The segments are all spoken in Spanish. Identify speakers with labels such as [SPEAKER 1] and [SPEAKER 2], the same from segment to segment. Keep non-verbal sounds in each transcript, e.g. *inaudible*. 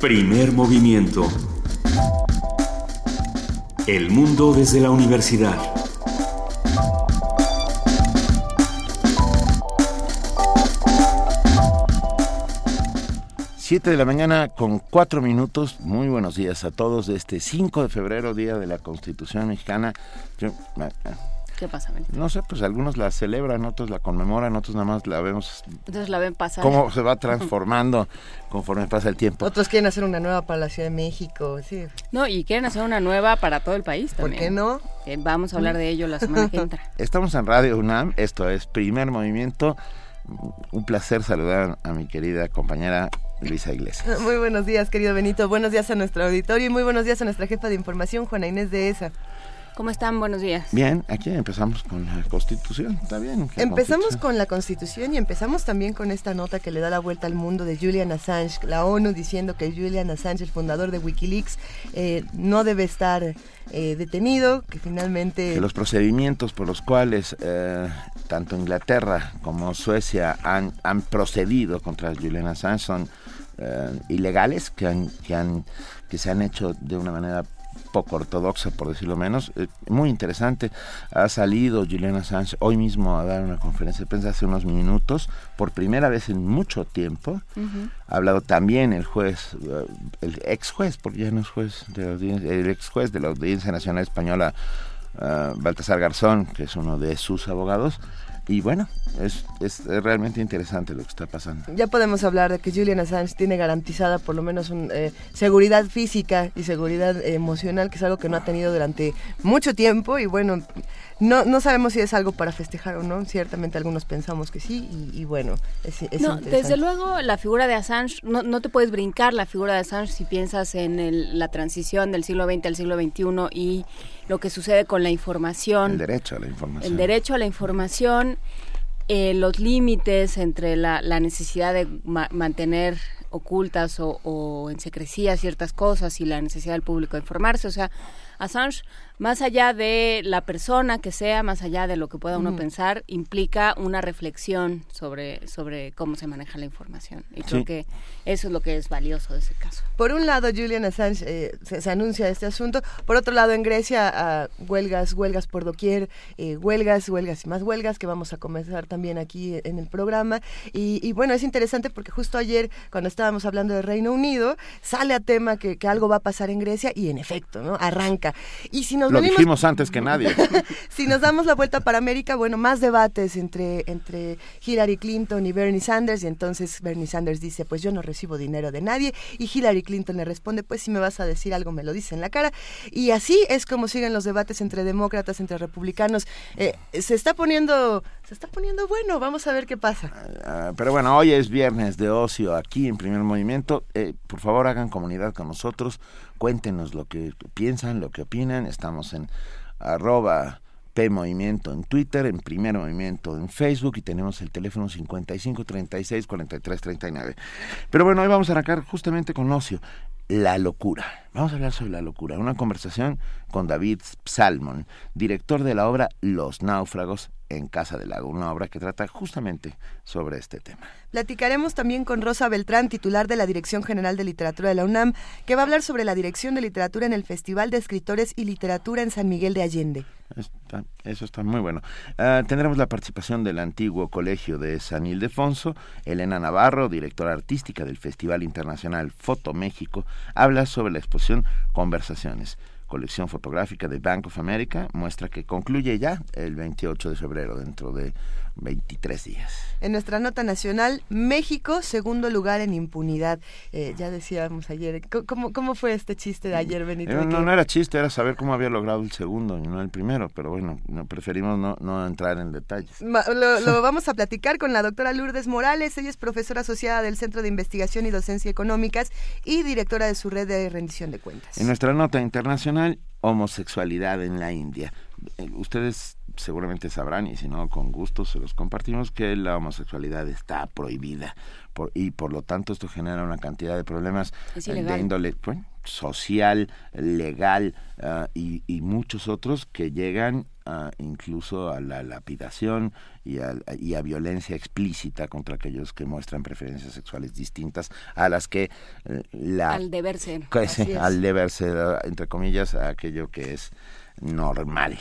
[SPEAKER 1] Primer movimiento. El mundo desde la universidad.
[SPEAKER 2] Siete de la mañana con cuatro minutos. Muy buenos días a todos este 5 de febrero, Día de la Constitución Mexicana. Yo,
[SPEAKER 3] ¿Qué pasa, Benito?
[SPEAKER 2] No sé, pues algunos la celebran, otros la conmemoran, otros nada más la vemos.
[SPEAKER 3] Entonces la ven pasar.
[SPEAKER 2] Cómo *laughs* se va transformando conforme pasa el tiempo.
[SPEAKER 4] Otros quieren hacer una nueva para la Ciudad de México, sí.
[SPEAKER 3] No, y quieren hacer una nueva para todo el país
[SPEAKER 4] ¿Por
[SPEAKER 3] también.
[SPEAKER 4] qué no?
[SPEAKER 3] Eh, vamos a hablar de ello la semana que entra. *laughs*
[SPEAKER 2] Estamos en Radio UNAM, esto es Primer Movimiento. Un placer saludar a mi querida compañera Luisa Iglesias.
[SPEAKER 4] Muy buenos días, querido Benito. Buenos días a nuestro auditorio y muy buenos días a nuestra jefa de información, Juana Inés de ESA.
[SPEAKER 3] ¿Cómo están? Buenos días.
[SPEAKER 2] Bien, aquí empezamos con la Constitución, está bien.
[SPEAKER 4] Empezamos
[SPEAKER 2] Constitución.
[SPEAKER 4] con la Constitución y empezamos también con esta nota que le da la vuelta al mundo de Julian Assange, la ONU diciendo que Julian Assange, el fundador de Wikileaks, eh, no debe estar eh, detenido, que finalmente...
[SPEAKER 2] que los procedimientos por los cuales eh, tanto Inglaterra como Suecia han, han procedido contra Julian Assange son eh, ilegales, que, han, que, han, que se han hecho de una manera poco ortodoxa, por decirlo menos. Eh, muy interesante. Ha salido Julian Assange hoy mismo a dar una conferencia de prensa hace unos minutos, por primera vez en mucho tiempo. Ha hablado también el juez, eh, el ex juez, porque ya no es juez de la audiencia, el ex juez de la Audiencia Nacional Española, eh, Baltasar Garzón, que es uno de sus abogados. Y bueno, es, es realmente interesante lo que está pasando.
[SPEAKER 4] Ya podemos hablar de que Julian Assange tiene garantizada por lo menos un, eh, seguridad física y seguridad emocional, que es algo que no ha tenido durante mucho tiempo y bueno, no, no sabemos si es algo para festejar o no, ciertamente algunos pensamos que sí y, y bueno, es, es
[SPEAKER 3] No,
[SPEAKER 4] interesante.
[SPEAKER 3] desde luego la figura de Assange, no, no te puedes brincar la figura de Assange si piensas en el- la transición del siglo XX al siglo XXI y lo que sucede con la información.
[SPEAKER 2] El derecho a la información.
[SPEAKER 3] el derecho a la información, eh, los límites entre la, la necesidad de ma- mantener ocultas o, o en secrecía ciertas cosas y la necesidad del público de informarse. O sea, Assange, más allá de la persona que sea, más allá de lo que pueda uno pensar, implica una reflexión sobre, sobre cómo se maneja la información. Y creo
[SPEAKER 2] Sí.
[SPEAKER 3] que eso es lo que es valioso de ese caso.
[SPEAKER 4] Por un lado, Julian Assange eh, se, se anuncia este asunto. Por otro lado, en Grecia, ah, huelgas, huelgas por doquier, eh, huelgas, huelgas y más huelgas que vamos a comenzar también aquí en el programa. Y, y bueno, es interesante porque justo ayer, cuando estábamos hablando de Reino Unido, sale a tema que, que algo va a pasar en Grecia y en efecto, ¿no? Arranca. Y si nos
[SPEAKER 2] Lo
[SPEAKER 4] venimos-
[SPEAKER 2] dijimos antes que nadie. *laughs*
[SPEAKER 4] si nos damos la vuelta para América, bueno, más debates entre, entre Hillary Clinton y Bernie Sanders, y entonces Bernie Sanders dice, pues yo no recibo dinero de nadie, y Hillary Clinton le responde, pues si me vas a decir algo, me lo dice en la cara, y así es como siguen los debates entre demócratas, entre republicanos. Eh, se está poniendo, se está poniendo bueno, vamos a ver qué pasa.
[SPEAKER 2] Ah, pero bueno, hoy es viernes de ocio aquí en Primer Movimiento. Eh, por favor, hagan comunidad con nosotros. Cuéntenos lo que piensan, lo que opinan. Estamos en arroba P en Twitter, en Primer Movimiento en Facebook y tenemos el teléfono 55 36 43 39. Pero bueno, hoy vamos a arrancar justamente con ocio. La locura. Vamos a hablar sobre la locura. Una conversación con David Salmon, director de la obra Los Náufragos en Casa del Lago, una obra que trata justamente sobre este tema.
[SPEAKER 4] Platicaremos también con Rosa Beltrán, titular de la Dirección General de Literatura de la UNAM, que va a hablar sobre la dirección de literatura en el Festival de Escritores y Literatura en San Miguel de Allende.
[SPEAKER 2] Está- eso está muy bueno. Ah, tendremos la participación del antiguo colegio de San Ildefonso, Elena Navarro, directora artística del Festival Internacional Foto México, habla sobre la exposición Conversaciones, colección fotográfica de Bank of America, muestra que concluye ya el 28 de febrero, dentro de 23 días.
[SPEAKER 4] En nuestra nota nacional, México, segundo lugar en impunidad. Eh, ya decíamos ayer, ¿cómo- ¿cómo, ¿cómo fue este chiste de ayer, Benito?
[SPEAKER 2] Eh, no,
[SPEAKER 4] que-
[SPEAKER 2] no era chiste, era saber cómo había logrado el segundo y no el primero, pero bueno, no, preferimos no, no entrar en detalles.
[SPEAKER 4] Lo, lo *laughs* vamos a platicar con la doctora Lourdes Morales. Ella es profesora asociada del Centro de Investigación y Docencia Económicas y directora de su red de rendición de cuentas.
[SPEAKER 2] En nuestra nota internacional, homosexualidad en la India. Eh, Ustedes seguramente sabrán y si no con gusto se los compartimos que la homosexualidad está prohibida y por lo tanto esto genera una cantidad de problemas de índole social, legal ah, y, y, muchos otros que llegan incluso a la lapidación y a, y a, violencia explícita contra aquellos que muestran preferencias sexuales distintas a las que eh, la...
[SPEAKER 3] Al deber ser. *laughs*
[SPEAKER 2] al deber ser, entre comillas, a aquello que es normal.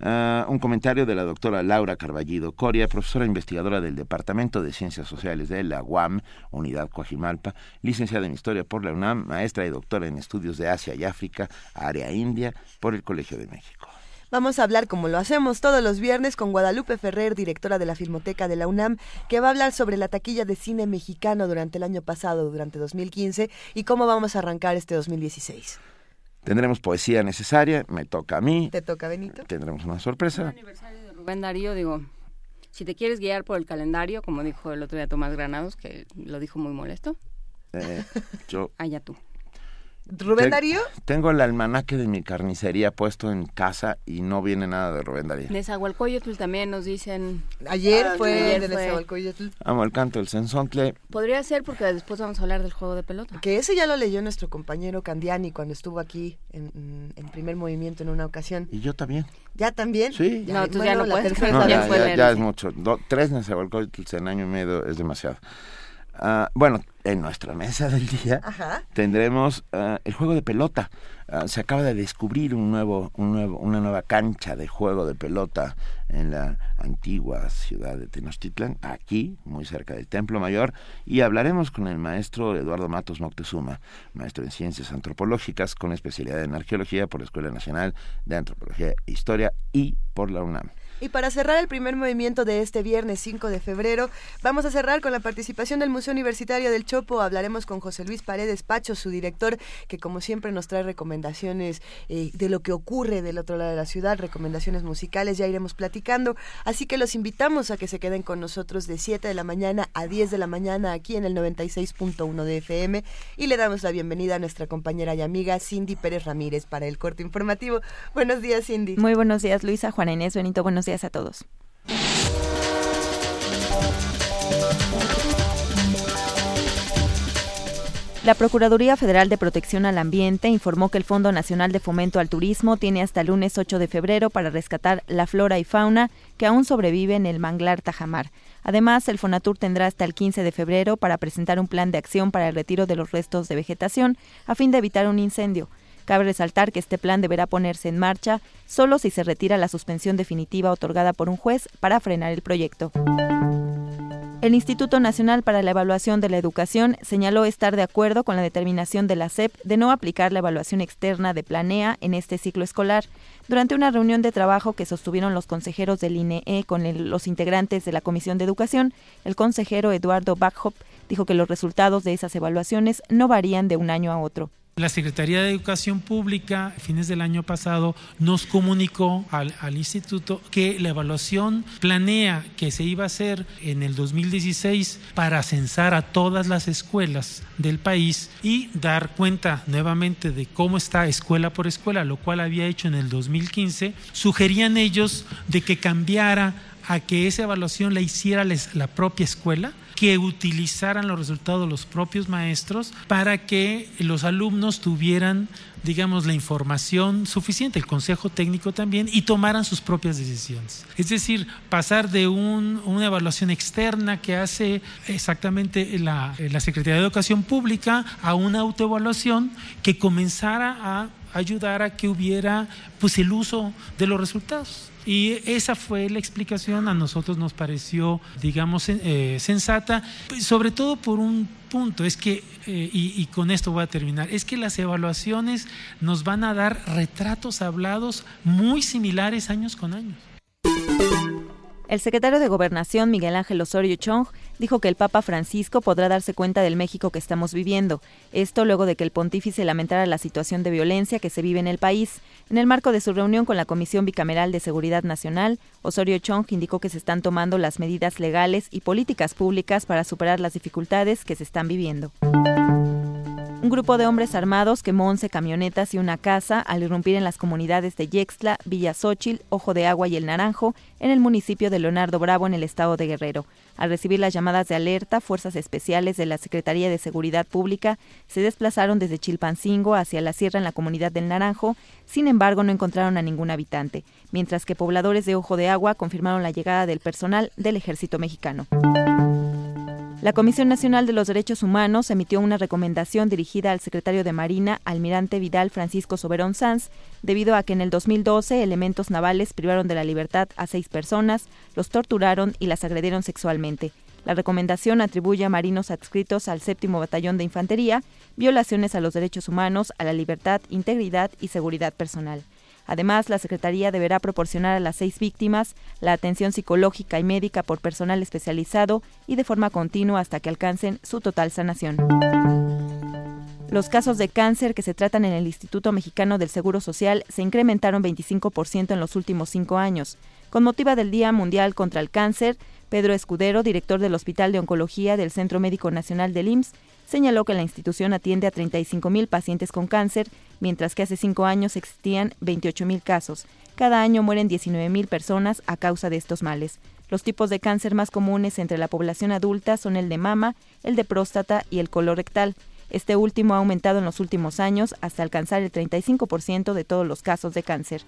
[SPEAKER 2] Ah, un comentario de la doctora Laura Carballido Coria, profesora investigadora del Departamento de Ciencias Sociales de la UAM, Unidad Coajimalpa, licenciada en Historia por la UNAM, maestra y doctora en Estudios de Asia y África, área India, por el Colegio de México.
[SPEAKER 4] Vamos a hablar, como lo hacemos todos los viernes, con Guadalupe Ferrer, directora de la Filmoteca de la UNAM, que va a hablar sobre la taquilla de cine mexicano durante el año pasado, durante 2015, y cómo vamos a arrancar este 2016.
[SPEAKER 2] Tendremos poesía necesaria, me toca a mí.
[SPEAKER 4] Te toca, Benito.
[SPEAKER 2] Tendremos una sorpresa. El
[SPEAKER 3] aniversario de Rubén Darío, digo, si te quieres guiar por el calendario, como dijo el otro día Tomás Granados, que lo dijo muy molesto.
[SPEAKER 2] Eh, *laughs* yo.
[SPEAKER 3] Allá tú.
[SPEAKER 4] ¿Rubén Darío?
[SPEAKER 2] Tengo el almanaque de mi carnicería puesto en casa y no viene nada de Rubén Darío.
[SPEAKER 3] Nezahualcóyotl también nos dicen.
[SPEAKER 4] Ayer fue de Nezahualcóyotl.
[SPEAKER 2] Amo el canto del sensontle.
[SPEAKER 3] Podría ser porque después vamos a hablar del juego de pelota.
[SPEAKER 4] Que ese ya lo leyó nuestro compañero Candiani cuando estuvo aquí en, primer movimiento en una ocasión.
[SPEAKER 2] Y yo también.
[SPEAKER 4] ¿Ya también?
[SPEAKER 2] Sí.
[SPEAKER 3] no, tú ya no puedes.
[SPEAKER 2] ya, es mucho. tres Nezahualcóyotl en año y medio es demasiado. Ah, bueno, en nuestra mesa del día tendremos ah, el juego de pelota. Ah, se acaba de descubrir un nuevo, un nuevo, una nueva cancha de juego de pelota en la antigua ciudad de Tenochtitlan, aquí, muy cerca del Templo Mayor, y hablaremos con el maestro Eduardo Matos Moctezuma, maestro en ciencias antropológicas con especialidad en arqueología por la Escuela Nacional de Antropología e Historia y por la UNAM.
[SPEAKER 4] Y para cerrar el primer movimiento de este viernes 5 de febrero, vamos a cerrar con la participación del Museo Universitario del Chopo. Hablaremos con José Luis Paredes Pacho, su director, que como siempre nos trae recomendaciones eh, de lo que ocurre del otro lado de la ciudad, recomendaciones musicales, ya iremos platicando. Así que los invitamos a que se queden con nosotros de 7 de la mañana a 10 de la mañana aquí en el 96.1 de FM y le damos la bienvenida a nuestra compañera y amiga Cindy Pérez Ramírez para el corte informativo. Buenos días, Cindy.
[SPEAKER 5] Muy buenos días, Luisa, Juana Inés, Benito, buenos días a todos. La Procuraduría Federal de Protección al Ambiente informó que el Fondo Nacional de Fomento al Turismo tiene hasta el lunes 8 de febrero para rescatar la flora y fauna que aún sobrevive en el manglar Tajamar. Además, el Fonatur tendrá hasta el 15 de febrero para presentar un plan de acción para el retiro de los restos de vegetación a fin de evitar un incendio. Cabe resaltar que este plan deberá ponerse en marcha solo si se retira la suspensión definitiva otorgada por un juez para frenar el proyecto. El Instituto Nacional para la Evaluación de la Educación señaló estar de acuerdo con la determinación de la SEP de no aplicar la evaluación externa de Planea en este ciclo escolar. Durante una reunión de trabajo que sostuvieron los consejeros del INEE con los integrantes de la Comisión de Educación, el consejero Eduardo Backhop dijo que los resultados de esas evaluaciones no varían de un año a otro.
[SPEAKER 6] La Secretaría de Educación Pública, a fines del año pasado, nos comunicó al, instituto que la evaluación planea que se iba a hacer en el 2016 para censar a todas las escuelas del país y dar cuenta nuevamente de cómo está escuela por escuela, lo cual había hecho en el 2015. Sugerían ellos de que cambiara a que esa evaluación la hiciera la propia escuela, que utilizaran los resultados los propios maestros para que los alumnos tuvieran digamos, la información suficiente, el consejo técnico también, y tomaran sus propias decisiones. Es decir, pasar de una evaluación externa que hace exactamente la, la Secretaría de Educación Pública a una autoevaluación que comenzara a ayudar a que hubiera pues el uso de los resultados. Y esa fue la explicación, a nosotros nos pareció, digamos, eh, sensata, sobre todo por un punto, es que, eh, y, con esto voy a terminar, es que las evaluaciones nos van a dar retratos hablados muy similares años con años.
[SPEAKER 5] El secretario de Gobernación, Miguel Ángel Osorio Chong, dijo que el Papa Francisco podrá darse cuenta del México que estamos viviendo. Esto luego de que el pontífice lamentara la situación de violencia que se vive en el país. En el marco de su reunión con la Comisión Bicameral de Seguridad Nacional, Osorio Chong indicó que se están tomando las medidas legales y políticas públicas para superar las dificultades que se están viviendo. Un grupo de hombres armados quemó 11 camionetas y una casa al irrumpir en las comunidades de Yextla, Villa Xochitl, Ojo de Agua y El Naranjo, en el municipio de Leonardo Bravo, en el estado de Guerrero. Al recibir las llamadas de alerta, fuerzas especiales de la Secretaría de Seguridad Pública se desplazaron desde Chilpancingo hacia la sierra en la comunidad del Naranjo, sin embargo no encontraron a ningún habitante, mientras que pobladores de Ojo de Agua confirmaron la llegada del personal del ejército mexicano. La Comisión Nacional de los Derechos Humanos emitió una recomendación dirigida al secretario de Marina, almirante Vidal Francisco Soberón Sanz, debido a que en el 2012 elementos navales privaron de la libertad a seis personas, los torturaron y las agredieron sexualmente. La recomendación atribuye a marinos adscritos al séptimo batallón de infantería violaciones a los derechos humanos, a la libertad, integridad y seguridad personal. Además, la Secretaría deberá proporcionar a las seis víctimas la atención psicológica y médica por personal especializado y de forma continua hasta que alcancen su total sanación. Los casos de cáncer que se tratan en el Instituto Mexicano del Seguro Social se incrementaron 25% en los últimos cinco años. Con motivo del Día Mundial contra el Cáncer, Pedro Escudero, director del Hospital de Oncología del Centro Médico Nacional del IMSS, señaló que la institución atiende a 35.000 pacientes con cáncer, mientras que hace cinco años existían 28.000 casos. Cada año mueren 19.000 personas a causa de estos males. Los tipos de cáncer más comunes entre la población adulta son el de mama, el de próstata y el colorectal. Este último ha aumentado en los últimos años hasta alcanzar el 35% de todos los casos de cáncer.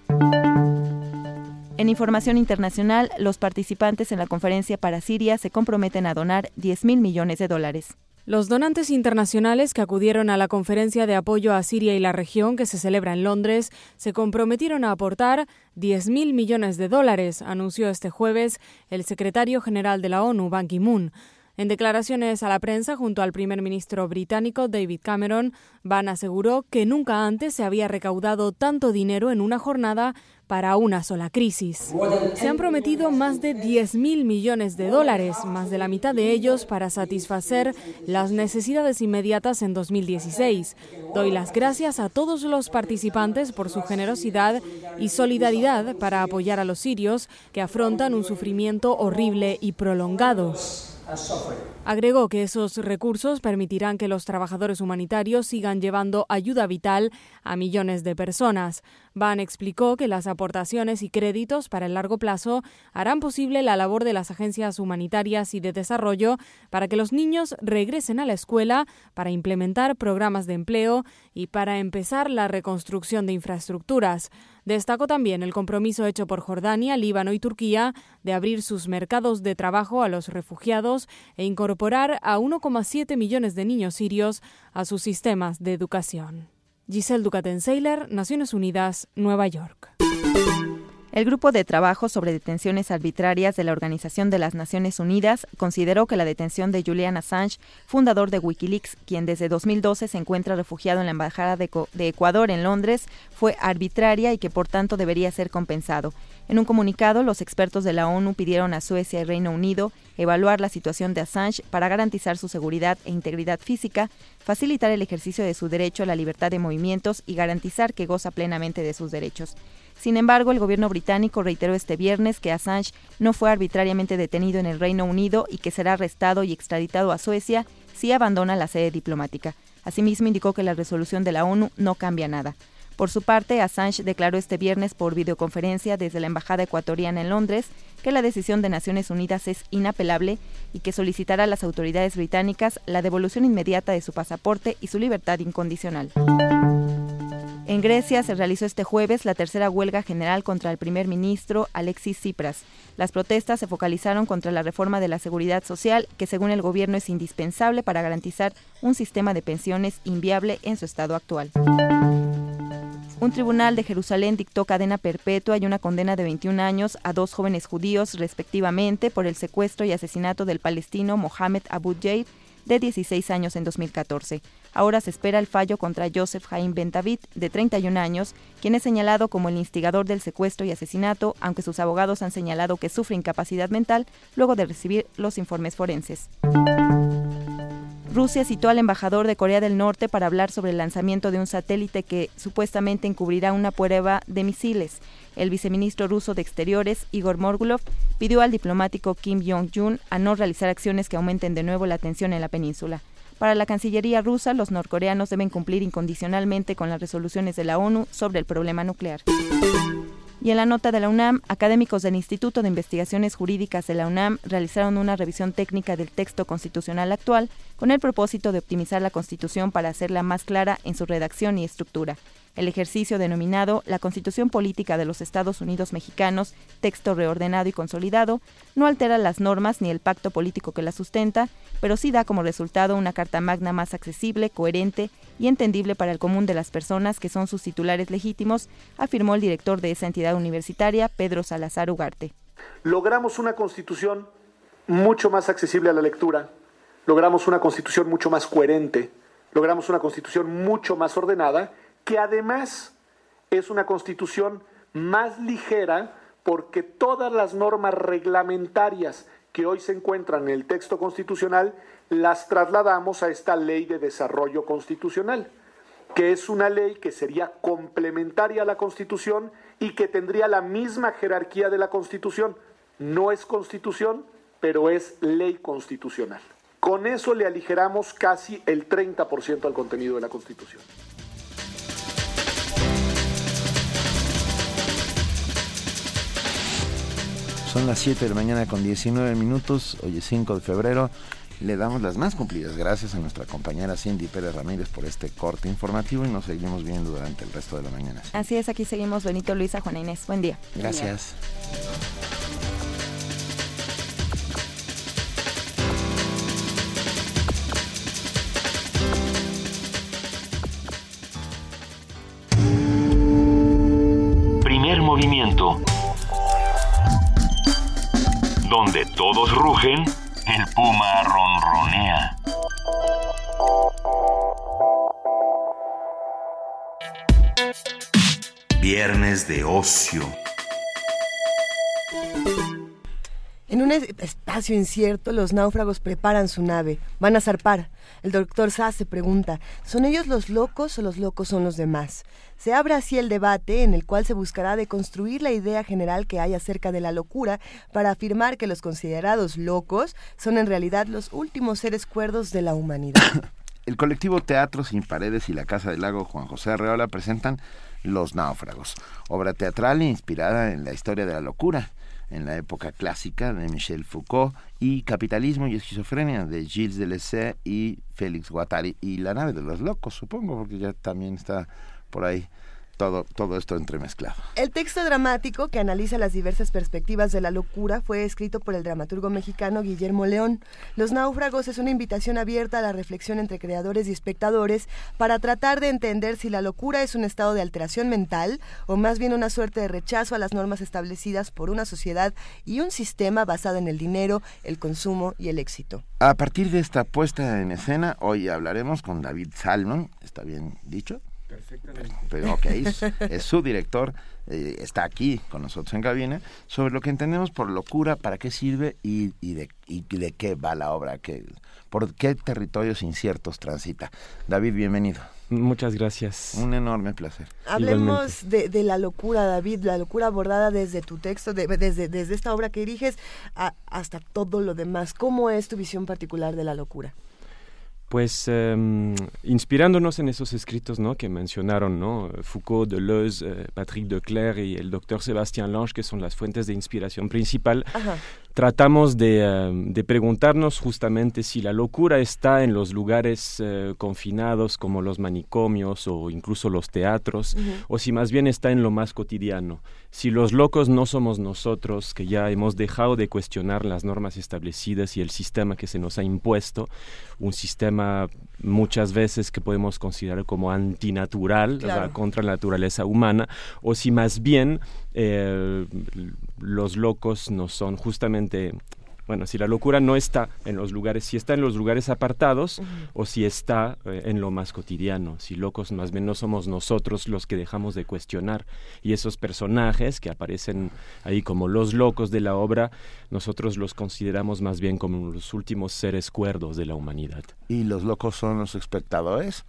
[SPEAKER 5] En información internacional, los participantes en la conferencia para Siria se comprometen a donar 10 mil millones de dólares.
[SPEAKER 7] Los donantes internacionales que acudieron a la conferencia de apoyo a Siria y la región que se celebra en Londres se comprometieron a aportar 10.000 millones de dólares, anunció este jueves el secretario general de la ONU, Ban Ki-moon. En declaraciones a la prensa junto al primer ministro británico David Cameron, Ban aseguró que nunca antes se había recaudado tanto dinero en una jornada para una sola crisis. Se han prometido más de 10 mil millones de dólares, más de la mitad de ellos para satisfacer las necesidades inmediatas en 2016. Doy las gracias a todos los participantes por su generosidad y solidaridad para apoyar a los sirios que afrontan un sufrimiento horrible y prolongado. Agregó que esos recursos permitirán que los trabajadores humanitarios sigan llevando ayuda vital a millones de personas. Van explicó que las aportaciones y créditos para el largo plazo harán posible la labor de las agencias humanitarias y de desarrollo para que los niños regresen a la escuela, para implementar programas de empleo y para empezar la reconstrucción de infraestructuras. Destacó también el compromiso hecho por Jordania, Líbano y Turquía de abrir sus mercados de trabajo a los refugiados e incorporar a 1,7 millones de niños sirios a sus sistemas de educación. Giselle Ducaten-Seiler, Naciones Unidas, Nueva York.
[SPEAKER 5] El Grupo de Trabajo sobre Detenciones Arbitrarias de la Organización de las Naciones Unidas consideró que la detención de Julian Assange, fundador de Wikileaks, quien desde 2012 se encuentra refugiado en la Embajada de, Ecuador en Londres, fue arbitraria y que por tanto debería ser compensado. En un comunicado, los expertos de la ONU pidieron a Suecia y Reino Unido evaluar la situación de Assange para garantizar su seguridad e integridad física, facilitar el ejercicio de su derecho a la libertad de movimientos y garantizar que goza plenamente de sus derechos. Sin embargo, el gobierno británico reiteró este viernes que Assange no fue arbitrariamente detenido en el Reino Unido y que será arrestado y extraditado a Suecia si abandona la sede diplomática. Asimismo, indicó que la resolución de la ONU no cambia nada. Por su parte, Assange declaró este viernes por videoconferencia desde la Embajada ecuatoriana en Londres que la decisión de Naciones Unidas es inapelable y que solicitará a las autoridades británicas la devolución inmediata de su pasaporte y su libertad incondicional. En Grecia se realizó este jueves la tercera huelga general contra el primer ministro Alexis Tsipras. Las protestas se focalizaron contra la reforma de la seguridad social, que según el gobierno es indispensable para garantizar un sistema de pensiones inviable en su estado actual. Un tribunal de Jerusalén dictó cadena perpetua y una condena de 21 años a dos jóvenes judíos, respectivamente, por el secuestro y asesinato del palestino Mohamed Abu Jaid de 16 años en 2014. Ahora se espera el fallo contra Joseph Haim Ben David, de 31 años, quien es señalado como el instigador del secuestro y asesinato, aunque sus abogados han señalado que sufre incapacidad mental luego de recibir los informes forenses. Rusia citó al embajador de Corea del Norte para hablar sobre el lanzamiento de un satélite que supuestamente encubrirá una prueba de misiles. El viceministro ruso de Exteriores, Igor Morgulov, pidió al diplomático Kim Jong-un a no realizar acciones que aumenten de nuevo la tensión en la península. Para la Cancillería rusa, los norcoreanos deben cumplir incondicionalmente con las resoluciones de la ONU sobre el problema nuclear. Y en la nota de la UNAM, académicos del Instituto de Investigaciones Jurídicas de la UNAM realizaron una revisión técnica del texto constitucional actual con el propósito de optimizar la Constitución para hacerla más clara en su redacción y estructura. El ejercicio denominado La Constitución Política de los Estados Unidos Mexicanos, texto reordenado y consolidado, no altera las normas ni el pacto político que la sustenta, pero sí da como resultado una Carta Magna más accesible, coherente y entendible para el común de las personas que son sus titulares legítimos, afirmó el director de esa entidad universitaria, Pedro Salazar Ugarte.
[SPEAKER 8] Logramos una constitución mucho más accesible a la lectura, logramos una constitución mucho más coherente, logramos una constitución mucho más ordenada que además es una constitución más ligera porque todas las normas reglamentarias que hoy se encuentran en el texto constitucional las trasladamos a esta ley de desarrollo constitucional, que es una ley que sería complementaria a la constitución y que tendría la misma jerarquía de la constitución. No es constitución, pero es ley constitucional. Con eso le aligeramos casi el 30% al contenido de la constitución.
[SPEAKER 2] Son las 7 de la mañana con 19 minutos, hoy es 5 de febrero. Le damos las más cumplidas gracias a nuestra compañera Cindy Pérez Ramírez por este corte informativo y nos seguimos viendo durante el resto de la mañana.
[SPEAKER 5] Así es, aquí seguimos Benito Luisa, Juana Inés. Buen día.
[SPEAKER 2] Gracias.
[SPEAKER 1] Primer movimiento. Donde todos rugen, el puma ronronea. Viernes de ocio.
[SPEAKER 4] En un espacio incierto, los náufragos preparan su nave. Van a zarpar. El doctor Sass se pregunta, ¿son ellos los locos o los locos son los demás? Se abre así el debate en el cual se buscará deconstruir la idea general que hay acerca de la locura para afirmar que los considerados locos son en realidad los últimos seres cuerdos de la humanidad. *coughs*
[SPEAKER 2] El colectivo Teatro Sin Paredes y la Casa del Lago Juan José Arreola presentan Los Náufragos, obra teatral inspirada en la historia de la locura en la época clásica de Michel Foucault y Capitalismo y Esquizofrenia de Gilles Deleuze y Félix Guattari y La nave de los locos, supongo, porque ya también está por ahí todo, todo esto entremezclado.
[SPEAKER 4] El texto dramático que analiza las diversas perspectivas de la locura fue escrito por el dramaturgo mexicano Guillermo León. Los náufragos es una invitación abierta a la reflexión entre creadores y espectadores para tratar de entender si la locura es un estado de alteración mental o más bien una suerte de rechazo a las normas establecidas por una sociedad y un sistema basado en el dinero, el consumo y el éxito.
[SPEAKER 2] A partir de esta puesta en escena, hoy hablaremos con David Salmon, ¿está bien dicho?
[SPEAKER 9] Perfectamente.
[SPEAKER 2] Pero ok, es, es su director, eh, está aquí con nosotros en cabina, sobre lo que entendemos por locura, para qué sirve y, y, de, y de qué va la obra, que, por qué territorios inciertos transita. David, bienvenido.
[SPEAKER 9] Muchas gracias.
[SPEAKER 2] Un enorme placer.
[SPEAKER 4] Hablemos de, de, la locura, David, la locura abordada desde tu texto, de, desde, desde esta obra que diriges a, hasta todo lo demás. ¿Cómo es tu visión particular de la locura?
[SPEAKER 9] Pues um, inspirándonos en esos escritos ¿no? que mencionaron. Foucault, Deleuze, eh, Patrick Declerc y el doctor Sébastien Lange, que son las fuentes de inspiración principal. Tratamos de, uh, de, preguntarnos justamente si la locura está en los lugares uh, confinados como los manicomios o incluso los teatros, uh -huh. o si más bien está en lo más cotidiano. Si los locos no somos nosotros, que ya hemos dejado de cuestionar las normas establecidas y el sistema que se nos ha impuesto, un sistema muchas veces que podemos considerar como antinatural, claro. o sea, contra la naturaleza humana, o si más bien eh, los locos no son justamente bueno, si la locura no está en los lugares, si está en los lugares apartados uh -huh. o si está eh, en lo más cotidiano, si locos más bien no somos nosotros los que dejamos de cuestionar y esos personajes que aparecen ahí como los locos de la obra, nosotros los consideramos más bien como los últimos seres cuerdos de la humanidad.
[SPEAKER 2] ¿Y los locos son los espectadores?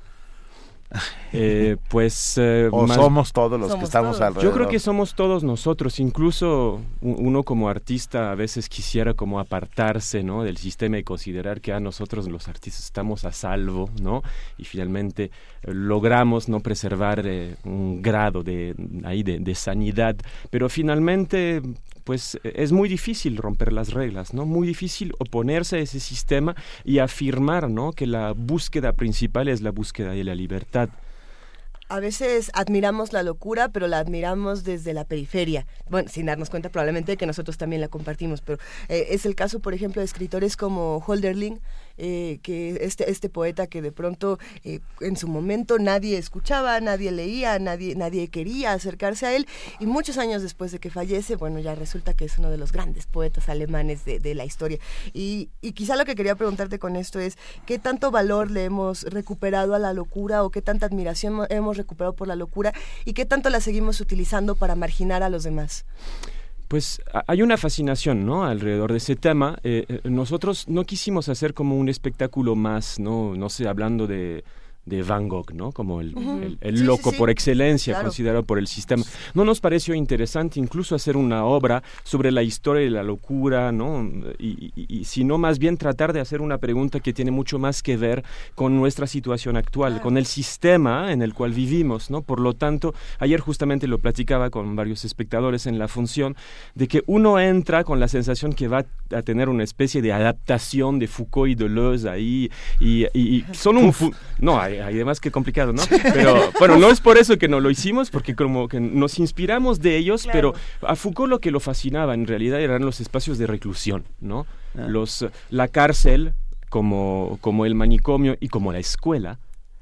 [SPEAKER 9] Eh, pues... Eh, *laughs*
[SPEAKER 2] o somos todos los que estamos alrededor.
[SPEAKER 9] Yo creo que somos todos nosotros, incluso uno como artista a veces quisiera como apartarse, ¿no? Del sistema y considerar que a nosotros los artistas estamos a salvo, ¿no? Y finalmente eh, logramos no preservar un grado de, ahí de, de sanidad, pero finalmente pues es muy difícil romper las reglas, ¿no? Muy difícil oponerse a ese sistema y afirmar, ¿no? Que la búsqueda principal es la búsqueda de la libertad
[SPEAKER 4] a veces admiramos la locura, pero la admiramos desde la periferia. Bueno, sin darnos cuenta probablemente de que nosotros también la compartimos, pero eh, es el caso, por ejemplo, de escritores como Holderling, eh, que este, este poeta que de pronto eh, en su momento nadie escuchaba, nadie leía, nadie, nadie quería acercarse a él, y muchos años después de que fallece, bueno, ya resulta que es uno de los grandes poetas alemanes de, de la historia. Y, y quizá lo que quería preguntarte con esto es, ¿qué tanto valor le hemos recuperado a la locura o qué tanta admiración hemos recuperado por la locura y qué tanto la seguimos utilizando para marginar a los demás?
[SPEAKER 9] Pues hay una fascinación, ¿no? Alrededor de ese tema. Eh, eh, nosotros no quisimos hacer como un espectáculo más, ¿no? No sé, hablando de de Van Gogh, ¿no? Como el, el, loco por excelencia, considerado por el sistema. No nos pareció interesante incluso hacer una obra sobre la historia de la locura, ¿no? Y, sino más bien tratar de hacer una pregunta que tiene mucho más que ver con nuestra situación actual, con el sistema en el cual vivimos, ¿no? Por lo tanto, ayer justamente lo platicaba con varios espectadores en la función, de que uno entra con la sensación que va a tener una especie de adaptación de Foucault y Deleuze ahí, y, son un... No, hay, además qué complicado, ¿no? Pero *laughs* bueno, no es por eso que no lo hicimos, porque como que nos inspiramos de ellos, pero a Foucault lo que lo fascinaba en realidad eran los espacios de reclusión, ¿no? Ah. Los, la cárcel como, como el manicomio y como la escuela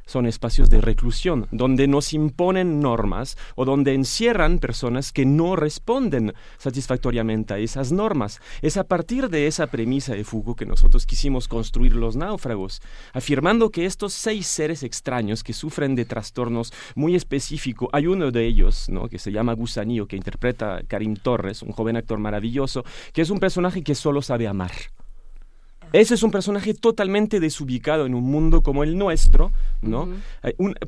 [SPEAKER 9] son espacios de reclusión, donde nos imponen normas o donde encierran personas que no responden satisfactoriamente a esas normas. Es a partir de esa premisa de Foucault que nosotros quisimos construir los náufragos, afirmando que estos seis seres extraños que sufren de trastornos muy específicos, hay uno de ellos, que se llama Gusanillo, que interpreta Karim Torres, un joven actor maravilloso, que es un personaje que solo sabe amar. Ese es un personaje totalmente desubicado en un mundo como el nuestro, ¿no?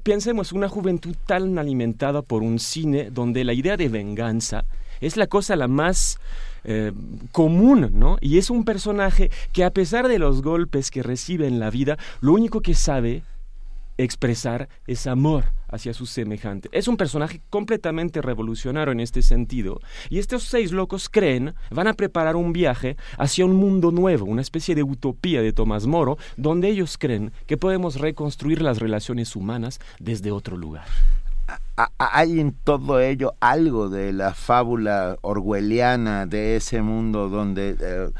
[SPEAKER 9] pensemos, una juventud tan alimentada por un cine donde la idea de venganza es la cosa la más eh, común, ¿no? Y es un personaje que a pesar de los golpes que recibe en la vida, lo único que sabe expresar es amor hacia su semejante. Es un personaje completamente revolucionario en este sentido. Y estos seis locos creen, van a preparar un viaje hacia un mundo nuevo, una especie de utopía de Tomás Moro, donde ellos creen que podemos reconstruir las relaciones humanas desde otro lugar.
[SPEAKER 2] Hay en todo ello algo de la fábula orwelliana de ese mundo donde... Eh,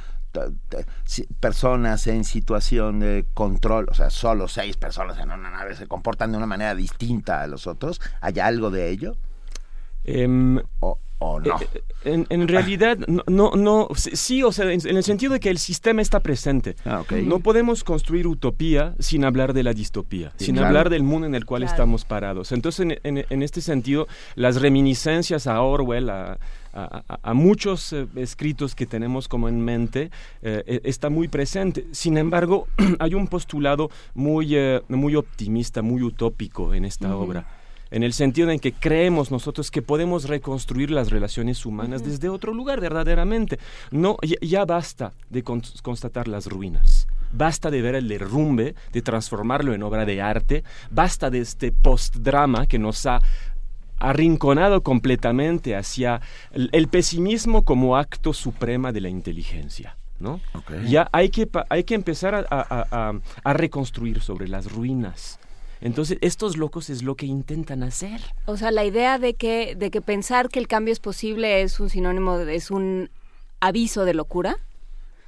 [SPEAKER 2] personas en situación de control, o sea, solo seis personas en una nave se comportan de una manera distinta a los otros, ¿hay algo de ello?
[SPEAKER 9] Em,
[SPEAKER 2] o, no?
[SPEAKER 9] Eh, en, realidad, no, no, sí, o sea, en, el sentido de que el sistema está presente.
[SPEAKER 2] Ah,
[SPEAKER 9] no podemos construir utopía sin hablar de la distopía, sin hablar del mundo en el cual estamos parados. Entonces, en, este sentido, las reminiscencias a Orwell, a, a, muchos eh, escritos que tenemos como en mente eh, e, está muy presente. Sin embargo, *clears throat* hay un postulado muy, eh, muy optimista, muy utópico en esta obra en el sentido en que creemos nosotros que podemos reconstruir las relaciones humanas desde otro lugar verdaderamente. No, ya, basta de constatar las ruinas. Basta de ver el derrumbe, de transformarlo en obra de arte, basta de este postdrama que nos ha arrinconado completamente hacia el, pesimismo como acto suprema de la inteligencia. ¿no? Ya hay que, hay que empezar a, reconstruir sobre las ruinas. Entonces, estos locos es lo que intentan hacer.
[SPEAKER 3] O sea, la idea de que, de que pensar que el cambio es posible es un sinónimo, es un aviso de locura.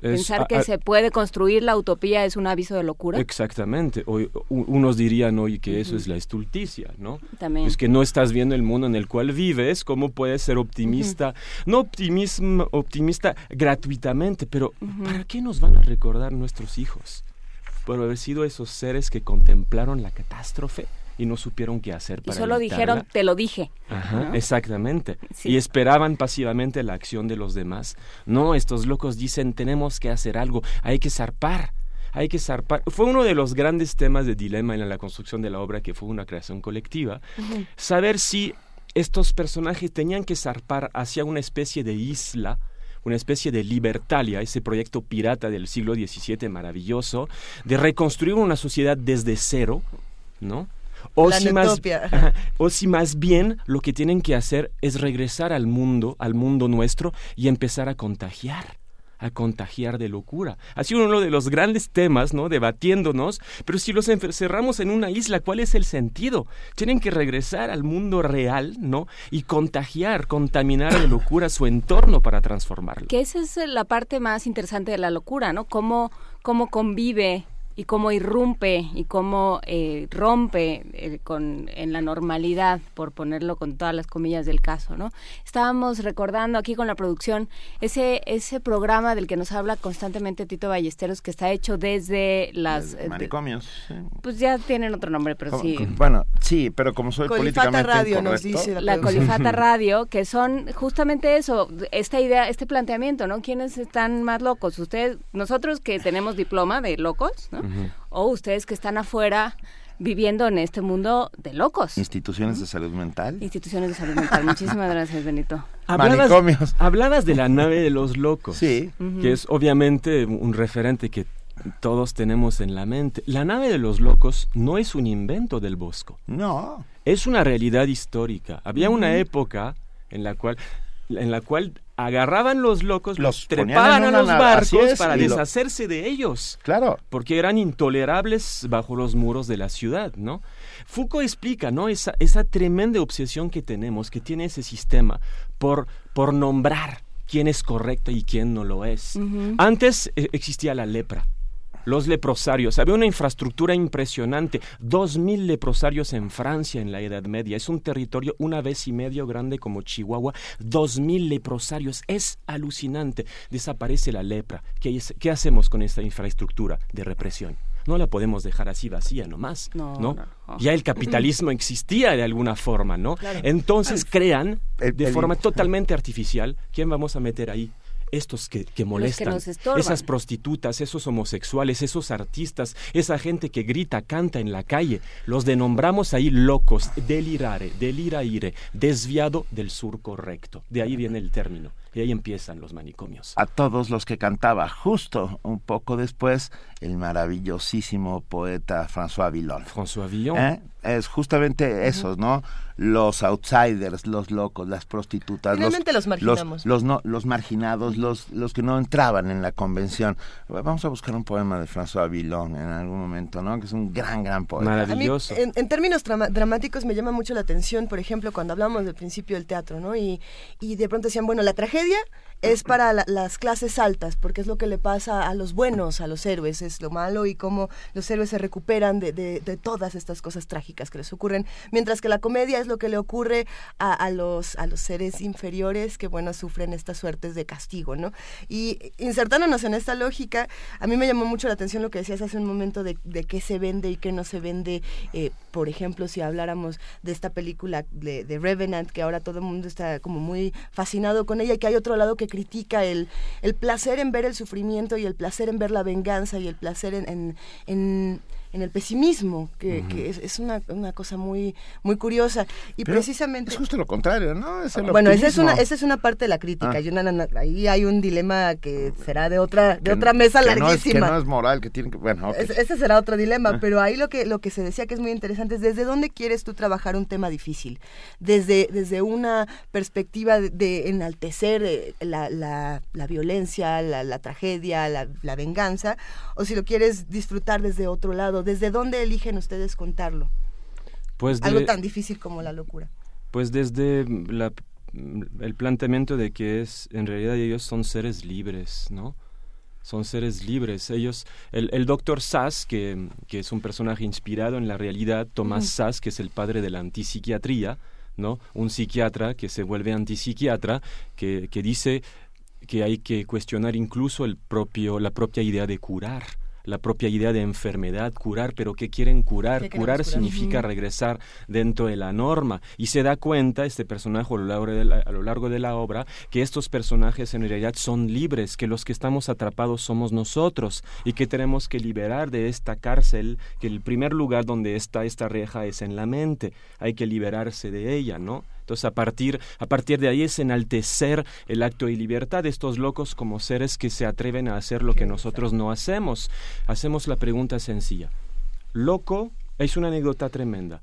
[SPEAKER 3] Pensar que se puede construir la utopía es un aviso de locura.
[SPEAKER 9] Exactamente. Hoy, unos dirían hoy que eso es la estulticia, ¿no?
[SPEAKER 3] También.
[SPEAKER 9] Es que no estás viendo el mundo en el cual vives, cómo puedes ser optimista, no optimismo, optimista gratuitamente, pero ¿para qué nos van a recordar nuestros hijos? Por haber sido esos seres que contemplaron la catástrofe y no supieron qué hacer para
[SPEAKER 3] Y solo dijeron, te lo dije.
[SPEAKER 9] Ajá, exactamente. Y esperaban pasivamente la acción de los demás. No, estos locos dicen, tenemos que hacer algo, hay que zarpar. hay que zarpar. Fue uno de los grandes temas de dilema en la construcción de la obra, que fue una creación colectiva. Saber si estos personajes tenían que zarpar hacia una especie de isla, una especie de libertalia, ese proyecto pirata del siglo XVII maravilloso, de reconstruir una sociedad desde cero, ¿no? O si, más, *laughs* o si más bien lo que tienen que hacer es regresar al mundo, al mundo nuestro, y empezar a contagiar a contagiar de locura. Ha sido uno de los grandes temas, ¿no? Debatiéndonos, pero si los encerramos en una isla, ¿cuál es el sentido? Tienen que regresar al mundo real, ¿no? Y contagiar, contaminar de locura su entorno para transformarlo.
[SPEAKER 3] Que esa es la parte más interesante de la locura, ¿no? Cómo, cómo convive y cómo irrumpe y cómo eh, rompe eh, con, en la normalidad, por ponerlo con todas las comillas del caso, ¿no? Estábamos recordando aquí con la producción ese ese programa del que nos habla constantemente Tito Ballesteros que está hecho desde las
[SPEAKER 2] eh, manicomios.
[SPEAKER 3] Pues ya tienen otro nombre, pero sí.
[SPEAKER 2] Bueno, sí, pero como soy
[SPEAKER 4] Colifata
[SPEAKER 2] políticamente
[SPEAKER 4] Radio nos dice
[SPEAKER 3] la, la Colifata *laughs* Radio, que son justamente eso, esta idea, este planteamiento, ¿no? ¿Quiénes están más locos? Ustedes, nosotros que tenemos diploma de locos, ¿no? O ustedes que están afuera viviendo en este mundo de locos.
[SPEAKER 2] Instituciones de salud mental.
[SPEAKER 3] Instituciones de salud mental. Muchísimas *laughs* gracias, Benito.
[SPEAKER 9] Hablabas, hablabas de la nave de los locos.
[SPEAKER 2] Sí.
[SPEAKER 9] Que es obviamente un referente que todos tenemos en la mente. La nave de los locos no es un invento del Bosco.
[SPEAKER 2] No.
[SPEAKER 9] Es una realidad histórica. Había una época en la cual en la cual agarraban los locos, los trepaban a los barcos para deshacerse de ellos.
[SPEAKER 2] Claro.
[SPEAKER 9] Porque eran intolerables bajo los muros de la ciudad, ¿no? Foucault explica, ¿no? Esa, esa tremenda obsesión que tenemos, que tiene ese sistema, por, por nombrar quién es correcto y quién no lo es. Antes eh, existía la lepra los leprosarios. Había una infraestructura impresionante. Dos mil leprosarios en Francia en la Edad Media. Es un territorio una vez y medio grande como Chihuahua. Dos mil leprosarios. Es alucinante. Desaparece la lepra. ¿Qué, ¿Qué, hacemos con esta infraestructura de represión? No la podemos dejar así vacía nomás, ¿no? Ya el capitalismo existía de alguna forma, ¿no? Entonces crean de forma totalmente artificial quién vamos a meter ahí estos que, que molestan, esas prostitutas, esos homosexuales, esos artistas, esa gente que grita, canta en la calle, los denombramos ahí locos, delirare, deliraire, desviado del sur correcto. De ahí viene el término. Y ahí empiezan los manicomios.
[SPEAKER 2] A todos los que cantaba justo un poco después el maravillosísimo poeta François Villon.
[SPEAKER 9] François Villon.
[SPEAKER 2] ¿Eh? Es justamente esos, ¿no? Los outsiders, los locos, las prostitutas.
[SPEAKER 4] Realmente los, marginamos.
[SPEAKER 2] Los, no, los marginados, los, los que no entraban en la convención. Vamos a buscar un poema de François Villon en algún momento, ¿no? Que es un gran, gran poeta.
[SPEAKER 9] Maravilloso.
[SPEAKER 4] en, en, términos dramáticos me llama mucho la atención, por ejemplo, cuando hablamos del principio del teatro, ¿no? Y, y de pronto decían, bueno, la tragedia tragedia es para las clases altas, porque es lo que le pasa a los buenos, a los héroes, es lo malo y cómo los héroes se recuperan de, de, todas estas cosas trágicas que les ocurren, mientras que la comedia es lo que le ocurre a, a, los, a los seres inferiores que, bueno, sufren estas suertes de castigo, ¿no? Y insertándonos en esta lógica, a mí me llamó mucho la atención lo que decías hace un momento de, de qué se vende y qué no se vende, eh, por ejemplo, si habláramos de esta película de, de Revenant, que ahora todo el mundo está como muy fascinado con ella, y que hay otro lado que critica el, el placer en ver el sufrimiento y el placer en ver la venganza y el placer en, en en el pesimismo, que, es, una, una, cosa muy muy curiosa. Y precisamente...
[SPEAKER 2] Es justo lo contrario, ¿no?
[SPEAKER 4] bueno, esa es, una, esa es una parte de la crítica. Ah. ahí hay un dilema que será de otra de otra mesa larguísima.
[SPEAKER 2] No es, que no es moral, que tiene que... Bueno,
[SPEAKER 4] ese será otro dilema, ah. pero ahí lo que, lo que se decía que es muy interesante es desde dónde quieres tú trabajar un tema difícil. Desde, desde una perspectiva de, enaltecer eh, la, la, la violencia, la, la tragedia, la, la venganza, o si lo quieres disfrutar desde otro lado ¿Desde dónde eligen ustedes contarlo?
[SPEAKER 9] Pues
[SPEAKER 4] Algo tan difícil como la locura.
[SPEAKER 9] Pues desde el planteamiento de que es, en realidad ellos son seres libres, ¿no? Son seres libres. Ellos, el, doctor Sass, que, es un personaje inspirado en la realidad, Tomás Sass, que es el padre de la antipsiquiatría, ¿no? Un psiquiatra que se vuelve antipsiquiatra, que, que dice que hay que cuestionar incluso el propio, la propia idea de curar la propia idea de enfermedad, curar, pero ¿qué quieren curar? curar, significa regresar dentro de la norma. Y se da cuenta este personaje a lo, largo de la, a lo largo de la obra que estos personajes en realidad son libres, que los que estamos atrapados somos nosotros y que tenemos que liberar de esta cárcel, que el primer lugar donde está esta reja es en la mente. Hay que liberarse de ella, ¿no? Entonces, a partir, a partir de ahí es enaltecer el acto de libertad de estos locos como seres que se atreven a hacer lo que nosotros no hacemos. Hacemos la pregunta sencilla. Loco es una anécdota tremenda.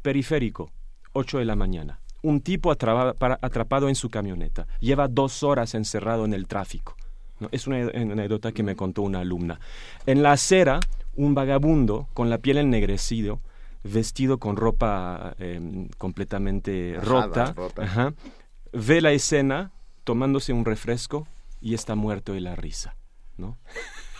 [SPEAKER 9] Periférico, 8 de la mañana. Un tipo atrapado en su camioneta. Lleva dos horas encerrado en el tráfico. Es una anécdota que me contó una alumna. En la acera, un vagabundo con la piel ennegrecido vestido con ropa em, completamente rota, ve la escena tomándose un refresco y está muerto de la risa, ¿no?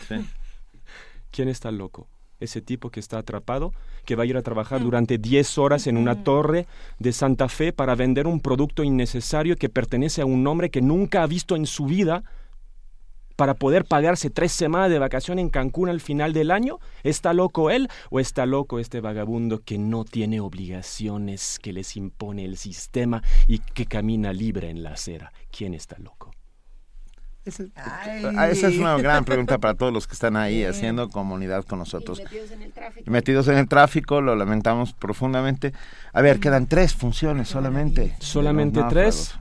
[SPEAKER 9] *laughs* ¿Quién está loco? Ese tipo que está atrapado, que va a ir a trabajar mm. durante 10 horas en una mm. torre de Santa Fe para vender un producto innecesario que pertenece a un hombre que nunca ha visto en su vida para poder pagarse tres semanas de vacación en Cancún al final del año? ¿Está loco él o está loco este vagabundo que no tiene obligaciones que les impone el sistema y que camina libre en la acera? ¿Quién está loco?
[SPEAKER 2] Ah, esa es una gran pregunta para todos los que están ahí haciendo comunidad con nosotros. metidos en el tráfico. Metidos en el tráfico, lo lamentamos profundamente. A ver, quedan tres funciones solamente.
[SPEAKER 9] Solamente tres.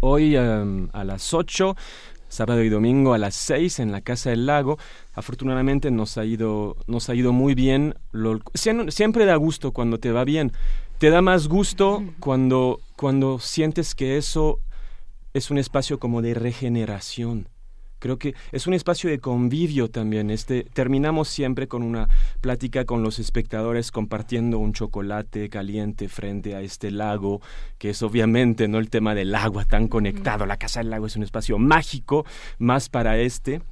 [SPEAKER 9] Hoy em, a las ocho sábado y domingo a las seis en la Casa del Lago. Afortunadamente nos ha ido, nos ha ido muy bien. siempre da gusto cuando te va bien. Te da más gusto cuando, cuando sientes que eso es un espacio como de regeneración Creo que es un espacio de convivio también. Este, terminamos siempre con una plática con los espectadores compartiendo un chocolate caliente frente a este lago, que es obviamente no el tema del agua tan conectado. La casa del lago es un espacio mágico más para este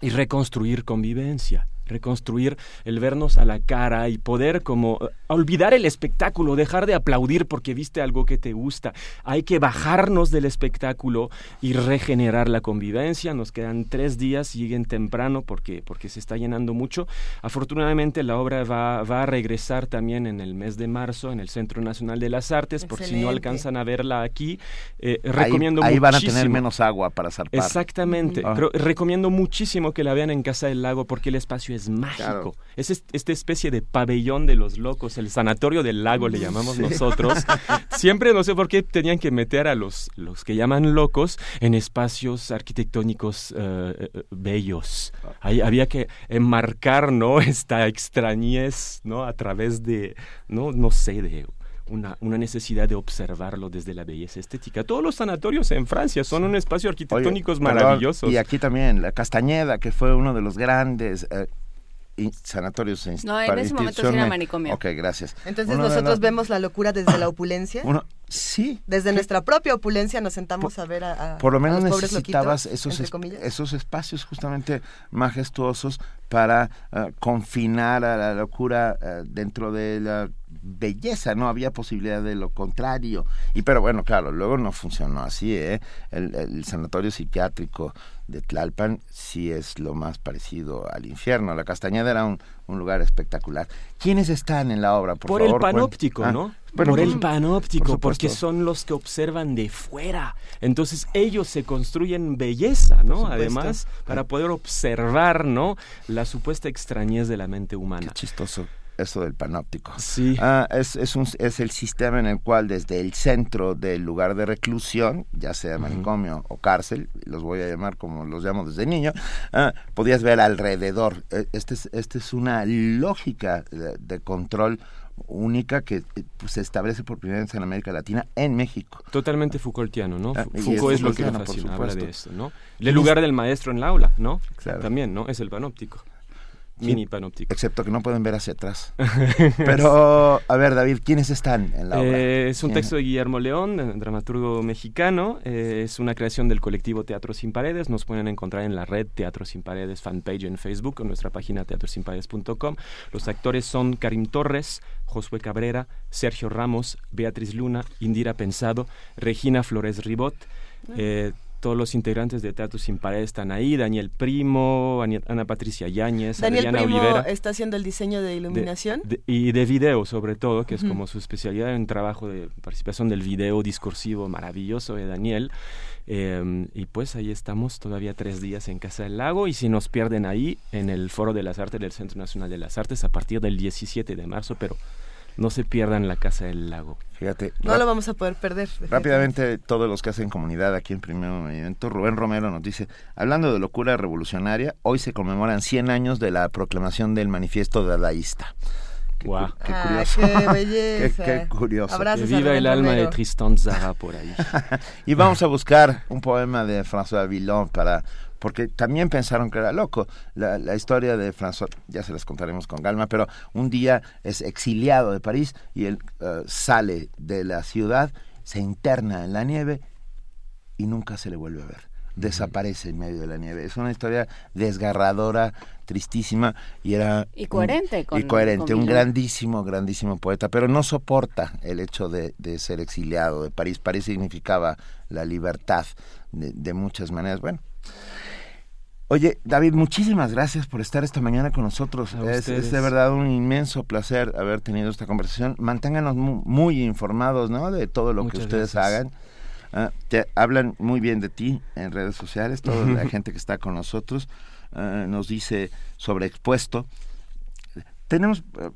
[SPEAKER 9] y reconstruir convivencia reconstruir el vernos a la cara y poder como eh, olvidar el espectáculo, dejar de aplaudir porque viste algo que te gusta. Hay que bajarnos del espectáculo y regenerar la convivencia. Nos quedan tres días, lleguen temprano porque, porque se está llenando mucho. Afortunadamente la obra va, va a regresar también en el mes de marzo en el Centro Nacional de las Artes, por si no alcanzan a verla aquí. Eh, recomiendo
[SPEAKER 2] ahí, ahí van a tener menos agua para zarpar.
[SPEAKER 9] Exactamente. Ah. recomiendo muchísimo que la vean en Casa del Lago porque el espacio es mágico. Es esta especie de pabellón de los locos, el sanatorio del lago le llamamos nosotros. *laughs* Siempre no sé por qué tenían que meter a los, los que llaman locos en espacios arquitectónicos eh, eh, bellos. Ahí había que enmarcar, ¿no? *laughs* Esta extrañez, ¿no? A través de, no, no sé, de una, una, necesidad de observarlo desde la belleza estética. Todos los sanatorios en Francia son un espacio arquitectónico maravilloso.
[SPEAKER 2] Y aquí también, la Castañeda, que fue uno de los grandes eh, sanatorios
[SPEAKER 3] No, en ese momento era manicomio.
[SPEAKER 2] Ok, gracias.
[SPEAKER 4] Entonces nosotros vemos la locura desde la opulencia.
[SPEAKER 2] Uno, sí.
[SPEAKER 4] Desde nuestra propia opulencia nos sentamos a ver a,
[SPEAKER 2] Por lo menos necesitabas esos, esos espacios justamente majestuosos para eh, confinar a la locura eh, dentro de la belleza, no había posibilidad de lo contrario. Y pero bueno, claro, luego no funcionó así, ¿eh? el sanatorio psiquiátrico de Tlalpan sí es lo más parecido al infierno. La Castañeda era un, lugar espectacular. ¿Quiénes están en la obra?
[SPEAKER 9] Por, el panóptico, ah, ¿no? por el panóptico, porque son los que observan de fuera. Entonces ellos se construyen belleza, ¿no? Además, para poder observar, ¿no? La supuesta extrañez de la mente humana.
[SPEAKER 2] Qué chistoso eso del panóptico.
[SPEAKER 9] Sí.
[SPEAKER 2] Ah, es, es, un, es el sistema en el cual desde el centro del lugar de reclusión, ya sea manicomio o cárcel, los voy a llamar como los llamo desde niño, ah, podías ver alrededor. E, este es, este es una lógica de, control única que eh, pues, se establece por primera vez en América Latina, en México.
[SPEAKER 9] Totalmente Foucaultiano, ¿no? Ah, Foucault es, lo que lo fascina, de esto, ¿no? El lugar del maestro en la aula, ¿no? Claro. También, ¿no? Es el panóptico mini panóptico.
[SPEAKER 2] Excepto que no pueden ver hacia atrás. *laughs* Pero, a ver, David, ¿quiénes están en la obra?
[SPEAKER 9] Eh, es un texto de Guillermo León, dramaturgo mexicano. Eh, es una creación del colectivo Teatro Sin Paredes. Nos pueden encontrar en la red Teatro Sin Paredes fanpage en Facebook o en nuestra página teatrosinparedes.com. Los actores son Karim Torres, Josué Cabrera, Sergio Ramos, Beatriz Luna, Indira Pensado, Regina Flores Ribot. Eh, todos los integrantes de Teatro Sin Pared están ahí, Daniel Primo, Ana Patricia Yáñez,
[SPEAKER 4] Daniel
[SPEAKER 9] Adriana
[SPEAKER 4] Primo
[SPEAKER 9] Olivera.
[SPEAKER 4] está haciendo el diseño de iluminación.
[SPEAKER 9] y de video sobre todo, que es como su especialidad en trabajo de participación del video discursivo maravilloso de Daniel. Em, y pues ahí estamos todavía tres días en Casa del Lago y si nos pierden ahí en el Foro de las Artes del Centro Nacional de las Artes a partir del 17 de marzo, pero no se pierdan la Casa del Lago.
[SPEAKER 2] Fíjate.
[SPEAKER 4] No lo vamos a poder perder.
[SPEAKER 2] Rápidamente, todos los que hacen comunidad aquí en Primer Movimiento, Rubén Romero nos dice, hablando de locura revolucionaria, hoy se conmemoran 100 años de la proclamación del manifiesto dadaísta. Qué,
[SPEAKER 9] Guau.
[SPEAKER 2] qué
[SPEAKER 4] Ah,
[SPEAKER 2] curioso.
[SPEAKER 4] qué *laughs* belleza.
[SPEAKER 2] Qué- qué curioso.
[SPEAKER 4] Abrazos
[SPEAKER 9] Que
[SPEAKER 4] a
[SPEAKER 9] viva el alma de. Tristan Zara por ahí. *laughs*
[SPEAKER 2] y vamos a buscar un poema de François Villon para porque también pensaron que era loco. La, la historia de François, ya se las contaremos con calma, pero un día es exiliado de París y él eh, sale de la ciudad, se interna en la nieve y nunca se le vuelve a ver. Desaparece en medio de la nieve. Es una historia desgarradora, tristísima y era
[SPEAKER 3] Y
[SPEAKER 2] un-
[SPEAKER 3] coherente con-
[SPEAKER 2] y coherente,
[SPEAKER 3] con
[SPEAKER 2] un grandísimo, grandísimo poeta, pero no soporta el hecho de, de ser exiliado de París. París significaba la libertad de, de muchas maneras. Bueno. Oye, David, muchísimas gracias por estar esta mañana con nosotros. Es, es de verdad un inmenso placer haber tenido esta conversación. Manténganos mu- muy, informados ¿no? de todo lo que ustedes
[SPEAKER 9] gracias.
[SPEAKER 2] hagan. Ah, te hablan muy bien de ti en redes sociales, toda la *laughs* gente que está con nosotros ah, nos dice sobre expuesto. Tenemos eh,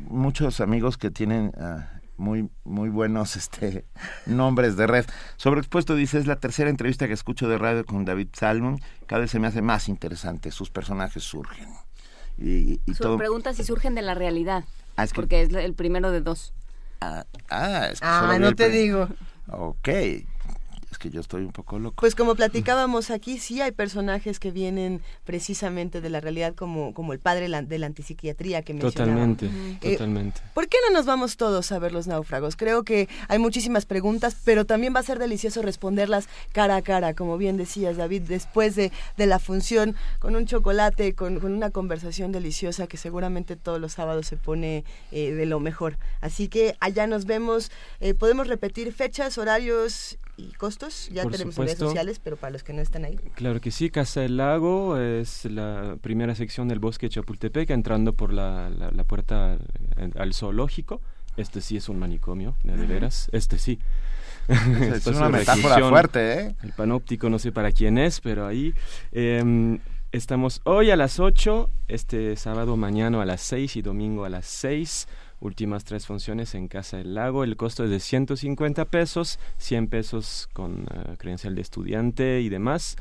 [SPEAKER 2] muchos amigos que tienen ah, muy muy buenos *laughs* este nombres de red. Sobre expuesto dice es la tercera entrevista que escucho de radio con David Salmon. Cada vez se me hace más interesante. Sus personajes surgen y, y
[SPEAKER 3] Su
[SPEAKER 2] todo.
[SPEAKER 3] pregunta si surgen de la realidad,
[SPEAKER 2] Ah, es que-
[SPEAKER 3] porque es el primero de dos.
[SPEAKER 2] Ah, ah, es que
[SPEAKER 4] Ah,
[SPEAKER 2] solo
[SPEAKER 4] no te digo.
[SPEAKER 2] Ok, es que yo estoy un poco loco.
[SPEAKER 4] Pues como platicábamos aquí, sí hay personajes que vienen precisamente de la realidad, como, como el padre de la antipsiquiatría que mencionaba.
[SPEAKER 9] Totalmente,
[SPEAKER 4] Eh,
[SPEAKER 9] totalmente.
[SPEAKER 4] ¿Por qué no nos vamos todos a ver los náufragos? Creo que hay muchísimas preguntas, pero también va a ser delicioso responderlas cara a cara, como bien decías, David, después de, de la función, con un chocolate, con, con una conversación deliciosa que seguramente todos los sábados se pone eh, de lo mejor. Así que allá nos vemos. Eh, Podemos repetir fechas, horarios y costos. Ya
[SPEAKER 9] Por
[SPEAKER 4] tenemos en redes
[SPEAKER 9] supuesto.
[SPEAKER 4] sociales, pero para los que no están ahí.
[SPEAKER 9] Claro que sí, Casa del Lago es la primera sección del bosque de Chapultepec, entrando por la, la- la puerta al, al zoológico. Este sí es un manicomio, de, de veras. Este sí. *laughs*
[SPEAKER 2] Es una metáfora
[SPEAKER 9] reclusión.
[SPEAKER 2] fuerte, ¿eh?
[SPEAKER 9] El panóptico no sé para quién es, pero ahí em, estamos hoy a las 8, este sábado mañana a las 6 y domingo a las 6. Últimas tres funciones en Casa del Lago. El costo es de 150 pesos, 100 pesos con eh, credencial de estudiante y demás.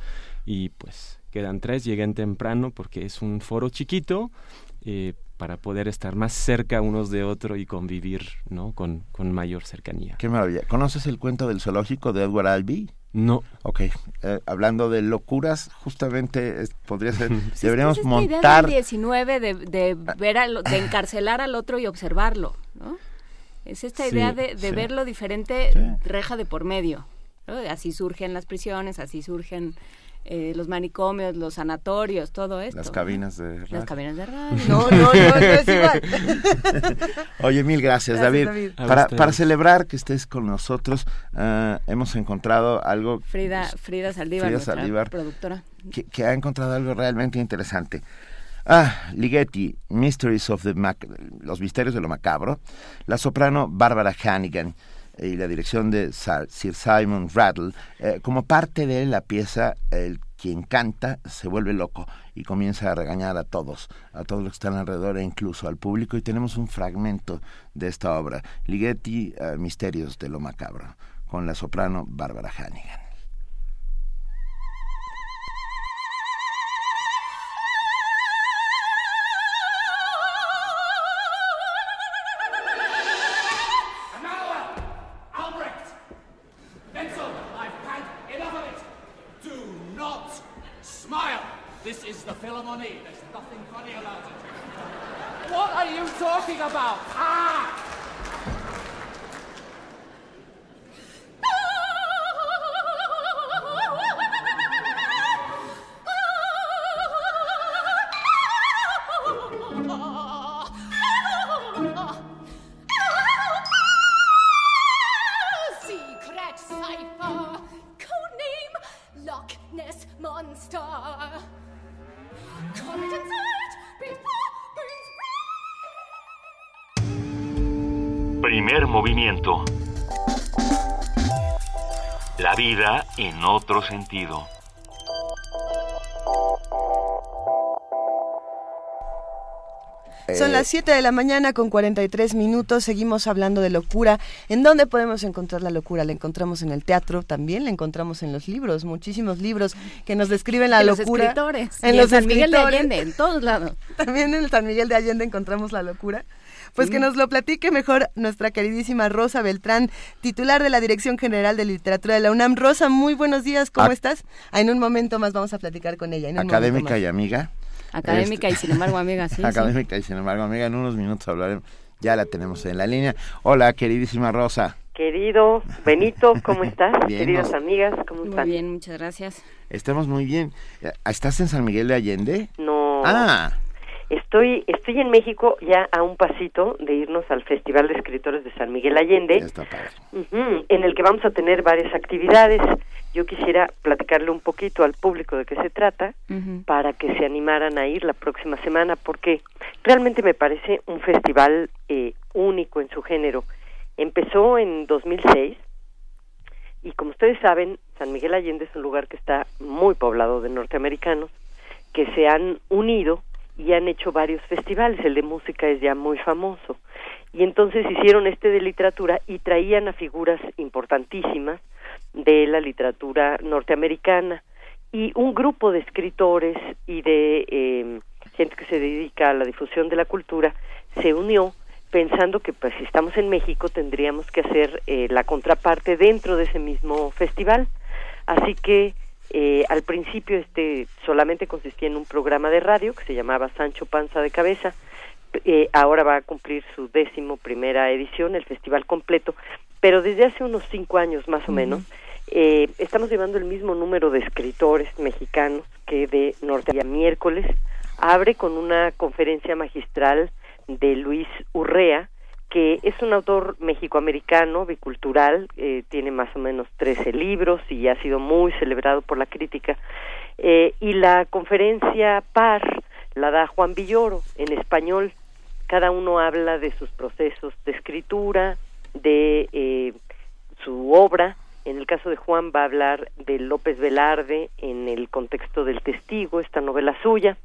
[SPEAKER 9] Y pues quedan tres, lleguen temprano porque es un foro chiquito eh, para poder estar más cerca unos de otro y convivir ¿no? con, con mayor cercanía.
[SPEAKER 2] Qué maravilla. ¿Conoces el cuento del zoológico de Edward Albee?
[SPEAKER 9] No.
[SPEAKER 2] Ok, eh, hablando de locuras, justamente es- podría ser, *laughs*
[SPEAKER 3] Pues
[SPEAKER 2] deberíamos
[SPEAKER 3] es que es esta idea
[SPEAKER 2] montar...
[SPEAKER 3] del 19 de, de ver al- de encarcelar al otro y observarlo, ¿no? Es esta
[SPEAKER 9] Sí,
[SPEAKER 3] idea de, de
[SPEAKER 2] sí.
[SPEAKER 3] ver lo diferente,
[SPEAKER 2] Sí.
[SPEAKER 3] reja de por medio. ¿no? Así surgen las prisiones, así surgen eh, los manicomios, los sanatorios, todo esto.
[SPEAKER 2] Las
[SPEAKER 3] ¿no?
[SPEAKER 2] cabinas de radio.
[SPEAKER 3] Las cabinas de radio.
[SPEAKER 4] No, no, no, no es igual. *laughs*
[SPEAKER 2] Oye, mil gracias,
[SPEAKER 4] Gracias,
[SPEAKER 2] David.
[SPEAKER 4] David.
[SPEAKER 2] Para, para celebrar que estés con nosotros, ah, hemos encontrado algo
[SPEAKER 3] Frida, Frida Saldívar,
[SPEAKER 2] Frida Saldívar.
[SPEAKER 3] productora.
[SPEAKER 2] que, que ha encontrado algo realmente interesante. Ah, Ligeti, Mysteries of the Mac Los Misterios de lo Macabro, la soprano Barbara Hannigan y la dirección de Sir Simon Rattle, eh, como parte de la pieza, el quien canta se vuelve loco y comienza a regañar a todos, a todos los que están alrededor e incluso al público y tenemos un fragmento de esta obra, Ligeti, eh, Misterios de lo Macabro, con la soprano Barbara Hannigan.
[SPEAKER 10] Philharmonie. There's nothing funny about it. What are you talking about? Ah!
[SPEAKER 1] En otro sentido.
[SPEAKER 4] Son
[SPEAKER 2] Eh,
[SPEAKER 4] las 7 de la mañana con 43 minutos. Seguimos hablando de locura. ¿En dónde podemos encontrar la locura? La encontramos en el teatro, también la encontramos en los libros. Muchísimos libros que nos describen la
[SPEAKER 3] En los
[SPEAKER 4] locura.
[SPEAKER 3] escritores.
[SPEAKER 4] En
[SPEAKER 3] Y
[SPEAKER 4] los
[SPEAKER 3] San Miguel de
[SPEAKER 4] escritores.
[SPEAKER 3] Allende, en todos lados. *laughs*
[SPEAKER 4] También en el San Miguel de Allende encontramos la locura. Pues que nos lo platique mejor nuestra queridísima Rosa Beltrán, titular de la Dirección General de Literatura de la UNAM. Rosa, muy buenos días, ¿cómo estás? Ah, en un momento más vamos a platicar con ella. en un momento
[SPEAKER 2] Académica y amiga.
[SPEAKER 3] Académica y sin embargo amiga, *laughs* sí, sí.
[SPEAKER 2] Académica y sin embargo amiga. En unos minutos hablaremos. Ya la tenemos en la línea. Hola, queridísima Rosa.
[SPEAKER 11] Querido Benito, ¿cómo *laughs* estás?
[SPEAKER 2] Bien,
[SPEAKER 11] Queridas
[SPEAKER 2] nos-
[SPEAKER 11] amigas, ¿cómo
[SPEAKER 3] Muy
[SPEAKER 11] están?
[SPEAKER 3] bien, muchas gracias.
[SPEAKER 2] Estamos muy bien. ¿Estás en San Miguel de Allende?
[SPEAKER 11] No,
[SPEAKER 2] Ah,
[SPEAKER 11] estoy, estoy en México ya a un pasito de irnos al Festival de Escritores de San Miguel Allende,
[SPEAKER 2] está padre.
[SPEAKER 11] ujú, en el que vamos a tener varias actividades. Yo quisiera platicarle un poquito al público de qué se trata para que se animaran a ir la próxima semana, porque realmente me parece un festival eh, único en su género. Empezó en 2006 y como ustedes saben, San Miguel Allende es un lugar que está muy poblado de norteamericanos que se han unido y han hecho varios festivales. El de música es ya muy famoso. Y entonces hicieron este de literatura y traían a figuras importantísimas de la literatura norteamericana y un grupo de escritores y de eh, gente que se dedica a la difusión de la cultura se unió pensando que pues si estamos en México tendríamos que hacer eh, la contraparte dentro de ese mismo festival así que eh, al principio este solamente consistía en un programa de radio que se llamaba Sancho Panza de Cabeza eh, ahora va a cumplir su décimo primera edición, el festival completo, pero desde hace unos cinco años más o menos eh, estamos llevando el mismo número de escritores mexicanos que de norte a miércoles. Abre con una conferencia magistral de Luis Urrea, que es un autor mexicoamericano, bicultural, eh, tiene más o menos 13 libros y ha sido muy celebrado por la crítica. Eh, y la conferencia par la da Juan Villoro en español. Cada uno habla de sus procesos de escritura, de eh, su obra. En el caso de Juan va a hablar de López Velarde en el contexto del testigo, esta novela suya.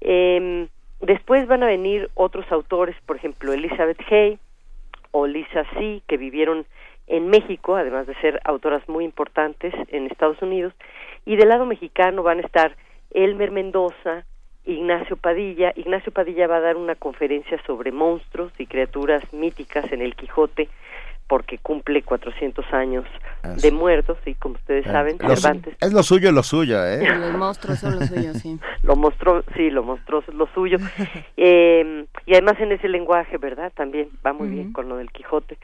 [SPEAKER 11] Eh, después van a venir otros autores, por ejemplo, Elizabeth Hay o Lisa C., que vivieron en México, además de ser autoras muy importantes en Estados Unidos. Y del lado mexicano van a estar Elmer Mendoza, Ignacio Padilla. Ignacio Padilla va a dar una conferencia sobre monstruos y criaturas míticas en el Quijote porque cumple 400 años
[SPEAKER 2] Así.
[SPEAKER 11] de muertos y como ustedes saben,
[SPEAKER 2] Lo su-
[SPEAKER 11] Cervantes
[SPEAKER 2] es lo suyo, lo suyo, ¿eh? *laughs*
[SPEAKER 3] Los monstruos son los suyos, sí. *laughs*
[SPEAKER 11] lo mostró, sí, lo mostró es lo suyo. *laughs* Eh, y además en ese lenguaje, ¿verdad? También va muy bien con lo del Quijote.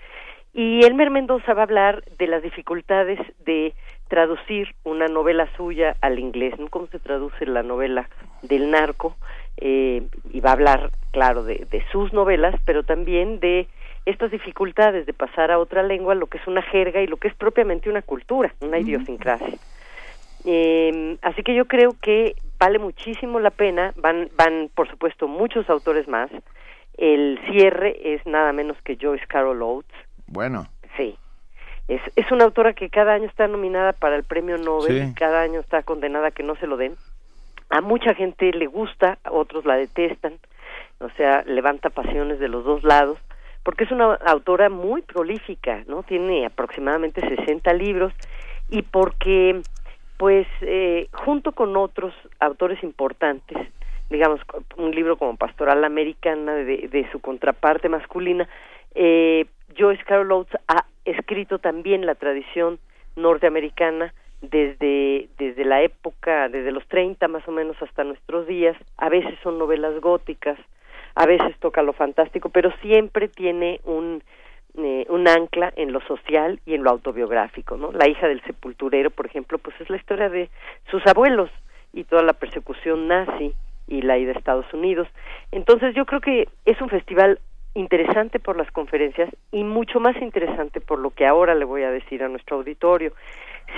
[SPEAKER 11] Y Elmer Mendoza va a hablar de las dificultades de traducir una novela suya al inglés, ¿no? ¿Cómo se traduce la novela del narco? Eh, y va a hablar, claro, de, de sus novelas, pero también de estas dificultades de pasar a otra lengua, lo que es una jerga y lo que es propiamente una cultura, una idiosincrasia. Eh, así que yo creo que vale muchísimo la pena. Van, van, por supuesto, muchos autores más. El cierre es nada menos que Joyce Carol Oates.
[SPEAKER 2] Bueno,
[SPEAKER 11] Sí. Es, es una autora que cada año está nominada para el premio Nobel,
[SPEAKER 2] Sí.
[SPEAKER 11] cada año está condenada a que no se lo den. A mucha gente le gusta, a otros la detestan, o sea, levanta pasiones de los dos lados, porque es una autora muy prolífica, ¿no? Tiene aproximadamente 60 libros y porque, pues, eh, junto con otros autores importantes, digamos, un libro como Pastoral Americana de, de su contraparte masculina, eh, Joyce Carol Oates ha escrito también la tradición norteamericana desde, desde la época, desde los 30 más o menos hasta nuestros días. A veces son novelas góticas, a veces toca lo fantástico, pero siempre tiene un, eh, un ancla en lo social y en lo autobiográfico, ¿no? La hija del sepulturero, por ejemplo, pues es la historia de sus abuelos y toda la persecución nazi y la ida a Estados Unidos. Entonces yo creo que es un festival interesante por las conferencias y mucho más interesante por lo que ahora le voy a decir a nuestro auditorio.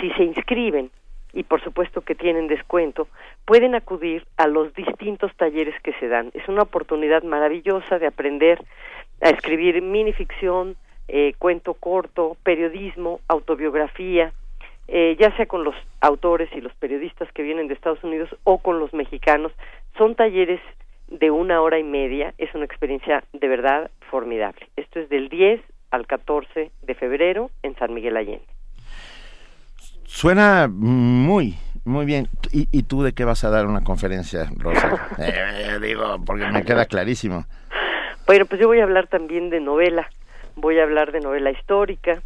[SPEAKER 11] Si se inscriben y por supuesto que tienen descuento, pueden acudir a los distintos talleres que se dan. Es una oportunidad maravillosa de aprender a escribir minificción, eh, cuento corto, periodismo, autobiografía, eh, ya sea con los autores y los periodistas que vienen de Estados Unidos o con los mexicanos. Son talleres de una hora y media, es una experiencia de verdad formidable. Esto es del 10 al 14 de febrero en San Miguel Allende.
[SPEAKER 2] Suena muy, muy bien. ¿Y, ¿Y, tú de qué vas a dar una conferencia, Rosa? *laughs* eh, digo, porque me queda clarísimo.
[SPEAKER 11] Bueno, pues yo voy a hablar también de novela. Voy a hablar de novela histórica.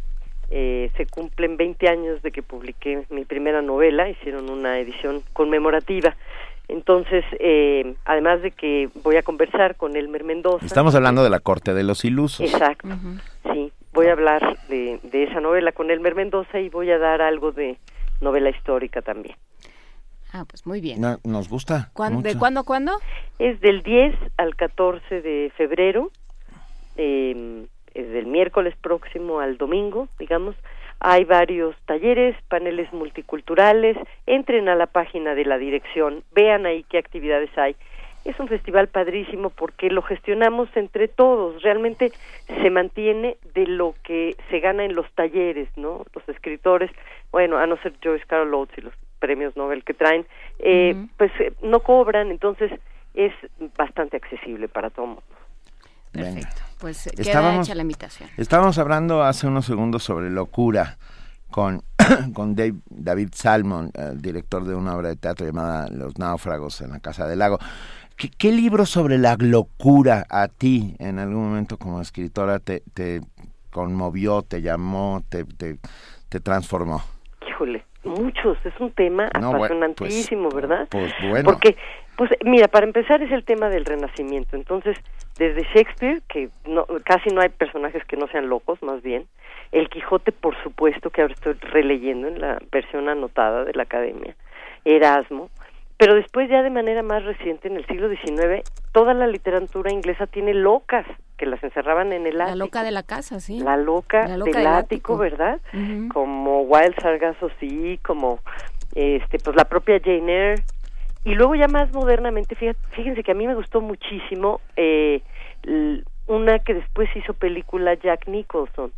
[SPEAKER 11] Eh, se cumplen 20 años de que publiqué mi primera novela. Hicieron una edición conmemorativa. Entonces, eh, además de que voy a conversar con Elmer Mendoza.
[SPEAKER 2] Estamos hablando de la corte de los ilusos.
[SPEAKER 11] Exacto, sí. Voy a hablar de, de esa novela con Elmer Mendoza y voy a dar algo de novela histórica también.
[SPEAKER 3] Ah, pues muy bien.
[SPEAKER 2] No, nos gusta.
[SPEAKER 3] ¿Cuándo, ¿De cuándo a cuándo?
[SPEAKER 11] Es del 10 al 14 de febrero, eh, es del miércoles próximo al domingo, digamos. Hay varios talleres, paneles multiculturales. Entren a la página de la dirección, vean ahí qué actividades hay. Es un festival padrísimo porque lo gestionamos entre todos. Realmente se mantiene de lo que se gana en los talleres, ¿no? Los escritores, bueno, a no ser Joyce Carol Oates y los premios Nobel que traen, eh, uh -huh. pues eh, no cobran, entonces es bastante accesible para todo mundo.
[SPEAKER 3] Perfecto, pues queda estábamos, hecha la invitación.
[SPEAKER 2] Estábamos hablando hace unos segundos sobre locura con, *coughs* con Dave, David Salmon, el director de una obra de teatro llamada Los náufragos en la Casa del Lago. ¿Qué, ¿Qué, libro sobre la locura a ti en algún momento como escritora te, te conmovió, te llamó, te, te, te transformó?
[SPEAKER 11] Híjole, muchos, es un tema no, apasionantísimo,
[SPEAKER 2] pues,
[SPEAKER 11] ¿verdad?
[SPEAKER 2] Pues bueno.
[SPEAKER 11] Porque, pues mira, para empezar es el tema del renacimiento, entonces desde Shakespeare, que no, casi no hay personajes que no sean locos, más bien, el Quijote, por supuesto, que ahora estoy releyendo en la versión anotada de la Academia, Erasmo, pero después ya de manera más reciente, en el siglo XIX, toda la literatura inglesa tiene locas que las encerraban en el ático.
[SPEAKER 3] La loca de la casa, sí.
[SPEAKER 11] La loca, la loca del, del, ático, ¿verdad? Uh -huh. Como Wild Sargasso, sí, como este, pues la propia Jane Eyre. Y luego ya más modernamente, fíjate, fíjense que a mí me gustó muchísimo eh, una que después hizo película Jack Nicholson.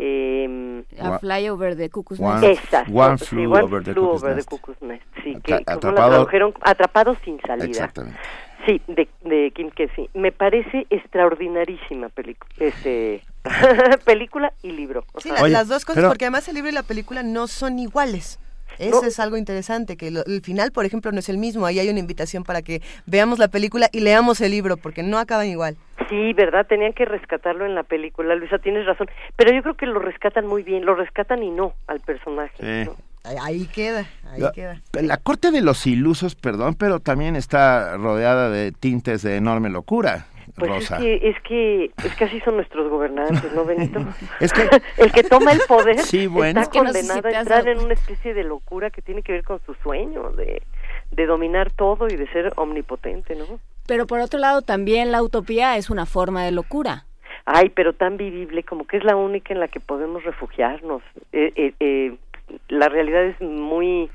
[SPEAKER 11] Eh,
[SPEAKER 3] a Fly Over the Cuckoo's
[SPEAKER 11] Nest. Exacto.
[SPEAKER 2] One Flew,
[SPEAKER 11] sí, one
[SPEAKER 2] over, the
[SPEAKER 11] flew
[SPEAKER 2] cuckoo's
[SPEAKER 11] over
[SPEAKER 2] nest.
[SPEAKER 11] the Cuckoo's Nest. Sí, que,
[SPEAKER 2] atrapado,
[SPEAKER 11] la tradujeron atrapado sin salida.
[SPEAKER 2] Exactamente.
[SPEAKER 11] Sí, de, de Kim Kesey. Me parece extraordinarísima película. Este, *laughs* película y libro.
[SPEAKER 4] O sea, sí, Oye, las dos cosas, pero... porque además el libro y la película no son iguales. Eso no. es algo interesante, que lo, el final, por ejemplo, no es el mismo. Ahí hay una invitación para que veamos la película y leamos el libro, porque no acaban igual.
[SPEAKER 11] Sí, ¿verdad? Tenían que rescatarlo en la película. Luisa, tienes razón. Pero yo creo que lo rescatan muy bien. Lo rescatan y no al personaje.
[SPEAKER 2] Sí.
[SPEAKER 11] ¿no?
[SPEAKER 4] Ahí queda, ahí
[SPEAKER 2] la,
[SPEAKER 4] queda.
[SPEAKER 2] La corte de los ilusos, perdón, pero también está rodeada de tintes de enorme locura.
[SPEAKER 11] Pues
[SPEAKER 2] Rosa.
[SPEAKER 11] es que, es que es que así son nuestros gobernantes, ¿no, Benito? *laughs*
[SPEAKER 2] es que *laughs*
[SPEAKER 11] el que toma el poder
[SPEAKER 2] sí, bueno.
[SPEAKER 11] está condenado no sé si a entrar en una especie de locura que tiene que ver con su sueño de, de dominar todo y de ser omnipotente, ¿no?
[SPEAKER 3] Pero por otro lado también la utopía es una forma de locura.
[SPEAKER 11] Ay, pero tan vivible como que es la única en la que podemos refugiarnos. Eh, eh, eh, la realidad es muy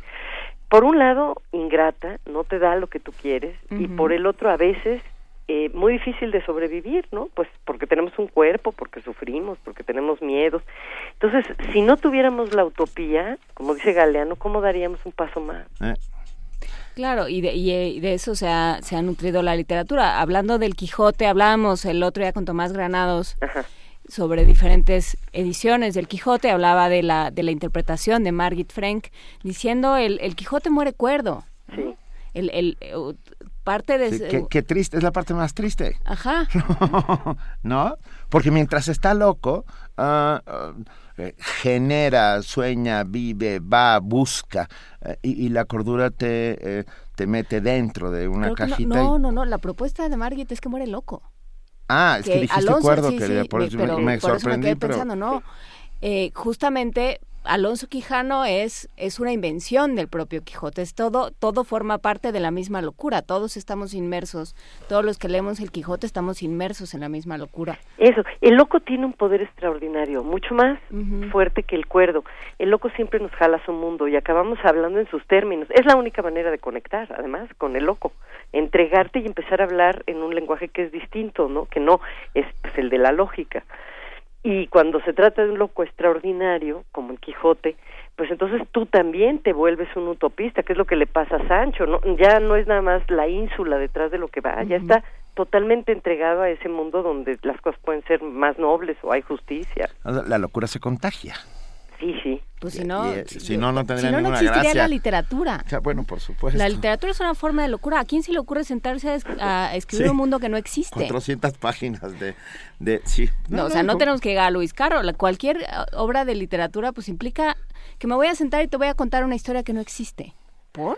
[SPEAKER 11] por un lado ingrata no te da lo que tú quieres uh -huh. y por el otro a veces eh, muy difícil de sobrevivir no pues porque tenemos un cuerpo porque sufrimos porque tenemos miedos entonces si no tuviéramos la utopía como dice Galeano cómo daríamos un paso más
[SPEAKER 2] eh.
[SPEAKER 3] Claro, y de, y de eso se ha, se ha nutrido la literatura. Hablando del Quijote, hablábamos el otro día con Tomás Granados
[SPEAKER 11] Ajá
[SPEAKER 3] sobre diferentes ediciones del Quijote, hablaba de la, de la interpretación de Margit Frank, diciendo el, el Quijote muere cuerdo.
[SPEAKER 11] Sí.
[SPEAKER 3] El, el, parte de...
[SPEAKER 2] Sí, qué, qué, triste, es la parte más triste.
[SPEAKER 3] Ajá. *laughs*
[SPEAKER 2] ¿No? Porque mientras está loco, uh, uh, genera, sueña, vive, va, busca, eh, y, y, la cordura te, eh, te mete dentro de una cajita.
[SPEAKER 3] No, no,
[SPEAKER 2] y...
[SPEAKER 3] no, no, la propuesta de Margit es que muere loco.
[SPEAKER 2] Ah, es que, que dijiste
[SPEAKER 3] Alonso,
[SPEAKER 2] cuerdo,
[SPEAKER 3] sí,
[SPEAKER 2] querida,
[SPEAKER 3] sí,
[SPEAKER 2] por eso me, me
[SPEAKER 3] por
[SPEAKER 2] sorprendí.
[SPEAKER 3] Eso me quedé pensando,
[SPEAKER 2] pero...
[SPEAKER 3] no, eh, justamente Alonso Quijano es, es una invención del propio Quijote, es todo, todo forma parte de la misma locura, todos estamos inmersos, todos los que leemos el Quijote estamos inmersos en la misma locura.
[SPEAKER 11] Eso, el loco tiene un poder extraordinario, mucho más uh -huh. fuerte que el cuerdo, el loco siempre nos jala a su mundo y acabamos hablando en sus términos, es la única manera de conectar, además, con el loco, entregarte y empezar a hablar en un lenguaje que es distinto, ¿no? Que no es pues, el de la lógica Y cuando se trata de un loco extraordinario, como el Quijote, pues entonces tú también te vuelves un utopista, que es lo que le pasa a Sancho, ¿no? Ya no es nada más la ínsula detrás de lo que va, ya está totalmente entregado a ese mundo donde las cosas pueden ser más nobles o hay justicia.
[SPEAKER 2] La locura se contagia.
[SPEAKER 11] Sí, sí.
[SPEAKER 3] Pues si no,
[SPEAKER 2] si no, no tendría
[SPEAKER 3] si no, no
[SPEAKER 2] ninguna
[SPEAKER 3] existiría
[SPEAKER 2] gracia.
[SPEAKER 3] la literatura.
[SPEAKER 2] O sea, bueno, por supuesto.
[SPEAKER 3] La literatura es una forma de locura. ¿A quién se le ocurre sentarse a, es- a escribir
[SPEAKER 2] Sí.
[SPEAKER 3] un mundo que no existe?
[SPEAKER 2] 400 páginas de... de sí.
[SPEAKER 3] No, o sea, no tenemos que llegar a Luis Carro. La- cualquier eh, obra de literatura pues implica que me voy a sentar y te voy a contar una historia que no existe. ¿Por?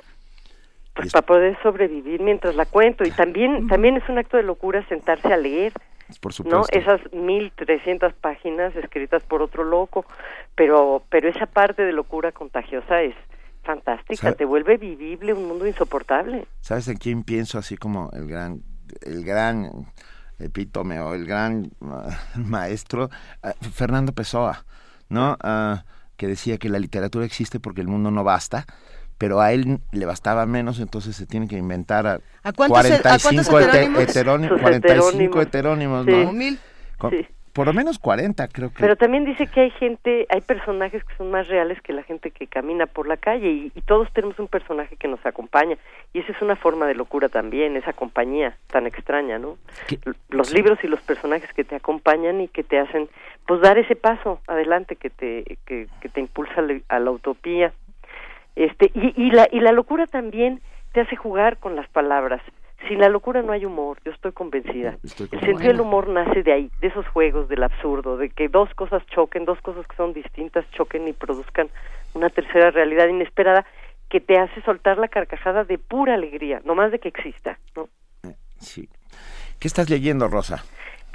[SPEAKER 11] Pues para poder sobrevivir mientras la cuento. Y *laughs* también, también es un acto de locura sentarse a leer.
[SPEAKER 2] Por supuesto.
[SPEAKER 11] ¿no? Esas 1300 páginas escritas por otro loco, pero pero esa parte de locura contagiosa es fantástica,
[SPEAKER 2] ¿Sabe?
[SPEAKER 11] te vuelve vivible un mundo insoportable.
[SPEAKER 2] ¿Sabes en quién pienso así como el gran, el gran epítome o el gran ah, *laughs* maestro? Ah, Fernando Pessoa, ¿no? Ah, que decía que la literatura existe porque el mundo no basta, pero a él le bastaba menos, entonces se tiene que inventar a,
[SPEAKER 4] ¿A cuántos- a
[SPEAKER 2] 45
[SPEAKER 4] cuántos
[SPEAKER 2] hete-
[SPEAKER 4] heterónimos?
[SPEAKER 2] heteróni-
[SPEAKER 11] Sus
[SPEAKER 2] 45
[SPEAKER 11] heterónimos.
[SPEAKER 2] heterónimos,
[SPEAKER 11] Sí.
[SPEAKER 2] ¿no?
[SPEAKER 11] Como mil.
[SPEAKER 2] Con-
[SPEAKER 11] Sí.
[SPEAKER 2] Por lo menos 40, creo que.
[SPEAKER 11] Pero también dice que hay gente, hay personajes que son más reales que la gente que camina por la calle y, y todos tenemos un personaje que nos acompaña y esa es una forma de locura también, esa compañía tan extraña, ¿no? Los libros y los personajes que te acompañan y que te hacen pues dar ese paso adelante que te que, que te impulsa a a la utopía. Este y, y la y la locura también te hace jugar con las palabras. Sin la locura no hay humor, yo estoy convencida. El sentido del humor nace de ahí, de esos juegos del absurdo, de que dos cosas choquen, dos cosas que son distintas choquen y produzcan una tercera realidad inesperada que te hace soltar la carcajada de pura alegría, no más de que exista, ¿no?
[SPEAKER 2] Sí. ¿Qué estás leyendo, Rosa?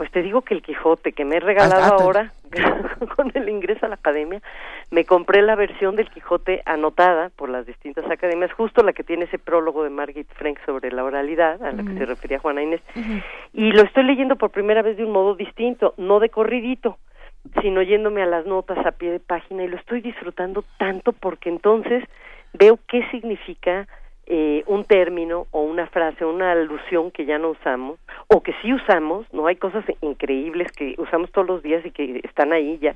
[SPEAKER 11] Pues te digo que el Quijote que me he regalado
[SPEAKER 2] Ah, ah,
[SPEAKER 11] ahora *laughs* con el ingreso a la academia, me compré la versión del Quijote anotada por las distintas academias, justo la que tiene ese prólogo de Margit Frank sobre la oralidad, a la que se refería Juana Inés, y lo estoy leyendo por primera vez de un modo distinto, no de corridito, sino yéndome a las notas a pie de página y lo estoy disfrutando tanto porque entonces veo qué significa eh, un término o una frase, una alusión que ya no usamos o que sí usamos, no hay cosas increíbles que usamos todos los días y que están ahí ya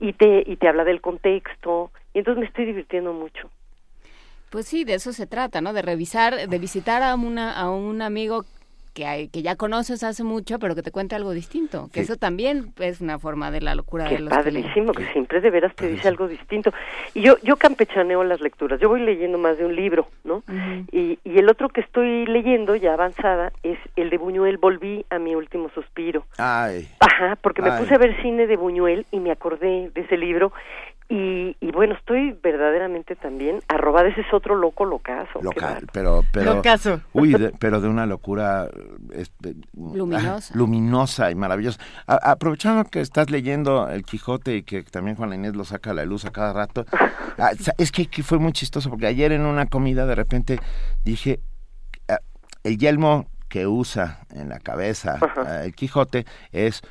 [SPEAKER 11] y te y te habla del contexto y entonces me estoy divirtiendo mucho.
[SPEAKER 3] Pues sí, de eso se trata, ¿no? De revisar, de visitar a, una, a un amigo que, hay, que ya conoces hace mucho, pero que te cuente algo distinto. Que
[SPEAKER 11] Sí.
[SPEAKER 3] eso también es una forma de la locura
[SPEAKER 11] que
[SPEAKER 3] de los
[SPEAKER 11] padrísimo, que siempre de veras te dice algo distinto. Y yo, yo campechaneo las lecturas, yo voy leyendo más de un libro, ¿no? y, y el otro que estoy leyendo, ya avanzada, es el de Buñuel, Volví a mi último suspiro.
[SPEAKER 2] Ay.
[SPEAKER 11] Ajá, porque me
[SPEAKER 2] Ay.
[SPEAKER 11] puse a ver cine de Buñuel y me acordé de ese libro. Y, y bueno, estoy verdaderamente también arrobada, ese es otro loco locazo.
[SPEAKER 2] Local, pero, pero,
[SPEAKER 11] Locazo. *laughs*
[SPEAKER 2] uy, de- pero de una locura este,
[SPEAKER 3] Luminosa.
[SPEAKER 2] ah, *laughs* luminosa y maravillosa. A- aprovechando que estás leyendo El Quijote y que también Juan Inés lo saca a la luz a cada rato, *laughs* ah, es que, que fue muy chistoso porque ayer en una comida de repente dije, ah, el yelmo que usa en la cabeza ah, el Quijote es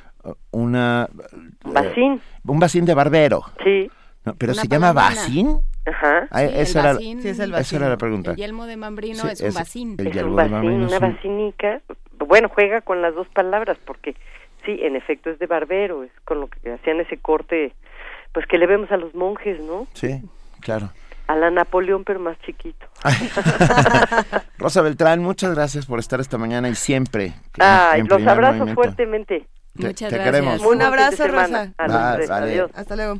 [SPEAKER 2] una... eh,
[SPEAKER 11] Bacín.
[SPEAKER 2] un bacín de barbero.
[SPEAKER 11] Sí.
[SPEAKER 2] No, pero
[SPEAKER 3] Una
[SPEAKER 2] se llama bacín.
[SPEAKER 11] Ajá.
[SPEAKER 2] Ah,
[SPEAKER 3] Sí, el
[SPEAKER 2] esa, era.
[SPEAKER 3] Sí, es
[SPEAKER 2] esa
[SPEAKER 3] el bacín.
[SPEAKER 2] era la pregunta.
[SPEAKER 3] El yelmo de Mambrino
[SPEAKER 2] Sí,
[SPEAKER 3] es un bacín.
[SPEAKER 2] el
[SPEAKER 11] Es un bacín, una
[SPEAKER 2] sí.
[SPEAKER 11] basinica. Bueno, juega con las dos palabras porque sí, en efecto es de barbero, es con lo que hacían ese corte, pues que le vemos a los monjes, ¿no?
[SPEAKER 2] Sí, claro.
[SPEAKER 11] A la Napoleón, pero más chiquito. *laughs*
[SPEAKER 2] Rosa Beltrán, muchas gracias por estar esta mañana y siempre.
[SPEAKER 11] Ay,
[SPEAKER 2] en
[SPEAKER 11] los abrazo
[SPEAKER 2] movimiento.
[SPEAKER 11] fuertemente.
[SPEAKER 2] Te- Muchas te gracias. queremos.
[SPEAKER 4] Un abrazo, Rosa.
[SPEAKER 2] vale.
[SPEAKER 11] Adiós.
[SPEAKER 4] Hasta luego.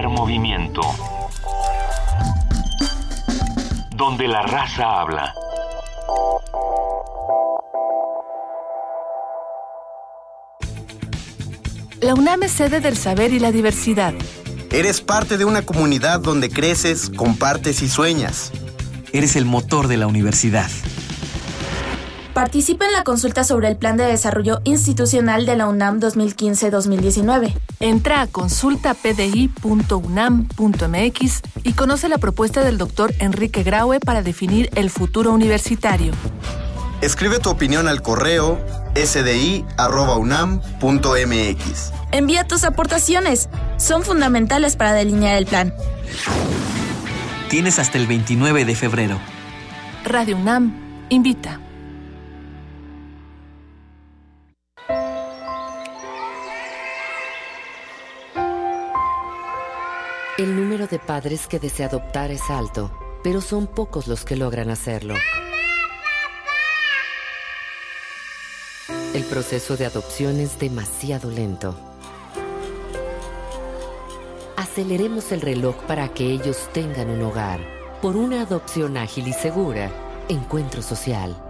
[SPEAKER 1] Primer movimiento. Donde la raza habla.
[SPEAKER 12] La UNAM es sede del saber y la diversidad.
[SPEAKER 13] Eres parte de una comunidad donde creces, compartes y sueñas.
[SPEAKER 14] Eres el motor de la universidad.
[SPEAKER 15] Participa en la consulta sobre el Plan de Desarrollo Institucional de la UNAM 2015-2019.
[SPEAKER 12] Entra a consultapdi.unam.mx y conoce la propuesta del doctor Enrique Graue para definir el futuro universitario.
[SPEAKER 13] Escribe tu opinión al correo sdi.unam.mx.
[SPEAKER 15] Envía tus aportaciones. Son fundamentales para delinear el plan.
[SPEAKER 14] Tienes hasta el 29 de febrero.
[SPEAKER 12] Radio UNAM invita.
[SPEAKER 16] Número de padres que desea adoptar es alto, pero son pocos los que logran hacerlo. El proceso de adopción es demasiado lento. Aceleremos el reloj para que ellos tengan un hogar. Por una adopción ágil y segura, Encuentro Social.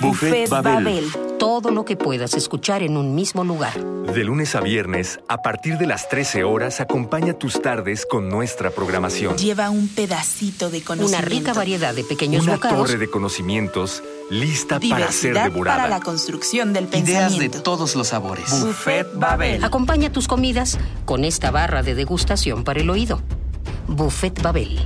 [SPEAKER 1] Buffet Babel.
[SPEAKER 17] Todo lo que puedas escuchar en un mismo lugar.
[SPEAKER 1] De lunes a viernes, a partir de las 13 horas, acompaña tus tardes con nuestra programación.
[SPEAKER 18] Lleva un pedacito de
[SPEAKER 17] Una
[SPEAKER 18] conocimiento.
[SPEAKER 17] rica variedad de pequeños
[SPEAKER 1] Una
[SPEAKER 17] bocados.
[SPEAKER 1] torre de conocimientos lista para ser
[SPEAKER 18] Diversidad
[SPEAKER 1] devorada.
[SPEAKER 18] para la construcción del
[SPEAKER 14] Ideas de
[SPEAKER 18] pensamiento.
[SPEAKER 14] todos los sabores.
[SPEAKER 18] Buffet Babel.
[SPEAKER 17] Acompaña tus comidas con esta barra de degustación para el oído. Buffet Babel.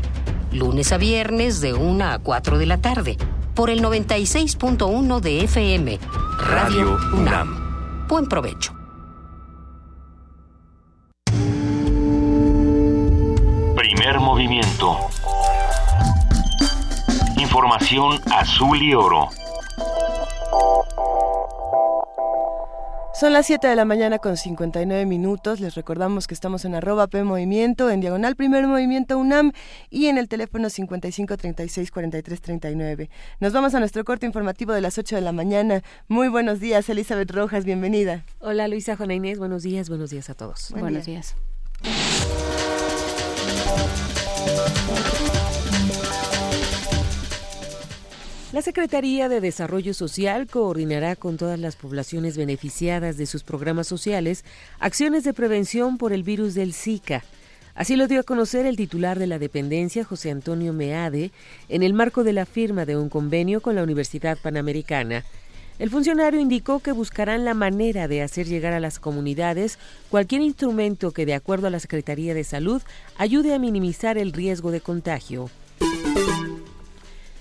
[SPEAKER 17] Lunes a viernes de 1 a 4 de la tarde. Por el 96.1 de FM. Radio, UNAM. Buen provecho.
[SPEAKER 1] Primer movimiento. Información azul y oro.
[SPEAKER 4] Son las 7 de la mañana con 59 minutos. Les recordamos que estamos en arroba P Movimiento, en diagonal Primer Movimiento UNAM y en el teléfono 55 36 43 39. Nos vamos a nuestro corte informativo de las 8 de la mañana. Muy buenos días, Elizabeth Rojas, bienvenida.
[SPEAKER 19] Hola Luisa, Juana Inés, buenos días, buenos días a todos.
[SPEAKER 4] Buen
[SPEAKER 3] Buenos
[SPEAKER 4] día.
[SPEAKER 3] días.
[SPEAKER 19] La Secretaría de Desarrollo Social coordinará con todas las poblaciones beneficiadas de sus programas sociales acciones de prevención por el virus del Zika. Así lo dio a conocer el titular de la dependencia, José Antonio Meade, en el marco de la firma de un convenio con la Universidad Panamericana. El funcionario indicó que buscarán la manera de hacer llegar a las comunidades cualquier instrumento que, de acuerdo a la Secretaría de Salud, ayude a minimizar el riesgo de contagio.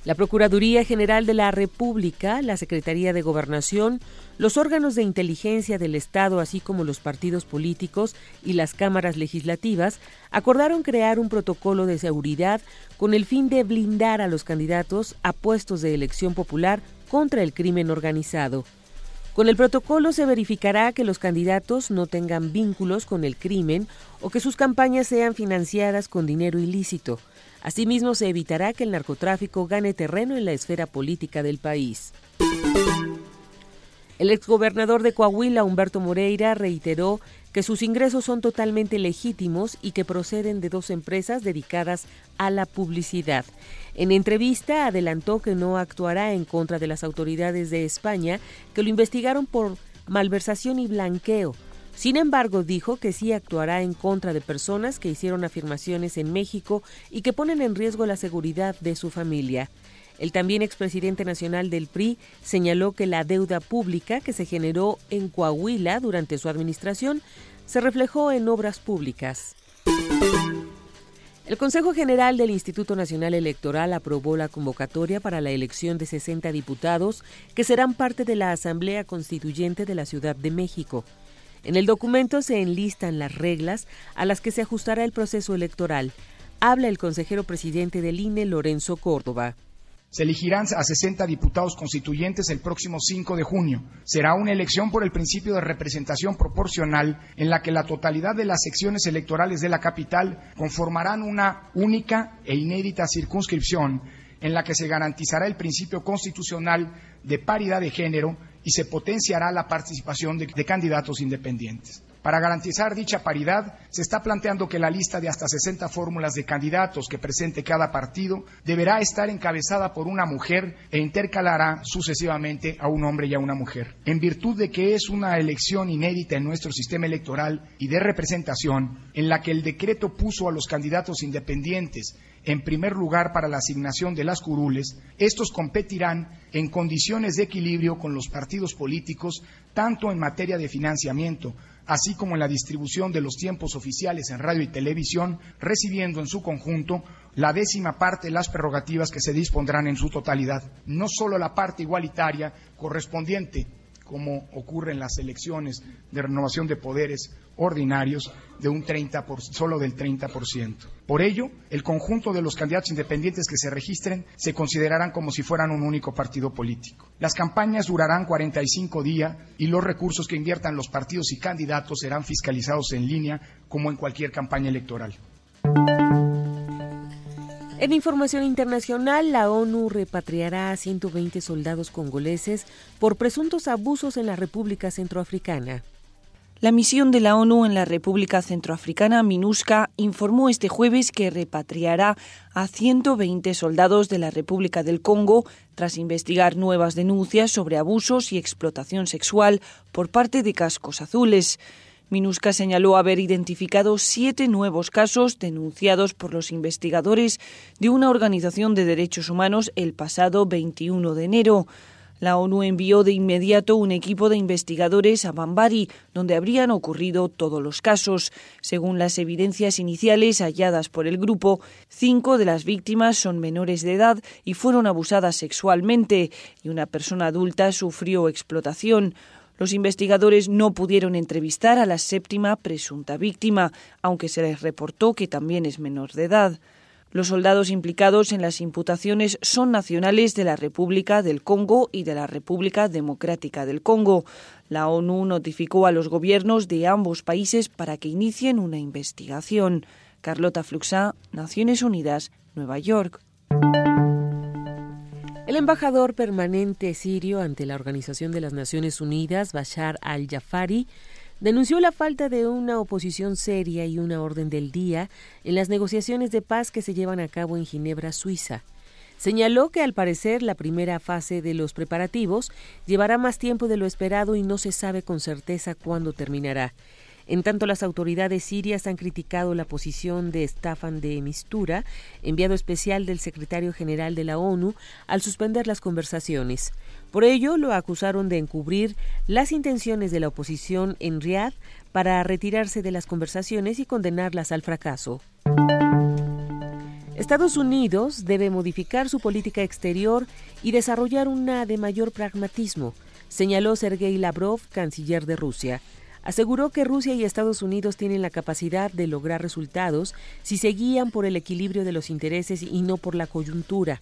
[SPEAKER 19] La Procuraduría General de la República, la Secretaría de Gobernación, los órganos de inteligencia del Estado, así como los partidos políticos y las cámaras legislativas, acordaron crear un protocolo de seguridad con el fin de blindar a los candidatos a puestos de elección popular contra el crimen organizado. Con el protocolo se verificará que los candidatos no tengan vínculos con el crimen o que sus campañas sean financiadas con dinero ilícito. Asimismo, se evitará que el narcotráfico gane terreno en la esfera política del país. El exgobernador de Coahuila, Humberto Moreira, reiteró que sus ingresos son totalmente legítimos y que proceden de dos empresas dedicadas a la publicidad. En entrevista adelantó que no actuará en contra de las autoridades de España que lo investigaron por malversación y blanqueo. Sin embargo, dijo que sí actuará en contra de personas que hicieron afirmaciones en México y que ponen en riesgo la seguridad de su familia. El también expresidente nacional del PRI señaló que la deuda pública que se generó en Coahuila durante su administración se reflejó en obras públicas. El Consejo General del Instituto Nacional Electoral aprobó la convocatoria para la elección de 60 diputados que serán parte de la Asamblea Constituyente de la Ciudad de México. En el documento se enlistan las reglas a las que se ajustará el proceso electoral. Habla el consejero presidente del INE, Lorenzo Córdoba.
[SPEAKER 20] Se elegirán a 60 diputados constituyentes el próximo 5 de junio. Será una elección por el principio de representación proporcional en la que la totalidad de las secciones electorales de la capital conformarán una única e inédita circunscripción en la que se garantizará el principio constitucional de paridad de género y se potenciará la participación de, candidatos independientes. Para garantizar dicha paridad, se está planteando que la lista de hasta 60 fórmulas de candidatos que presente cada partido deberá estar encabezada por una mujer e intercalará sucesivamente a un hombre y a una mujer. En virtud de que es una elección inédita en nuestro sistema electoral y de representación, en la que el decreto puso a los candidatos independientes en primer lugar para la asignación de las curules, estos competirán en condiciones de equilibrio con los partidos políticos, tanto en materia de financiamiento, así como en la distribución de los tiempos oficiales en radio y televisión, recibiendo en su conjunto la décima parte de las prerrogativas que se dispondrán en su totalidad, no solo la parte igualitaria correspondiente como ocurre en las elecciones de renovación de poderes ordinarios, de un 30 por, solo del 30%. Por ello, el conjunto de los candidatos independientes que se registren se considerarán como si fueran un único partido político. Las campañas durarán 45 días y los recursos que inviertan los partidos y candidatos serán fiscalizados en línea como en cualquier campaña electoral.
[SPEAKER 19] En información internacional, la ONU repatriará a 120 soldados congoleses por presuntos abusos en la República Centroafricana.
[SPEAKER 21] La misión de la ONU en la República Centroafricana, MINUSCA, informó este jueves que repatriará a 120 soldados de la República del Congo tras investigar nuevas denuncias sobre abusos y explotación sexual por parte de cascos azules. MINUSCA señaló haber identificado siete nuevos casos denunciados por los investigadores de una organización de derechos humanos el pasado 21 de enero. La ONU envió de inmediato un equipo de investigadores a Bambari, donde habrían ocurrido todos los casos. Según las evidencias iniciales halladas por el grupo, cinco de las víctimas son menores de edad y fueron abusadas sexualmente, y una persona adulta sufrió explotación. Los investigadores no pudieron entrevistar a la séptima presunta víctima, aunque se les reportó que también es menor de edad. Los soldados implicados en las imputaciones son nacionales de la República del Congo y de la República Democrática del Congo. La ONU notificó a los gobiernos de ambos países para que inicien una investigación. Carlota Fluxá, Naciones Unidas, Nueva York.
[SPEAKER 19] El embajador permanente sirio ante la Organización de las Naciones Unidas, Bashar al-Jafari, denunció la falta de una oposición seria y una orden del día en las negociaciones de paz que se llevan a cabo en Ginebra, Suiza. Señaló que al parecer la primera fase de los preparativos llevará más tiempo de lo esperado y no se sabe con certeza cuándo terminará. En tanto, las autoridades sirias han criticado la posición de Staffan de Mistura, enviado especial del secretario general de la ONU, al suspender las conversaciones. Por ello, lo acusaron de encubrir las intenciones de la oposición en Riad para retirarse de las conversaciones y condenarlas al fracaso. Estados Unidos debe modificar su política exterior y desarrollar una de mayor pragmatismo, señaló Sergei Lavrov, canciller de Rusia aseguró que Rusia y Estados Unidos tienen la capacidad de lograr resultados si se guían por el equilibrio de los intereses y no por la coyuntura.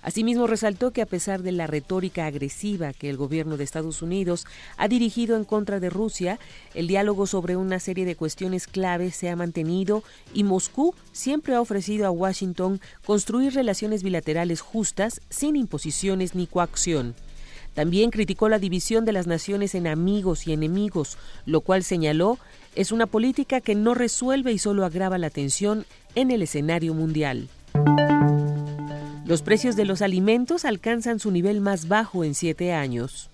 [SPEAKER 19] Asimismo, resaltó que a pesar de la retórica agresiva que el gobierno de Estados Unidos ha dirigido en contra de Rusia, el diálogo sobre una serie de cuestiones clave se ha mantenido y Moscú siempre ha ofrecido a Washington construir relaciones bilaterales justas sin imposiciones ni coacción. También criticó la división de las naciones en amigos y enemigos, lo cual señaló es una política que no resuelve y solo agrava la tensión en el escenario mundial. Los precios de los alimentos alcanzan su nivel más bajo en siete años.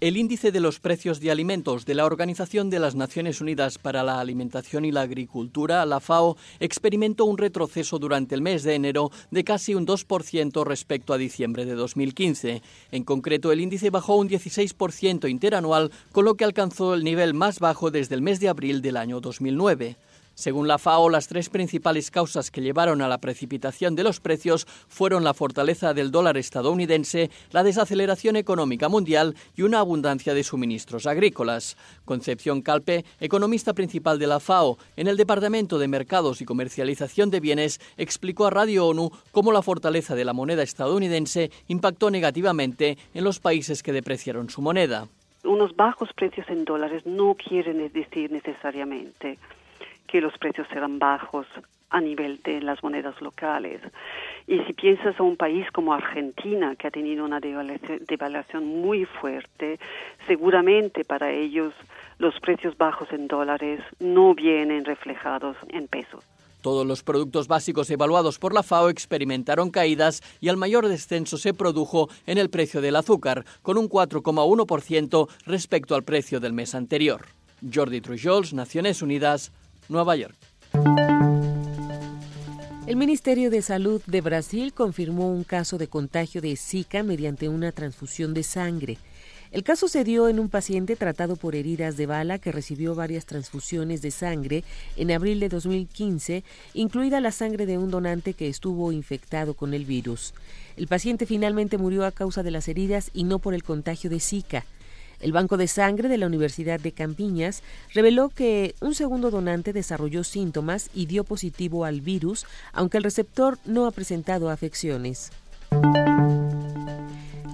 [SPEAKER 22] El índice de los precios de alimentos de la Organización de las Naciones Unidas para la Alimentación y la Agricultura, la FAO, experimentó un retroceso durante el mes de enero de casi un 2% respecto a diciembre de 2015. En concreto, el índice bajó un 16% interanual, con lo que alcanzó el nivel más bajo desde el mes de abril del año 2009. Según la FAO, las tres principales causas que llevaron a la precipitación de los precios fueron la fortaleza del dólar estadounidense, la desaceleración económica mundial y una abundancia de suministros agrícolas. Concepción Calpe, economista principal de la FAO en el Departamento de Mercados y Comercialización de Bienes, explicó a Radio ONU cómo la fortaleza de la moneda estadounidense impactó negativamente en los países que depreciaron su moneda.
[SPEAKER 23] Unos bajos precios en dólares no quieren decir necesariamente que los precios serán bajos a nivel de las monedas locales. Y si piensas a un país como Argentina, que ha tenido una devaluación muy fuerte, seguramente para ellos los precios bajos en dólares no vienen reflejados en pesos.
[SPEAKER 22] Todos los productos básicos evaluados por la FAO experimentaron caídas y el mayor descenso se produjo en el precio del azúcar, con un 4,1% respecto al precio del mes anterior. Jordi Trujols, Naciones Unidas, Nueva York.
[SPEAKER 19] El Ministerio de Salud de Brasil confirmó un caso de contagio de Zika mediante una transfusión de sangre. El caso se dio en un paciente tratado por heridas de bala que recibió varias transfusiones de sangre en abril de 2015, incluida la sangre de un donante que estuvo infectado con el virus. El paciente finalmente murió a causa de las heridas y no por el contagio de Zika. El Banco de Sangre de la Universidad de Campiñas reveló que un segundo donante desarrolló síntomas y dio positivo al virus, aunque el receptor no ha presentado afecciones.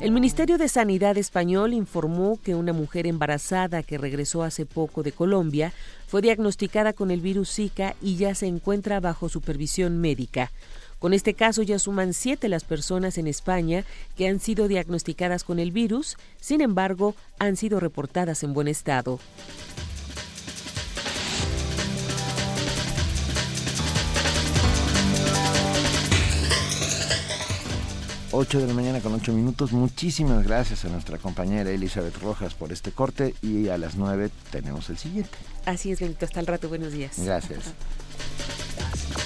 [SPEAKER 19] El Ministerio de Sanidad español informó que una mujer embarazada que regresó hace poco de Colombia fue diagnosticada con el virus Zika y ya se encuentra bajo supervisión médica. Con este caso ya suman siete las personas en España que han sido diagnosticadas con el virus, sin embargo, han sido reportadas en buen estado.
[SPEAKER 2] 8 de la mañana con 8 minutos. Muchísimas gracias a nuestra compañera Elizabeth Rojas por este corte y a las 9 tenemos el siguiente.
[SPEAKER 19] Así es, Benito. Hasta el rato. Buenos días.
[SPEAKER 2] Gracias.
[SPEAKER 24] Primer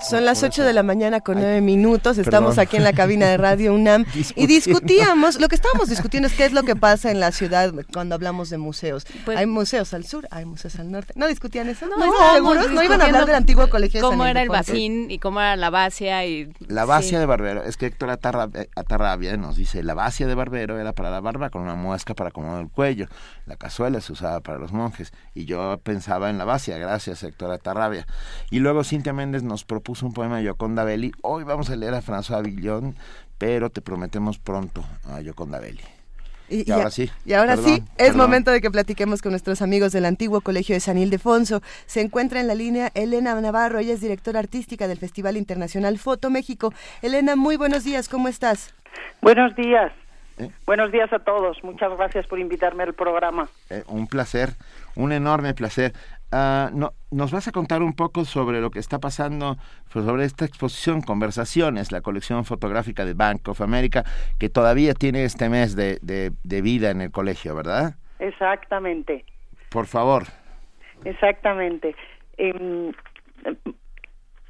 [SPEAKER 4] Son las 8 de la mañana con 9 minutos. Estamos aquí en la cabina de Radio UNAM *laughs* y discutíamos, lo que estábamos discutiendo es qué es lo que pasa en la ciudad cuando hablamos de museos.
[SPEAKER 3] Pues
[SPEAKER 4] hay museos al sur, hay museos al norte. ¿No discutían eso?
[SPEAKER 3] No,
[SPEAKER 4] ¿No, seguros? ¿No iban a hablar del antiguo colegio de
[SPEAKER 3] ¿Cómo era el bacín y cómo era la bacia? Y,
[SPEAKER 2] La bacia
[SPEAKER 3] sí.
[SPEAKER 2] de Barbero, es que Héctor Atarra- eh, Atarrabia nos dice, la bacia de Barbero era para la barba con una muesca para acomodar el cuello, la cazuela se usaba para los monjes, y yo pensaba en la bacia, gracias Héctor Atarrabia. Y luego Cintia Méndez nos propuso un poema de Yoconda Belli, hoy vamos a leer a François Villon, pero te prometemos pronto a Yoconda Belli. Y, ahora sí.
[SPEAKER 4] Y ahora
[SPEAKER 2] Perdón,
[SPEAKER 4] sí, es
[SPEAKER 2] perdón.
[SPEAKER 4] momento de que platiquemos con nuestros amigos del antiguo colegio de San Ildefonso. Se encuentra en la línea Elena Navarro, ella es directora artística del Festival Internacional Foto México. Elena, muy buenos días, ¿cómo estás?
[SPEAKER 25] Buenos días.
[SPEAKER 2] ¿Eh?
[SPEAKER 25] Buenos días a todos. Muchas gracias por invitarme al programa.
[SPEAKER 2] Eh, un placer, un enorme placer. Ah, no, nos vas a contar un poco sobre lo que está pasando, pues, sobre esta exposición, Conversaciones, la colección fotográfica de Bank of America, que todavía tiene este mes de, de- de vida en el colegio, ¿verdad?
[SPEAKER 25] Exactamente,
[SPEAKER 2] Por favor.
[SPEAKER 25] exactamente. Em,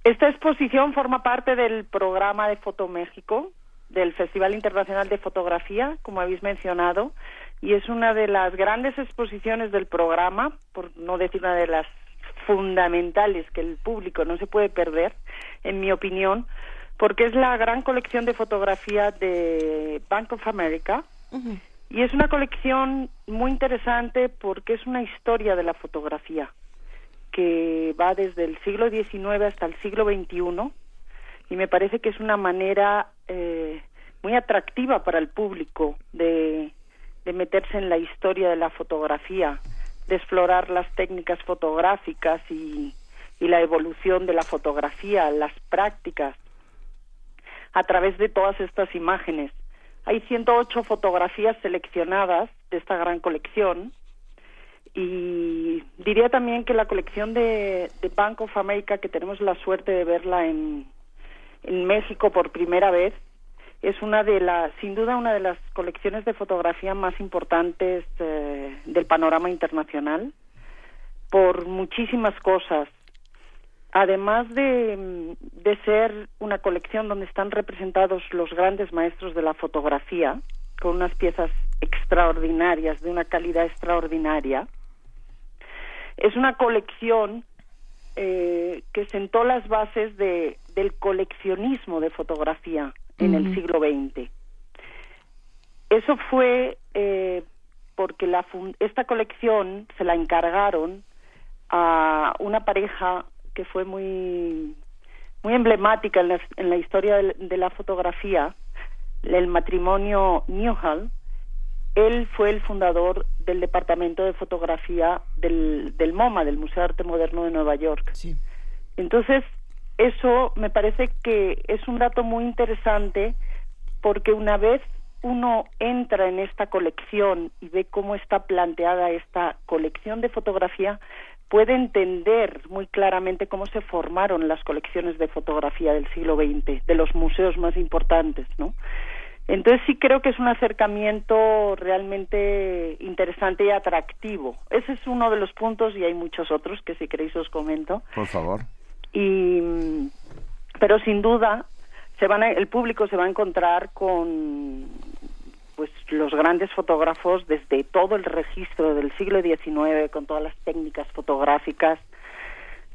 [SPEAKER 25] esta exposición forma parte del programa de Foto México, del Festival Internacional de Fotografía, como habéis mencionado, y es una de las grandes exposiciones del programa, por no decir una de las fundamentales que el público no se puede perder, en mi opinión, porque es la gran colección de fotografía de Bank of America, y es una colección muy interesante porque es una historia de la fotografía que va desde el siglo XIX hasta el siglo XXI y me parece que es una manera eh, muy atractiva para el público de, de meterse en la historia de la fotografía, de explorar las técnicas fotográficas y, y la evolución de la fotografía, las prácticas, a través de todas estas imágenes. Hay 108 fotografías seleccionadas de esta gran colección y diría también que la colección de, de Bank of America, que tenemos la suerte de verla en, en México por primera vez, es una de las, sin duda, una de las colecciones de fotografía más importantes eh, del panorama internacional por muchísimas cosas. Además de, mm, de ser una colección donde están representados los grandes maestros de la fotografía, con unas piezas extraordinarias, de una calidad extraordinaria, es una colección eh, que sentó las bases de, del coleccionismo de fotografía en el siglo XX. Eso fue eh, porque la esta colección se la encargaron a una pareja que fue muy muy emblemática en la, en la historia de, de la fotografía, el matrimonio Newhall. Él fue el fundador del departamento de fotografía del, del MoMA, del Museo de Arte Moderno de Nueva York. Entonces, eso me parece que es un dato muy interesante porque una vez uno entra en esta colección y ve cómo está planteada esta colección de fotografía, puede entender muy claramente cómo se formaron las colecciones de fotografía del siglo XX, de los museos más importantes, ¿no? Entonces sí creo que es un acercamiento realmente interesante y atractivo. Ese es uno de los puntos y hay muchos otros que si queréis os comento.
[SPEAKER 2] Por favor.
[SPEAKER 25] Y pero sin duda se van el público se va a encontrar con pues los grandes fotógrafos desde todo el registro del siglo XIX con todas las técnicas fotográficas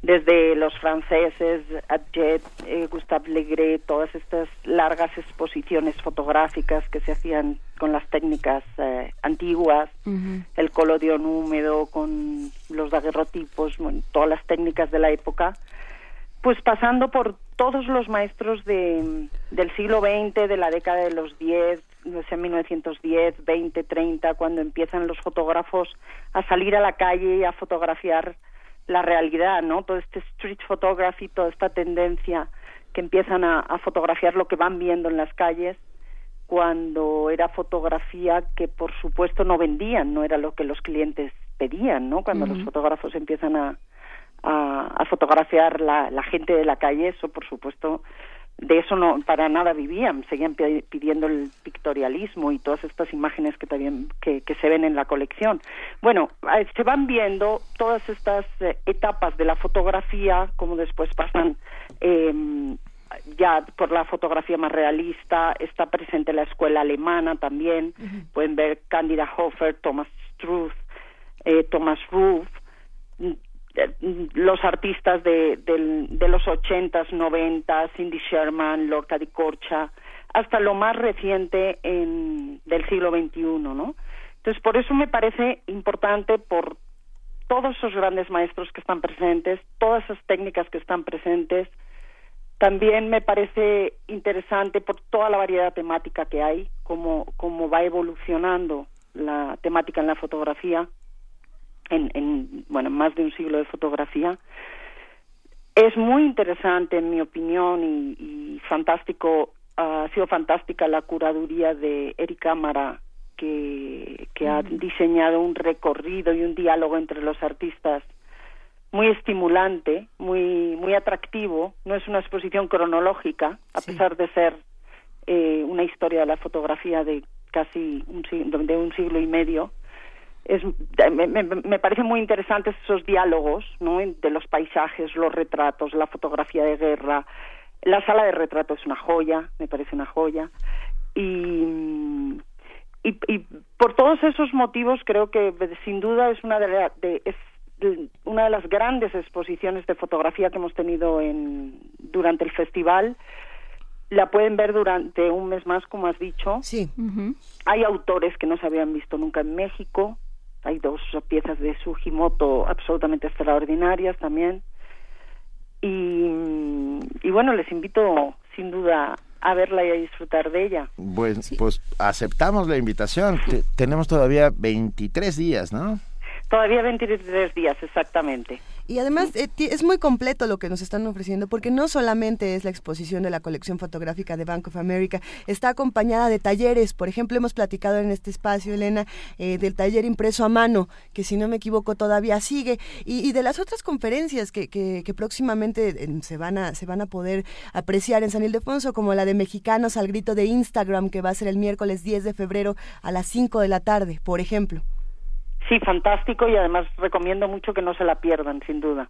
[SPEAKER 25] desde los franceses, Adjet, eh, Gustave Legret, todas estas largas exposiciones fotográficas que se hacían con las técnicas eh, antiguas, el colodión húmedo con los daguerrotipos, todas las técnicas de la época, pues pasando por todos los maestros de, del siglo XX, de la década de los 10, no sé, 1910, 20, 30, cuando empiezan los fotógrafos a salir a la calle y a fotografiar la realidad, ¿no? Todo este street photography, toda esta tendencia que empiezan a, fotografiar lo que van viendo en las calles, cuando era fotografía que por supuesto no vendían, no era lo que los clientes pedían, ¿no? Cuando los fotógrafos empiezan a, a, fotografiar la, la, gente de la calle, eso por supuesto de eso no para nada vivían, seguían pidiendo el pictorialismo y todas estas imágenes que también que, se ven en la colección. Bueno, eh, se van viendo todas estas eh, etapas de la fotografía, como después pasan em, ya por la fotografía más realista, está presente la escuela alemana también, pueden ver Candida Hofer, Thomas Struth, eh, Thomas Ruff, los artistas de, de los ochentas, noventas, Cindy Sherman, Lorca di Corcha, hasta lo más reciente en, del siglo XXI, ¿no? Entonces, por eso me parece importante por todos esos grandes maestros que están presentes, todas esas técnicas que están presentes, también me parece interesante por toda la variedad temática que hay, cómo, cómo va evolucionando la temática en la fotografía en, en bueno más de un siglo de fotografía. Es muy interesante en mi opinión y, fantástico ha sido fantástica la curaduría de Eric Cámara que, que ha diseñado un recorrido y un diálogo entre los artistas muy estimulante, muy muy atractivo. No es una exposición cronológica, a pesar de ser eh, una historia de la fotografía de casi un, de un siglo y medio es, me, me, parece muy interesantes esos diálogos ¿no? de los paisajes, los retratos, la fotografía de guerra. La sala de retrato es una joya, me parece una joya. Y, y, por todos esos motivos creo que sin duda es una de, de, es una de las grandes exposiciones de fotografía que hemos tenido en, durante el festival. La pueden ver durante un mes más, como has dicho.
[SPEAKER 4] Sí.
[SPEAKER 25] Hay autores que no se habían visto nunca en México hay dos piezas de Sugimoto absolutamente extraordinarias también. Y, y bueno, les invito sin duda a verla y a disfrutar de ella.
[SPEAKER 2] Bueno, pues aceptamos la invitación. *laughs* tenemos todavía 23 días, ¿no?
[SPEAKER 25] Todavía 23 días, exactamente.
[SPEAKER 4] Y además eh, es muy completo lo que nos están ofreciendo porque no solamente es la exposición de la colección fotográfica de Bank of America, está acompañada de talleres. Por ejemplo, hemos platicado en este espacio, Elena, eh, del taller impreso a mano, que si no me equivoco todavía sigue, y, de las otras conferencias que, que, próximamente eh, se, van a, se van a poder apreciar en San Ildefonso, como la de Mexicanos al Grito de Instagram, que va a ser el miércoles 10 de febrero a las 5 de la tarde, por ejemplo.
[SPEAKER 25] Sí, fantástico y además recomiendo mucho que no se la pierdan, sin duda.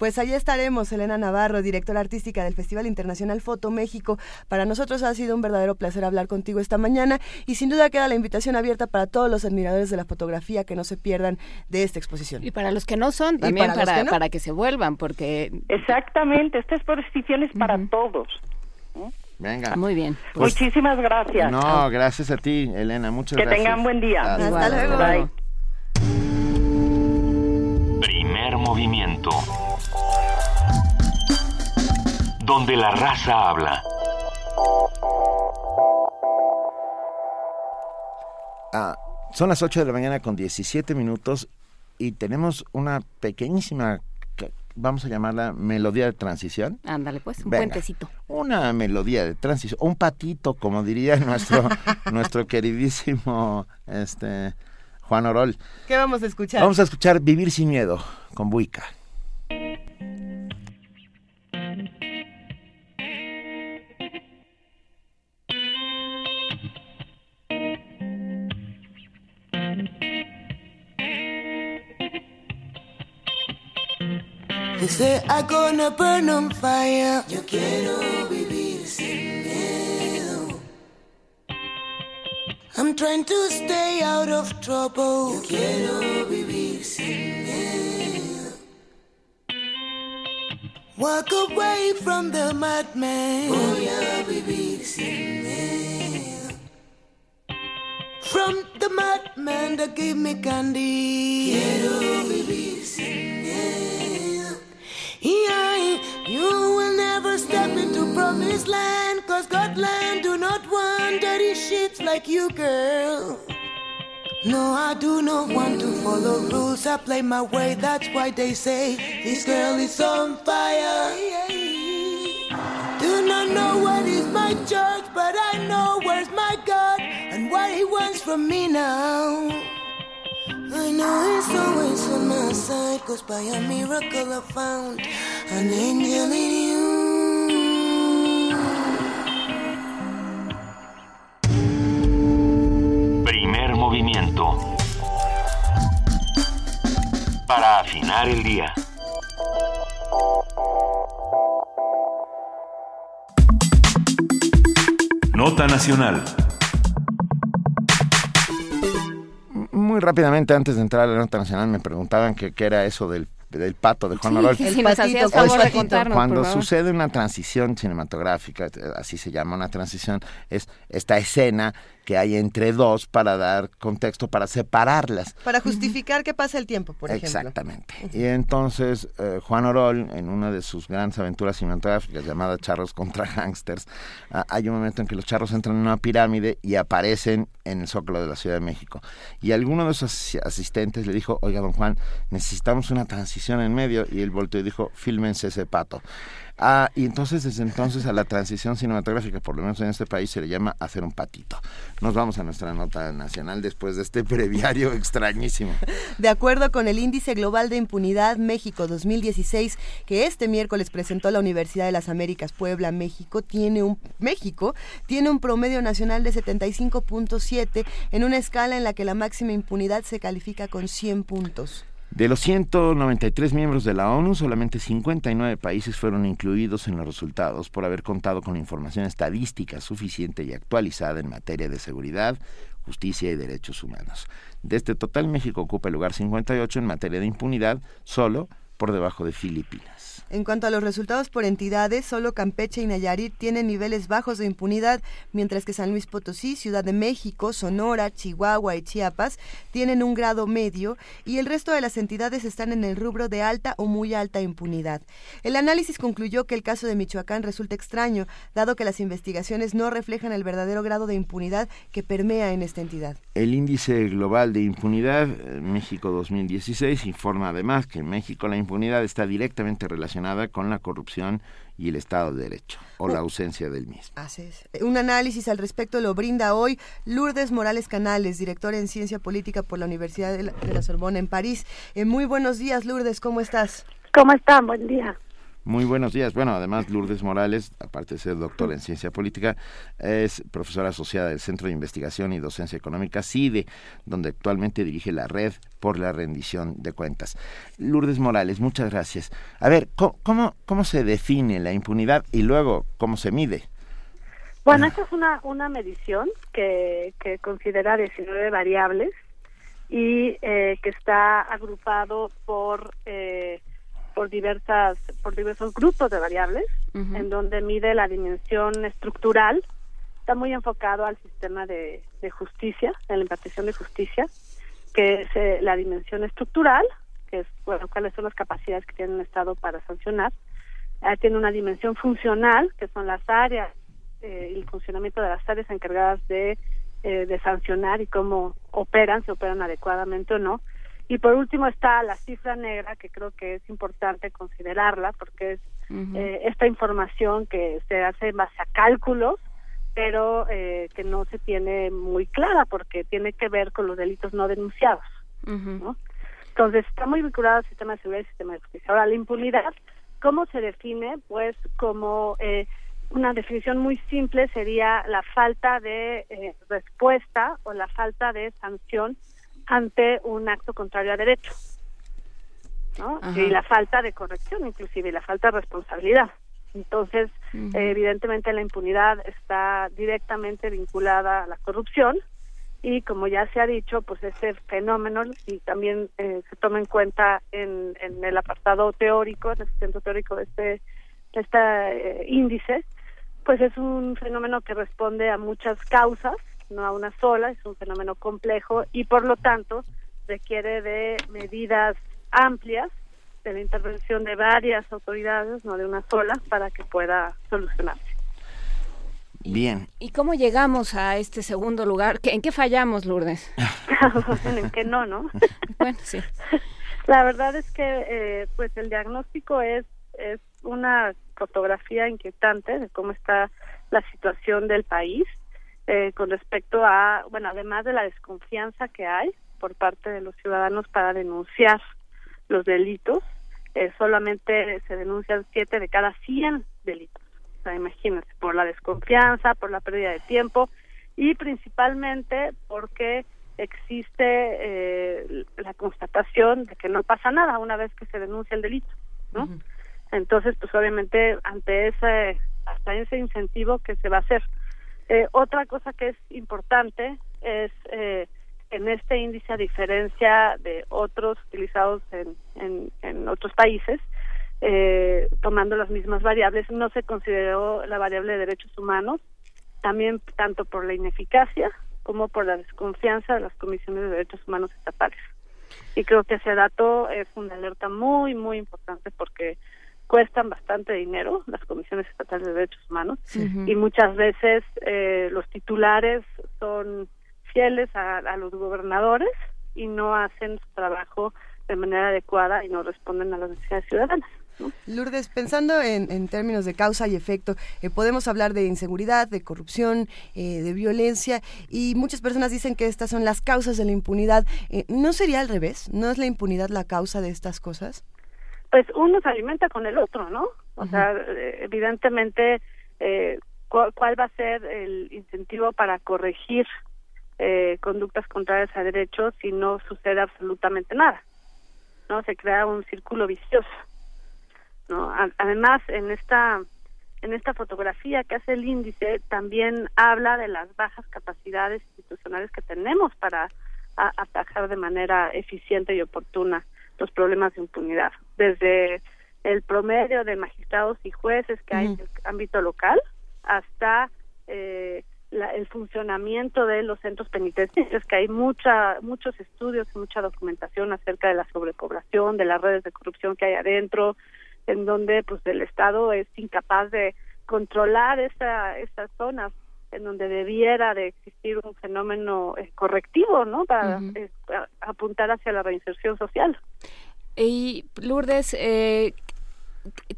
[SPEAKER 4] Pues allí estaremos, Elena Navarro, directora artística del Festival Internacional Foto México. Para nosotros ha sido un verdadero placer hablar contigo esta mañana y sin duda queda la invitación abierta para todos los admiradores de la fotografía que no se pierdan de esta exposición.
[SPEAKER 3] Y para los que no son, también para, que, se vuelvan, porque...
[SPEAKER 25] Exactamente, esta exposición es para todos.
[SPEAKER 2] Venga.
[SPEAKER 3] Muy bien.
[SPEAKER 25] Pues Muchísimas gracias.
[SPEAKER 2] No, gracias a ti, Elena. Muchas
[SPEAKER 25] gracias.
[SPEAKER 2] Que
[SPEAKER 25] tengan buen día.
[SPEAKER 4] Hasta, luego.
[SPEAKER 24] Primer movimiento. Donde la raza habla.
[SPEAKER 2] Ah, son las 8 de la mañana con 17 minutos y tenemos una pequeñísima vamos a llamarla melodía de transición.
[SPEAKER 3] Ándale, pues, un
[SPEAKER 2] Venga.
[SPEAKER 3] puentecito.
[SPEAKER 2] Una melodía de transición, un patito, como diría *laughs* nuestro, nuestro queridísimo este, Juan Orol.
[SPEAKER 4] ¿Qué vamos a escuchar?
[SPEAKER 2] Vamos a escuchar Vivir sin miedo con Buica.
[SPEAKER 26] They say I'm gonna burn on fire. Yo quiero vivir sin I'm trying to stay out of trouble. Yo quiero vivir sin miedo. Walk away from the madman. Voy a vivir sin miedo. From the madman that gave me candy. Quiero vivir sin miedo. Yeah, you will never step into promised land. Cause Godland do not want dirty shits like you, girl. No, I do not want to follow rules. I play my way, that's why they say this girl is on fire. Do not know what is my church, but I know where's my God and what He wants from me now. I know He's always on my side, cause by a miracle I found an angel in you.
[SPEAKER 24] Primer movimiento. Para afinar el día.
[SPEAKER 1] Nota Nacional.
[SPEAKER 2] Muy rápidamente, antes de entrar a la nota nacional, me preguntaban que qué era eso del, del pato de Juan
[SPEAKER 3] Sí, hacías favor de contarnos,
[SPEAKER 2] Cuando sucede una transición cinematográfica, eh, así se llama una transición, es esta escena que hay entre dos para dar contexto, para separarlas.
[SPEAKER 4] Para justificar que pasa el tiempo, por ejemplo.
[SPEAKER 2] Exactamente. Y entonces eh, Juan Orol, en una de sus grandes aventuras cinematográficas llamada Charros contra Gangsters, hay un momento en que los charros entran en una pirámide y aparecen en el zócalo de la Ciudad de México. Y alguno de sus asi- asistentes le dijo, oiga, don Juan, necesitamos una transición en medio. Y él volteó y dijo, fílmense ese pato. Ah, y entonces desde entonces a la transición cinematográfica, por lo menos en este país, se le llama hacer un patito. Nos vamos a nuestra nota nacional después de este *laughs* breviario extrañísimo.
[SPEAKER 4] De acuerdo con el Índice Global de Impunidad México 2016, que este miércoles presentó la Universidad de las Américas Puebla, México, tiene un México tiene un promedio nacional de 75.7 en una escala en la que la máxima impunidad se califica con 100 puntos.
[SPEAKER 2] De los 193 miembros de la ONU, solamente 59 países fueron incluidos en los resultados por haber contado con información estadística suficiente y actualizada en materia de seguridad, justicia y derechos humanos. De este total, México ocupa el lugar 58 en materia de impunidad, solo por debajo de Filipinas.
[SPEAKER 4] En cuanto a los resultados por entidades, solo Campeche y Nayarit tienen niveles bajos de impunidad, mientras que San Luis Potosí, Ciudad de México, Sonora, Chihuahua y Chiapas tienen un grado medio y el resto de las entidades están en el rubro de alta o muy alta impunidad. El análisis concluyó que el caso de Michoacán resulta extraño, dado que las investigaciones no reflejan el verdadero grado de impunidad que permea en esta entidad.
[SPEAKER 2] El índice global de impunidad eh, México 2016 informa además que en México la impunidad está directamente relacionada con la corrupción y el Estado de Derecho, o la ausencia del mismo.
[SPEAKER 4] Así es. Un análisis al respecto lo brinda hoy Lourdes Morales Canales, directora en Ciencia Política por la Universidad de la, de la Sorbona en París. Eh, muy buenos días, Lourdes, ¿cómo estás?
[SPEAKER 27] ¿Cómo están? Buen día.
[SPEAKER 2] Muy buenos días. Bueno, además Lourdes Morales, aparte de ser doctora en ciencia política, es profesora asociada del Centro de Investigación y Docencia Económica CIDE, donde actualmente dirige la red por la rendición de cuentas. Lourdes Morales, muchas gracias. A ver, ¿cómo, cómo, cómo se define la impunidad y luego cómo se mide?
[SPEAKER 27] Bueno, esta es una, una medición que, que considera 19 variables y eh, que está agrupado por eh, por diversas por diversos grupos de variables en donde mide la dimensión estructural está muy enfocado al sistema de, de justicia en la impartición de justicia que es eh, la dimensión estructural que es bueno cuáles son las capacidades que tiene un estado para sancionar Eh, tiene una dimensión funcional que son las áreas eh, el funcionamiento de las áreas encargadas de, eh, de sancionar y cómo operan, si operan adecuadamente o no. Y por último está la cifra negra, que creo que es importante considerarla, porque es eh, esta información que se hace en base a cálculos, pero eh, que no se tiene muy clara, porque tiene que ver con los delitos no denunciados. ¿no? Entonces, está muy vinculado al sistema de seguridad y sistema de justicia. Ahora, la impunidad, ¿cómo se define? Pues como eh, una definición muy simple sería la falta de eh, respuesta o la falta de sanción ante un acto contrario a derecho. ¿no? Y la falta de corrección, inclusive, y la falta de responsabilidad. Entonces, eh, evidentemente la impunidad está directamente vinculada a la corrupción y como ya se ha dicho, pues ese fenómeno y también eh, se toma en cuenta en, en el apartado teórico, en el centro teórico de este, de este eh, índice, pues es un fenómeno que responde a muchas causas, no a una sola, es un fenómeno complejo y por lo tanto requiere de medidas amplias de la intervención de varias autoridades, no de una sola, para que pueda solucionarse.
[SPEAKER 2] Bien.
[SPEAKER 3] ¿Y cómo llegamos a este segundo lugar? ¿Qué- ¿En qué fallamos, Lourdes? *laughs* *laughs*
[SPEAKER 27] en que no, ¿no? *laughs*
[SPEAKER 3] bueno, sí.
[SPEAKER 27] La verdad es que eh, pues el diagnóstico es es una fotografía inquietante de cómo está la situación del país eh, con respecto a, bueno, además de la desconfianza que hay por parte de los ciudadanos para denunciar los delitos, eh, solamente se denuncian siete de cada 100 delitos. O sea, imagínense, por la desconfianza, por la pérdida de tiempo y principalmente porque existe eh, la constatación de que no pasa nada una vez que se denuncia el delito, ¿no? Entonces, pues obviamente ante ese hasta ese incentivo que se va a hacer. Eh, otra cosa que es importante es eh, en este índice a diferencia de otros utilizados en, en, en otros países, eh, tomando las mismas variables, no se consideró la variable de derechos humanos, también tanto por la ineficacia como por la desconfianza de las comisiones de derechos humanos estatales. Y creo que ese dato es una alerta muy, muy importante porque cuestan bastante dinero las comisiones estatales de derechos humanos y muchas veces eh, los titulares son fieles a, a los gobernadores y no hacen su trabajo de manera adecuada y no responden a las necesidades ciudadanas.
[SPEAKER 4] Lourdes, pensando en, en términos de causa y efecto, eh, podemos hablar de inseguridad, de corrupción, eh, de violencia, y muchas personas dicen que estas son las causas de la impunidad. Eh, ¿No sería al revés? ¿No es la impunidad la causa de estas cosas?
[SPEAKER 27] Pues uno se alimenta con el otro, ¿no? O sea, evidentemente, eh, cu- ¿cuál va a ser el incentivo para corregir eh, conductas contrarias a derechos si no sucede absolutamente nada? ¿No? Se crea un círculo vicioso, ¿no? A- Además, en esta en esta fotografía que hace el índice también habla de las bajas capacidades institucionales que tenemos para atajar de manera eficiente y oportuna los problemas de impunidad, desde el promedio de magistrados y jueces que hay en el ámbito local hasta eh, la- el funcionamiento de los centros penitenciarios, que hay mucha, muchos estudios y mucha documentación acerca de la sobrepoblación, de las redes de corrupción que hay adentro, en donde pues el Estado es incapaz de controlar esa, esas zonas en donde debiera de existir un fenómeno eh, correctivo, ¿no? Para eh, apuntar hacia la reinserción social.
[SPEAKER 3] Y Lourdes, eh,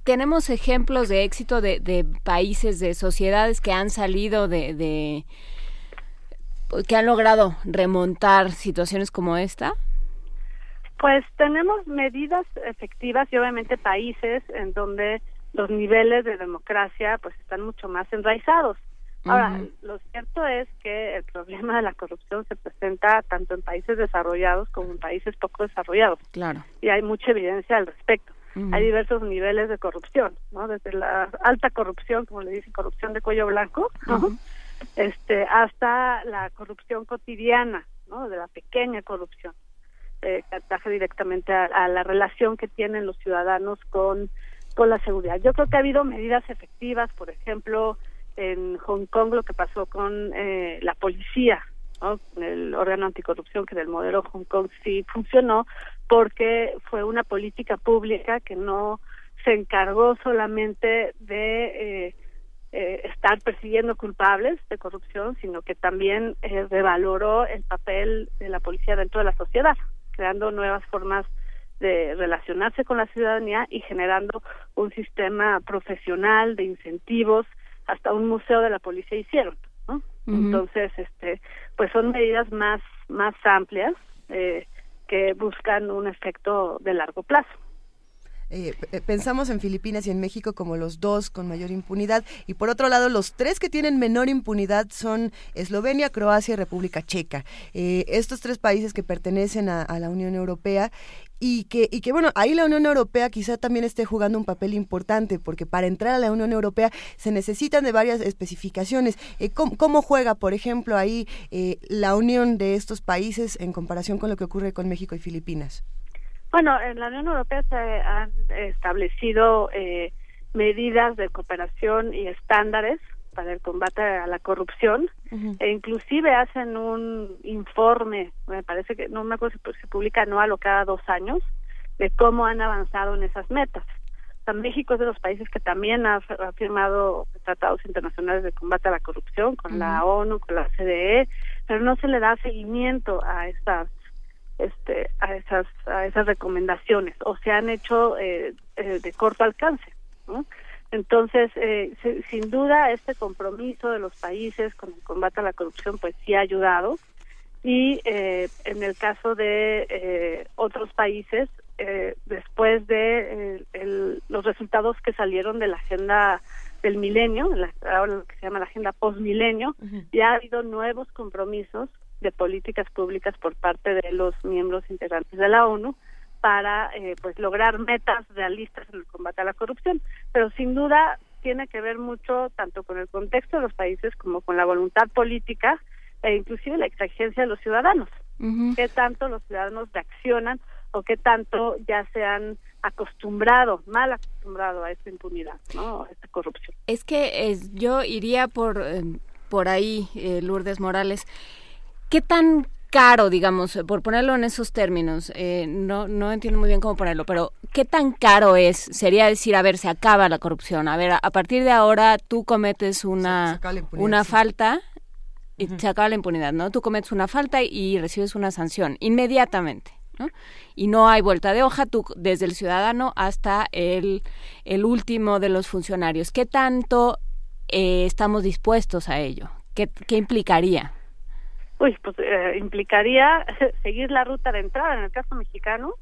[SPEAKER 3] tenemos ejemplos de éxito de, de países, de sociedades que han salido de, de que han logrado remontar situaciones como esta.
[SPEAKER 27] Pues tenemos medidas efectivas y obviamente países en donde los niveles de democracia pues están mucho más enraizados. Ahora, lo cierto es que el problema de la corrupción se presenta tanto en países desarrollados como en países poco desarrollados.
[SPEAKER 3] Claro.
[SPEAKER 27] Y hay mucha evidencia al respecto. Hay diversos niveles de corrupción, ¿no? Desde la alta corrupción, como le dicen, corrupción de cuello blanco, ¿no? Este, hasta la corrupción cotidiana, ¿no? De la pequeña corrupción eh, que ataja directamente a, a la relación que tienen los ciudadanos con, con la seguridad. Yo creo que ha habido medidas efectivas, por ejemplo, en Hong Kong lo que pasó con eh, la policía, ¿no? El órgano anticorrupción, que del modelo Hong Kong sí funcionó, porque fue una política pública que no se encargó solamente de eh, eh, estar persiguiendo culpables de corrupción, sino que también eh, revaloró el papel de la policía dentro de la sociedad. creando nuevas formas de relacionarse con la ciudadanía y generando un sistema profesional de incentivos, hasta un museo de la policía hicieron, ¿no? Entonces, este, pues son medidas más más amplias eh, que buscan un efecto de largo plazo.
[SPEAKER 4] Eh, pensamos en Filipinas y en México como los dos con mayor impunidad y por otro lado los tres que tienen menor impunidad son Eslovenia, Croacia y República Checa. Eh, estos tres países que pertenecen a, la Unión Europea y que, y que bueno, ahí la Unión Europea quizá también esté jugando un papel importante, porque para entrar a la Unión Europea se necesitan de varias especificaciones. Eh, ¿cómo, juega, por ejemplo, ahí la unión de estos países en comparación con lo que ocurre con México y Filipinas?
[SPEAKER 27] Bueno, en la Unión Europea se han establecido eh, medidas de cooperación y estándares para el combate a la corrupción e inclusive hacen un informe, me parece que no me acuerdo si se publica anual o cada dos años, de cómo han avanzado en esas metas. México es de los países que también ha, firmado tratados internacionales de combate a la corrupción con la ONU, con la CDE, pero no se le da seguimiento a estas este, a esas a esas recomendaciones o se han hecho eh, eh, de corto alcance entonces eh, sin duda este compromiso de los países con el combate a la corrupción pues sí ha ayudado. Y en el caso de otros países después de los resultados que salieron de la agenda del milenio, ahora lo que se llama la agenda postmilenio, ya ha habido nuevos compromisos de políticas públicas por parte de los miembros integrantes de la ONU para eh, pues lograr metas realistas en el combate a la corrupción pero sin duda tiene que ver mucho tanto con el contexto de los países como con la voluntad política e inclusive la exigencia de los ciudadanos qué tanto los ciudadanos reaccionan o qué tanto ya se han acostumbrado, mal acostumbrado a esta impunidad, ¿no? A esta corrupción.
[SPEAKER 3] Es que es, yo iría por, eh, por ahí, eh, Lourdes Morales. ¿Qué tan caro, digamos, por ponerlo en esos términos, eh, no, no entiendo muy bien cómo ponerlo, pero ¿qué tan caro es? Sería decir, a ver, se acaba la corrupción, a ver, a, partir de ahora tú cometes una, una falta y se acaba la impunidad, ¿no? Tú cometes una falta y recibes una sanción inmediatamente. ¿no? Y no hay vuelta de hoja, tú desde el ciudadano hasta el, el último de los funcionarios. ¿Qué tanto eh, estamos dispuestos a ello? ¿Qué, qué implicaría?
[SPEAKER 27] Uy, pues eh, implicaría *laughs* seguir la ruta de entrada en el caso mexicano,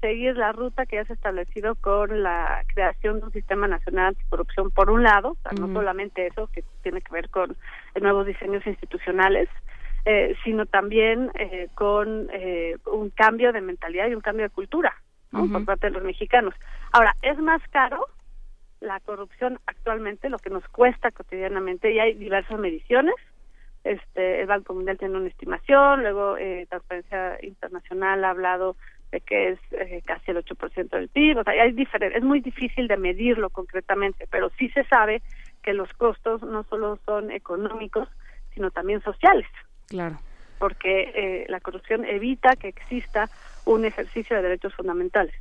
[SPEAKER 27] seguir la ruta que ya se ha establecido con la creación de un sistema nacional anticorrupción por un lado, no solamente eso que tiene que ver con nuevos diseños institucionales, eh, sino también eh, con eh, un cambio de mentalidad y un cambio de cultura por parte de los mexicanos. Ahora, es más caro la corrupción actualmente, lo que nos cuesta cotidianamente, y hay diversas mediciones, este el Banco Mundial tiene una estimación, luego eh, Transparencia Internacional ha hablado de que es eh, casi el 8% del PIB, o sea, hay es muy difícil de medirlo concretamente, pero sí se sabe que los costos no solo son económicos, sino también sociales.
[SPEAKER 3] Claro.
[SPEAKER 27] Porque eh, la corrupción evita que exista un ejercicio de derechos fundamentales.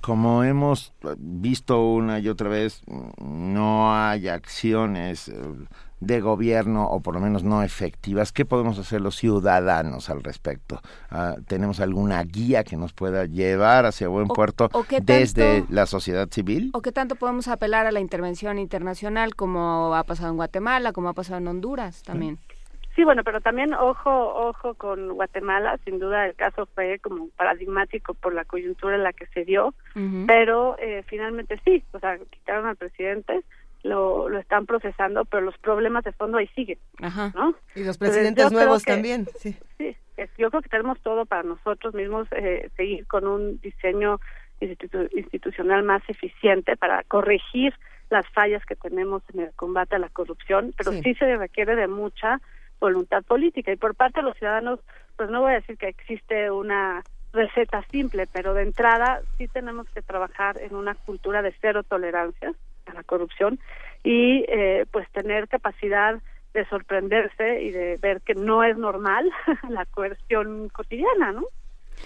[SPEAKER 2] Como hemos visto una y otra vez, no hay acciones de gobierno o por lo menos no efectivas. ¿Qué podemos hacer los ciudadanos al respecto? Ah, ¿Tenemos alguna guía que nos pueda llevar hacia buen puerto desde la sociedad civil?
[SPEAKER 3] ¿O qué tanto podemos apelar a la intervención internacional como ha pasado en Guatemala, como ha pasado en Honduras también?
[SPEAKER 27] Sí, bueno, pero también ojo, ojo con Guatemala, sin duda el caso fue como paradigmático por la coyuntura en la que se dio, pero eh, finalmente sí, o sea, quitaron al presidente, lo, lo están procesando, pero los problemas de fondo ahí siguen, ¿no?
[SPEAKER 4] Y los presidentes nuevos también, sí.
[SPEAKER 27] Sí, yo creo que tenemos todo para nosotros mismos eh, seguir con un diseño institucional más eficiente para corregir las fallas que tenemos en el combate a la corrupción, pero sí. se requiere de mucha voluntad política y por parte de los ciudadanos, pues no voy a decir que existe una receta simple, pero de entrada sí tenemos que trabajar en una cultura de cero tolerancia a la corrupción y eh, pues tener capacidad de sorprenderse y de ver que no es normal *laughs* la coerción cotidiana, ¿no?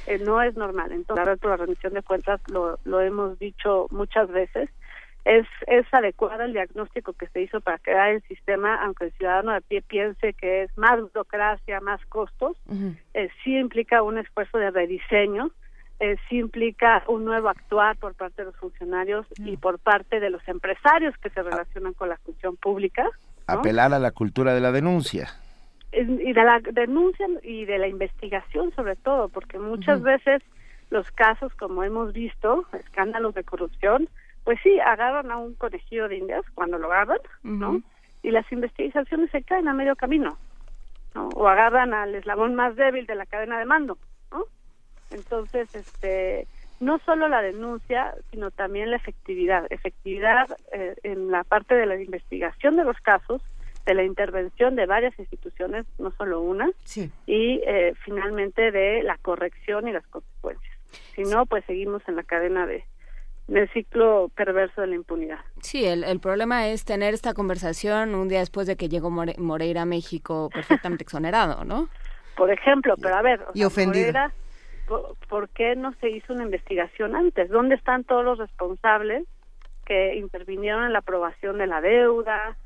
[SPEAKER 27] Eh, no es normal. Entonces, la rendición de cuentas lo, lo hemos dicho muchas veces es, es adecuado el diagnóstico que se hizo para crear el sistema, aunque el ciudadano de pie piense que es más burocracia, más costos, eh, sí implica un esfuerzo de rediseño, eh, sí implica un nuevo actuar por parte de los funcionarios y por parte de los empresarios que se relacionan con la función pública.
[SPEAKER 2] Apelar a la cultura de la denuncia.
[SPEAKER 27] Y de la denuncia y de la investigación sobre todo, porque muchas veces los casos, como hemos visto, escándalos de corrupción, pues sí, agarran a un conejillo de indias cuando lo agarran, ¿no? Y las investigaciones se caen a medio camino, ¿no? O agarran al eslabón más débil de la cadena de mando, ¿no? Entonces, este, no solo la denuncia, sino también la efectividad. Efectividad eh, en la parte de la investigación de los casos, de la intervención de varias instituciones, no solo una, y eh, finalmente de la corrección y las consecuencias. Si no, pues seguimos en la cadena de, del ciclo perverso de la impunidad.
[SPEAKER 3] Sí, el, el problema es tener esta conversación un día después de que llegó Moreira a México perfectamente *laughs* exonerado, ¿no?
[SPEAKER 27] Por ejemplo, pero a ver,
[SPEAKER 4] y ofendido.
[SPEAKER 27] Moreira, ¿por, ¿por qué no se hizo una investigación antes? ¿Dónde están todos los responsables que intervinieron en la aprobación de la deuda?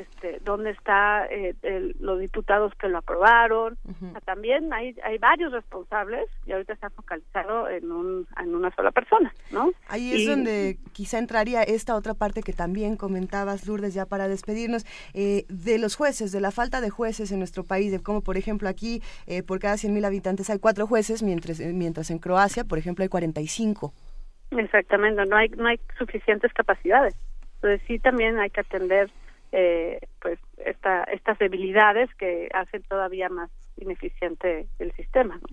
[SPEAKER 27] Este, dónde está eh, el- los diputados que lo aprobaron. O sea, también hay, hay varios responsables y ahorita está focalizado en, un, en una sola persona, ¿no?
[SPEAKER 4] Ahí es
[SPEAKER 27] Y-
[SPEAKER 4] donde quizá entraría esta otra parte que también comentabas, Lourdes, ya para despedirnos, eh, de los jueces, de la falta de jueces en nuestro país, de cómo, por ejemplo, aquí eh, por cada 100.000 habitantes hay cuatro jueces, mientras, eh, mientras en Croacia, por ejemplo, hay 45.
[SPEAKER 27] Exactamente, no hay, no hay suficientes capacidades. Entonces sí también hay que atender eh, pues esta, estas debilidades que hacen todavía más ineficiente el sistema. ¿no?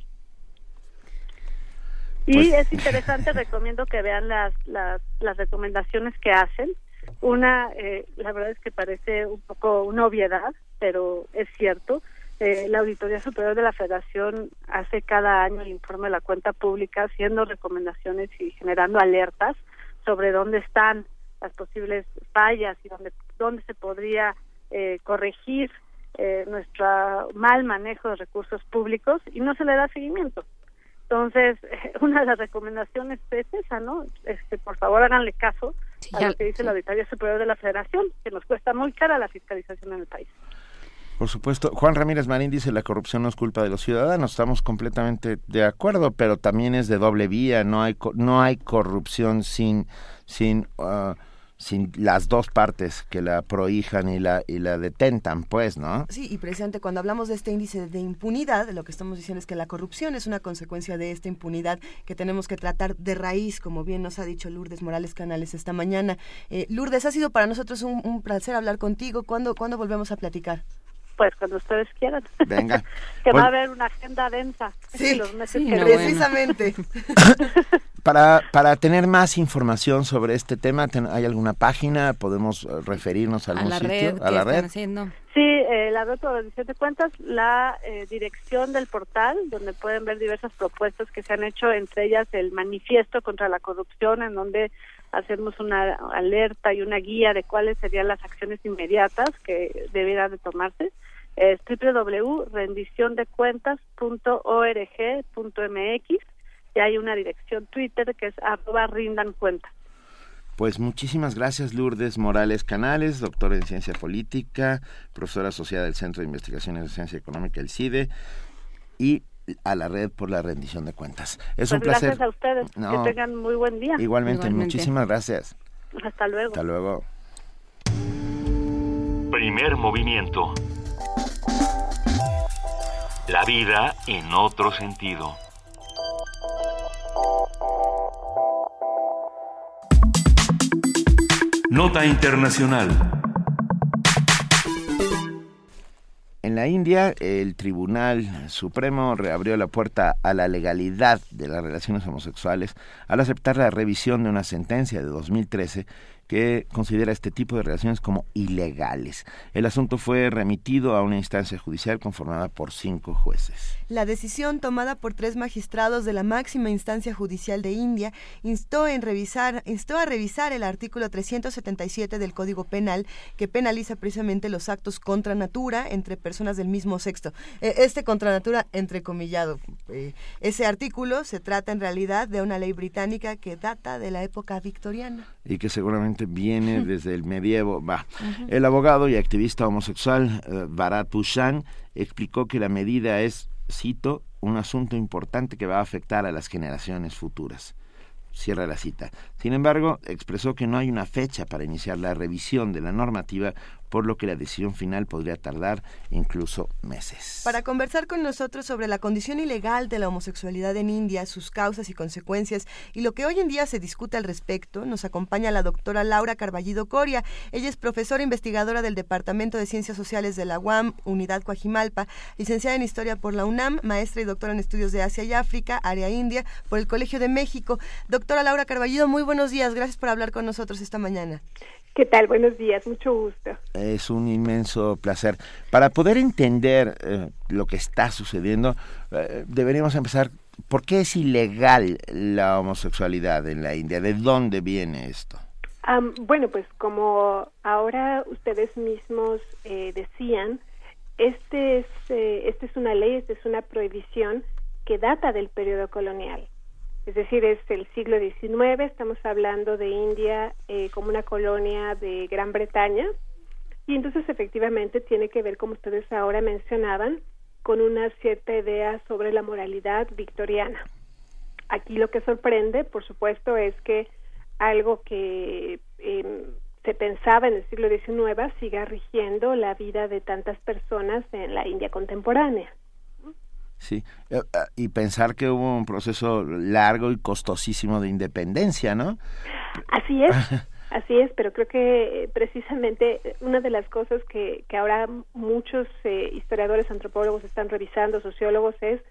[SPEAKER 27] Y
[SPEAKER 28] Pues-
[SPEAKER 27] es interesante, *laughs* recomiendo que vean las, las, las recomendaciones que hacen. Una, eh, la verdad es que parece un poco una obviedad, pero es cierto. Eh, la Auditoría Superior de la Federación hace cada año el informe de la cuenta pública, haciendo recomendaciones y generando alertas sobre dónde están las posibles fallas y dónde, dónde se podría eh, corregir eh, nuestro mal manejo de recursos públicos y no se le da seguimiento. Entonces, *laughs* una de las recomendaciones es esa, ¿no? Este, por favor, háganle caso a
[SPEAKER 3] ya-
[SPEAKER 27] lo que dice la Auditoría Superior de la Federación, que nos cuesta muy cara la fiscalización en el país.
[SPEAKER 2] Por supuesto. Juan Ramírez Marín dice la corrupción no es culpa de los ciudadanos. Estamos completamente de acuerdo, pero también es de doble vía. No hay co- no hay corrupción sin sin ah, sin las dos partes que la prohijan y la y la detentan, pues, ¿no?
[SPEAKER 4] Sí, y precisamente cuando hablamos de este índice de impunidad, lo que estamos diciendo es que la corrupción es una consecuencia de esta impunidad que tenemos que tratar de raíz, como bien nos ha dicho Lourdes Morales Canales esta mañana. Eh, Lourdes, ha sido para nosotros un, un placer hablar contigo. ¿Cuándo, ¿Cuándo volvemos a platicar?
[SPEAKER 27] Pues cuando ustedes quieran.
[SPEAKER 2] Venga. *laughs*
[SPEAKER 27] que va a haber una agenda densa en los meses
[SPEAKER 4] sí,
[SPEAKER 27] que
[SPEAKER 4] no,
[SPEAKER 27] vienen.
[SPEAKER 4] precisamente. *laughs* *laughs*
[SPEAKER 2] Para, para tener más información sobre este tema, ten- ¿hay alguna página? ¿Podemos eh, referirnos a
[SPEAKER 3] A
[SPEAKER 2] algún
[SPEAKER 3] la
[SPEAKER 2] sitio?
[SPEAKER 3] red,
[SPEAKER 2] ¿A la red?
[SPEAKER 3] haciendo.
[SPEAKER 27] Sí, eh, la red por rendición de cuentas, la eh, dirección del portal, donde pueden ver diversas propuestas que se han hecho, entre ellas el manifiesto contra la corrupción, en donde hacemos una alerta y una guía de cuáles serían las acciones inmediatas que debieran de tomarse. Es www.rendiciondecuentas.org.mx y hay una dirección Twitter que es arroba rindan cuentas.
[SPEAKER 2] Pues muchísimas gracias Lourdes Morales Canales, doctora en Ciencia Política, profesora asociada del Centro de Investigaciones de Ciencia Económica, el CIDE, y a la red por la rendición de cuentas. Es
[SPEAKER 27] Pues
[SPEAKER 2] un placer.
[SPEAKER 27] Gracias a ustedes.
[SPEAKER 2] No,
[SPEAKER 27] que tengan muy buen día.
[SPEAKER 2] Igualmente, muchísimas gracias.
[SPEAKER 27] Hasta luego.
[SPEAKER 2] Hasta luego.
[SPEAKER 24] Primer movimiento. La vida en otro sentido. Nota Internacional.
[SPEAKER 2] En la India, el Tribunal Supremo reabrió la puerta a la legalidad de las relaciones homosexuales al aceptar la revisión de una sentencia de 2013 que considera este tipo de relaciones como ilegales. El asunto fue remitido a una instancia judicial conformada por cinco jueces.
[SPEAKER 4] La decisión tomada por tres magistrados de la máxima instancia judicial de India instó, en revisar, instó a revisar el artículo 377 del Código Penal que penaliza precisamente los actos contra natura entre personas del mismo sexo. Eh, Este contra natura entrecomillado. eh, Ese artículo se trata en realidad de una ley británica que data de la época victoriana.
[SPEAKER 2] y que seguramente viene desde el medievo. Va. El abogado y activista homosexual eh, Bharat Bhushan explicó que la medida es, cito, un asunto importante que va a afectar a las generaciones futuras. Cierra la cita. Sin embargo, expresó que no hay una fecha para iniciar la revisión de la normativa por lo que la decisión final podría tardar incluso meses.
[SPEAKER 4] Para conversar con nosotros sobre la condición ilegal de la homosexualidad en India, sus causas y consecuencias y lo que hoy en día se discute al respecto, nos acompaña la doctora Laura Carballido Coria. Ella es profesora investigadora del Departamento de Ciencias Sociales de la UAM, Unidad Coajimalpa, licenciada en Historia por la UNAM, maestra y doctora en Estudios de Asia y África, área India, por el Colegio de México. Doctora Laura Carballido, muy buenos días. Gracias por hablar con nosotros esta mañana.
[SPEAKER 28] ¿Qué tal? Buenos días, mucho gusto.
[SPEAKER 2] Es un inmenso placer. Para poder entender eh, lo que está sucediendo, eh, deberíamos empezar. ¿Por qué es ilegal la homosexualidad en la India? ¿De dónde viene esto?
[SPEAKER 28] bueno, pues como ahora ustedes mismos eh, decían, este es, este es una ley, esta es una prohibición que data del periodo colonial es decir, es el siglo XIX, estamos hablando de India eh, como una colonia de Gran Bretaña, y entonces efectivamente tiene que ver, como ustedes ahora mencionaban, con una cierta idea sobre la moralidad victoriana. Aquí lo que sorprende, por supuesto, es que algo que em, se pensaba en el siglo XIX siga rigiendo la vida de tantas personas en la India contemporánea.
[SPEAKER 2] Sí, eh, eh, y pensar que hubo un proceso largo y costosísimo de independencia, ¿no?
[SPEAKER 28] Así es, *laughs* así es, pero creo que eh, precisamente una de las cosas que, que ahora muchos historiadores, antropólogos están revisando, sociólogos, es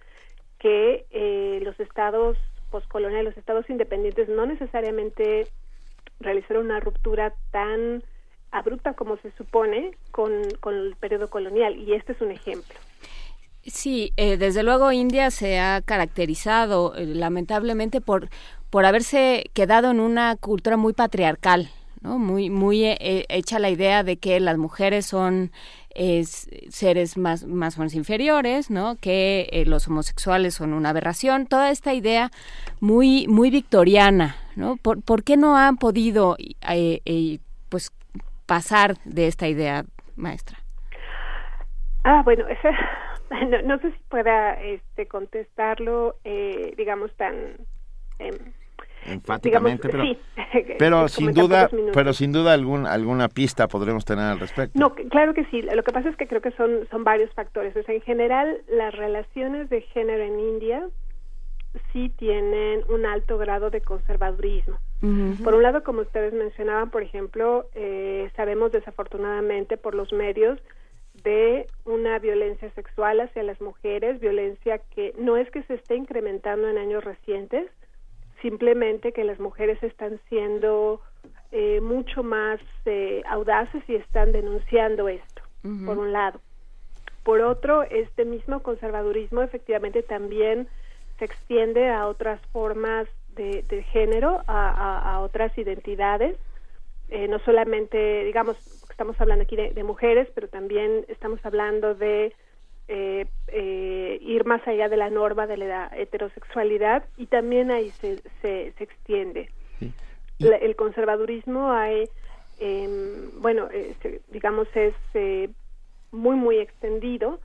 [SPEAKER 28] que los estados postcoloniales, los estados independientes, no necesariamente realizaron una ruptura tan abrupta como se supone con, con el periodo colonial, y este es un ejemplo.
[SPEAKER 3] Sí, eh, desde luego India se ha caracterizado eh, lamentablemente por, por haberse quedado en una cultura muy patriarcal, ¿no? Muy, muy eh, hecha la idea de que las mujeres son seres más, más inferiores, ¿no? Que los homosexuales son una aberración. Toda esta idea muy, muy victoriana, ¿no? ¿Por, qué no han podido, pues, pasar de esta idea, maestra?
[SPEAKER 28] Ah, bueno, esa *laughs* no, sé si pueda este, contestarlo, eh, digamos, tan...
[SPEAKER 2] Enfáticamente pero, *laughs* pero sin duda pero sin duda algún, alguna pista podremos tener al respecto.
[SPEAKER 28] No claro que sí. Lo que pasa es que creo que son son varios factores. En general las relaciones de género en India sí tienen un alto grado de conservadurismo. Por un lado como ustedes mencionaban por ejemplo eh, sabemos desafortunadamente por los medios de una violencia sexual hacia las mujeres, violencia que no es que se esté incrementando en años recientes, simplemente que las mujeres están siendo eh, mucho más eh, audaces y están denunciando esto, por un lado. Por otro, este mismo conservadurismo efectivamente también se extiende a otras formas de, género, a, otras identidades, eh, no solamente, digamos, estamos hablando aquí de, mujeres, pero también estamos hablando de eh, eh, ir más allá de la norma de la heterosexualidad y también ahí se, se, extiende. el conservadurismo hay, em, bueno, este, digamos, es eh, muy, muy extendido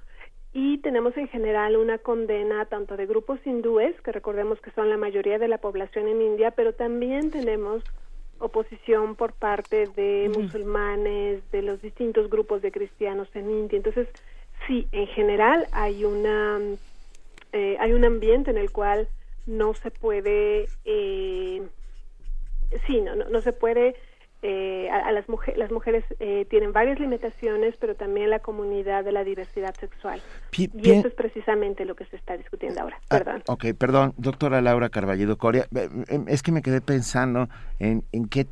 [SPEAKER 28] y tenemos en general una condena tanto de grupos hindúes, que recordemos que son la mayoría de la población en India, pero también tenemos oposición por parte de musulmanes, de los distintos grupos de cristianos en India. Entonces, sí, en general hay una eh, hay un ambiente en el cual no se puede, eh, sí, no, no, no se puede eh, a, las, mujeres las mujeres eh, tienen varias limitaciones, pero también la comunidad de la diversidad sexual. y eso es precisamente lo que se está discutiendo ahora. Ah, perdón.
[SPEAKER 2] ok, perdón, doctora Laura Carballido Coria. Em, es que me quedé pensando en, en qué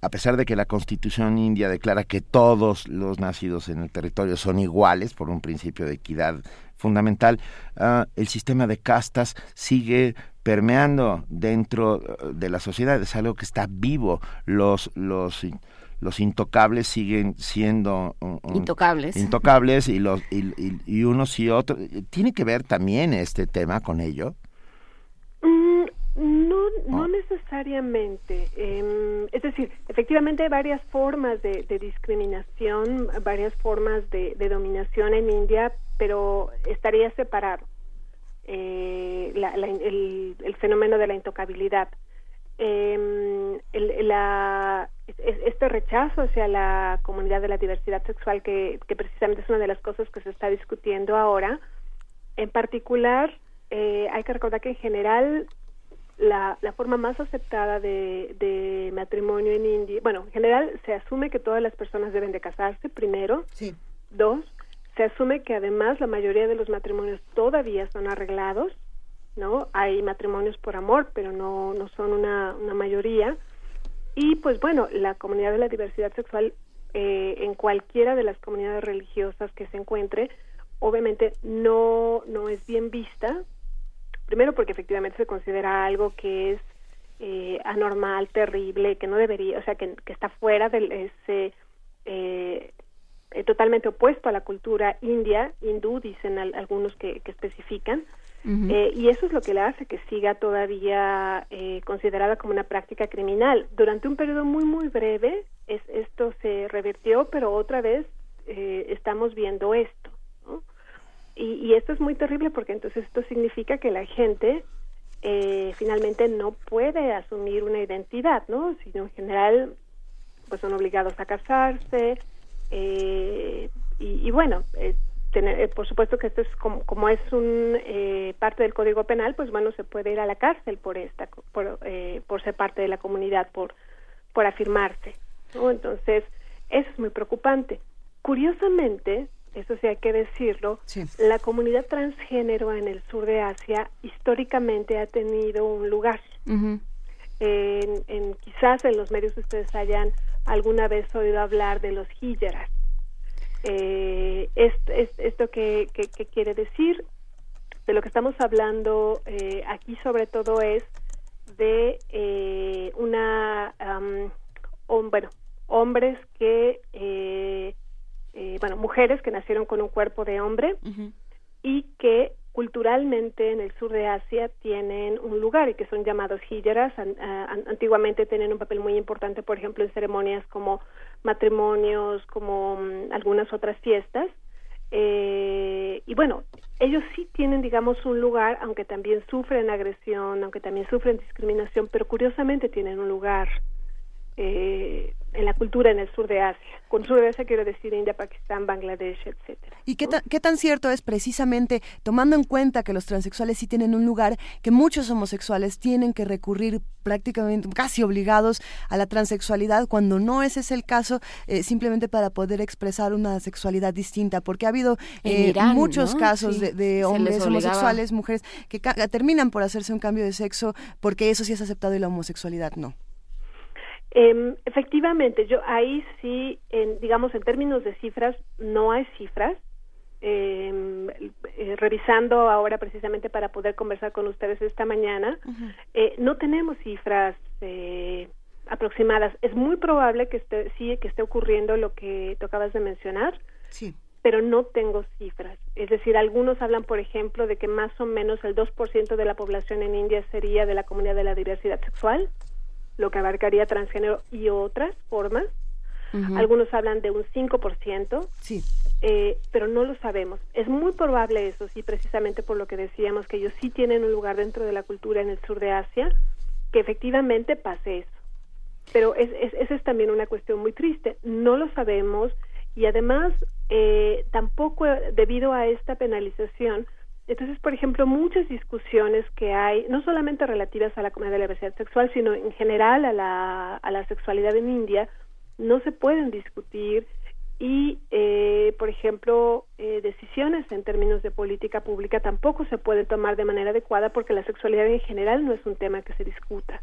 [SPEAKER 2] a pesar de que la constitución india declara que todos los nacidos en el territorio son iguales por un principio de equidad fundamental, ah, el sistema de castas sigue permeando dentro eh, de la sociedad, es algo que está vivo. Los, los, los intocables siguen siendo
[SPEAKER 3] intocables.
[SPEAKER 2] intocables y, los, y, unos y otros. ¿Tiene que ver también este tema con ello?
[SPEAKER 28] Mm, No, no necesariamente. Em, es decir, efectivamente hay varias formas de, discriminación, varias formas de, dominación en India, pero estaría separado eh, el, fenómeno de la intocabilidad. Em, este rechazo hacia la comunidad de la diversidad sexual, que, que precisamente es una de las cosas que se está discutiendo ahora, en particular, eh, hay que recordar que en general la, la forma más aceptada de, de, matrimonio en India, bueno, en general se asume que todas las personas deben de casarse, primero.
[SPEAKER 4] Sí.
[SPEAKER 28] Dos, se asume que además la mayoría de los matrimonios todavía son arreglados, ¿no? Hay matrimonios por amor, pero no, no son una, una mayoría. Y pues bueno, la comunidad de la diversidad sexual eh, en cualquiera de las comunidades religiosas que se encuentre, obviamente no, no es bien vista, primero porque efectivamente se considera algo que es eh, anormal, terrible, que no debería, o sea, que, está fuera del ese eh, eh, totalmente opuesto a la cultura india, hindú, dicen algunos que, que especifican, y eso es lo que le hace que siga todavía considerada como una práctica criminal. Durante un periodo muy, muy breve, es, esto se revirtió, pero otra vez estamos viendo esto. Y, y, esto es muy terrible porque entonces esto significa que la gente eh, finalmente no puede asumir una identidad, ¿no? Sino en general, pues son obligados a casarse eh, y, bueno, eh, tener, por supuesto que esto es como, como es un parte del Código Penal, pues bueno, se puede ir a la cárcel por esta, por, por ser parte de la comunidad, por por afirmarse, ¿no? Entonces eso es muy preocupante. Curiosamente, eso sí hay que decirlo, la comunidad transgénero en el sur de Asia históricamente ha tenido un lugar. en, quizás en los medios ustedes hayan alguna vez oído hablar de los hijeras. Eh, esto, que, quiere decir, de lo que estamos hablando eh, aquí sobre todo es de eh, una, bueno, hombres que eh, bueno, mujeres que nacieron con un cuerpo de hombre y que culturalmente en el sur de Asia tienen un lugar y que son llamados hijeras. antiguamente tenían un papel muy importante, por ejemplo, en ceremonias como matrimonios, como mm, algunas otras fiestas. Eh, y bueno, ellos sí tienen, digamos, un lugar, aunque también sufren agresión, aunque también sufren discriminación, pero curiosamente tienen un lugar eh, en la cultura en el sur de Asia. Con sur de Asia quiero decir India, Pakistán, Bangladesh, etcétera.
[SPEAKER 4] ¿Y qué, qué tan cierto es precisamente, tomando en cuenta que los transexuales sí tienen un lugar, que muchos homosexuales tienen que recurrir prácticamente, casi obligados a la transexualidad, cuando no ese es el caso, eh, simplemente para poder expresar una sexualidad distinta? Porque ha habido eh, muchos casos de, hombres homosexuales, mujeres, que terminan por hacerse un cambio de sexo porque eso sí es aceptado y la homosexualidad no.
[SPEAKER 28] Eh, efectivamente, yo ahí sí, en, digamos, en términos de cifras, no hay cifras. Em, eh, revisando ahora precisamente para poder conversar con ustedes esta mañana, eh, no tenemos cifras eh, aproximadas. Es muy probable que esté, sí, que esté ocurriendo lo que tú acabas de mencionar.
[SPEAKER 4] Sí
[SPEAKER 28] pero no tengo cifras. Es decir, algunos hablan, por ejemplo, de que más o menos el 2% de la población en India sería de la comunidad de la diversidad sexual lo que abarcaría transgénero y otras formas. Algunos hablan de un 5%,
[SPEAKER 4] sí.
[SPEAKER 28] Eh, pero no lo sabemos. Es muy probable eso, sí, precisamente por lo que decíamos, que ellos sí tienen un lugar dentro de la cultura en el sur de Asia, que efectivamente pase eso. Pero es, es, esa es también una cuestión muy triste. No lo sabemos y además eh, tampoco debido a esta penalización, entonces, por ejemplo, muchas discusiones que hay, no solamente relativas a la comunidad de la diversidad sexual, sino en general a la, a la sexualidad en India, no se pueden discutir y, eh, por ejemplo, eh, decisiones en términos de política pública tampoco se pueden tomar de manera adecuada porque la sexualidad en general no es un tema que se discuta.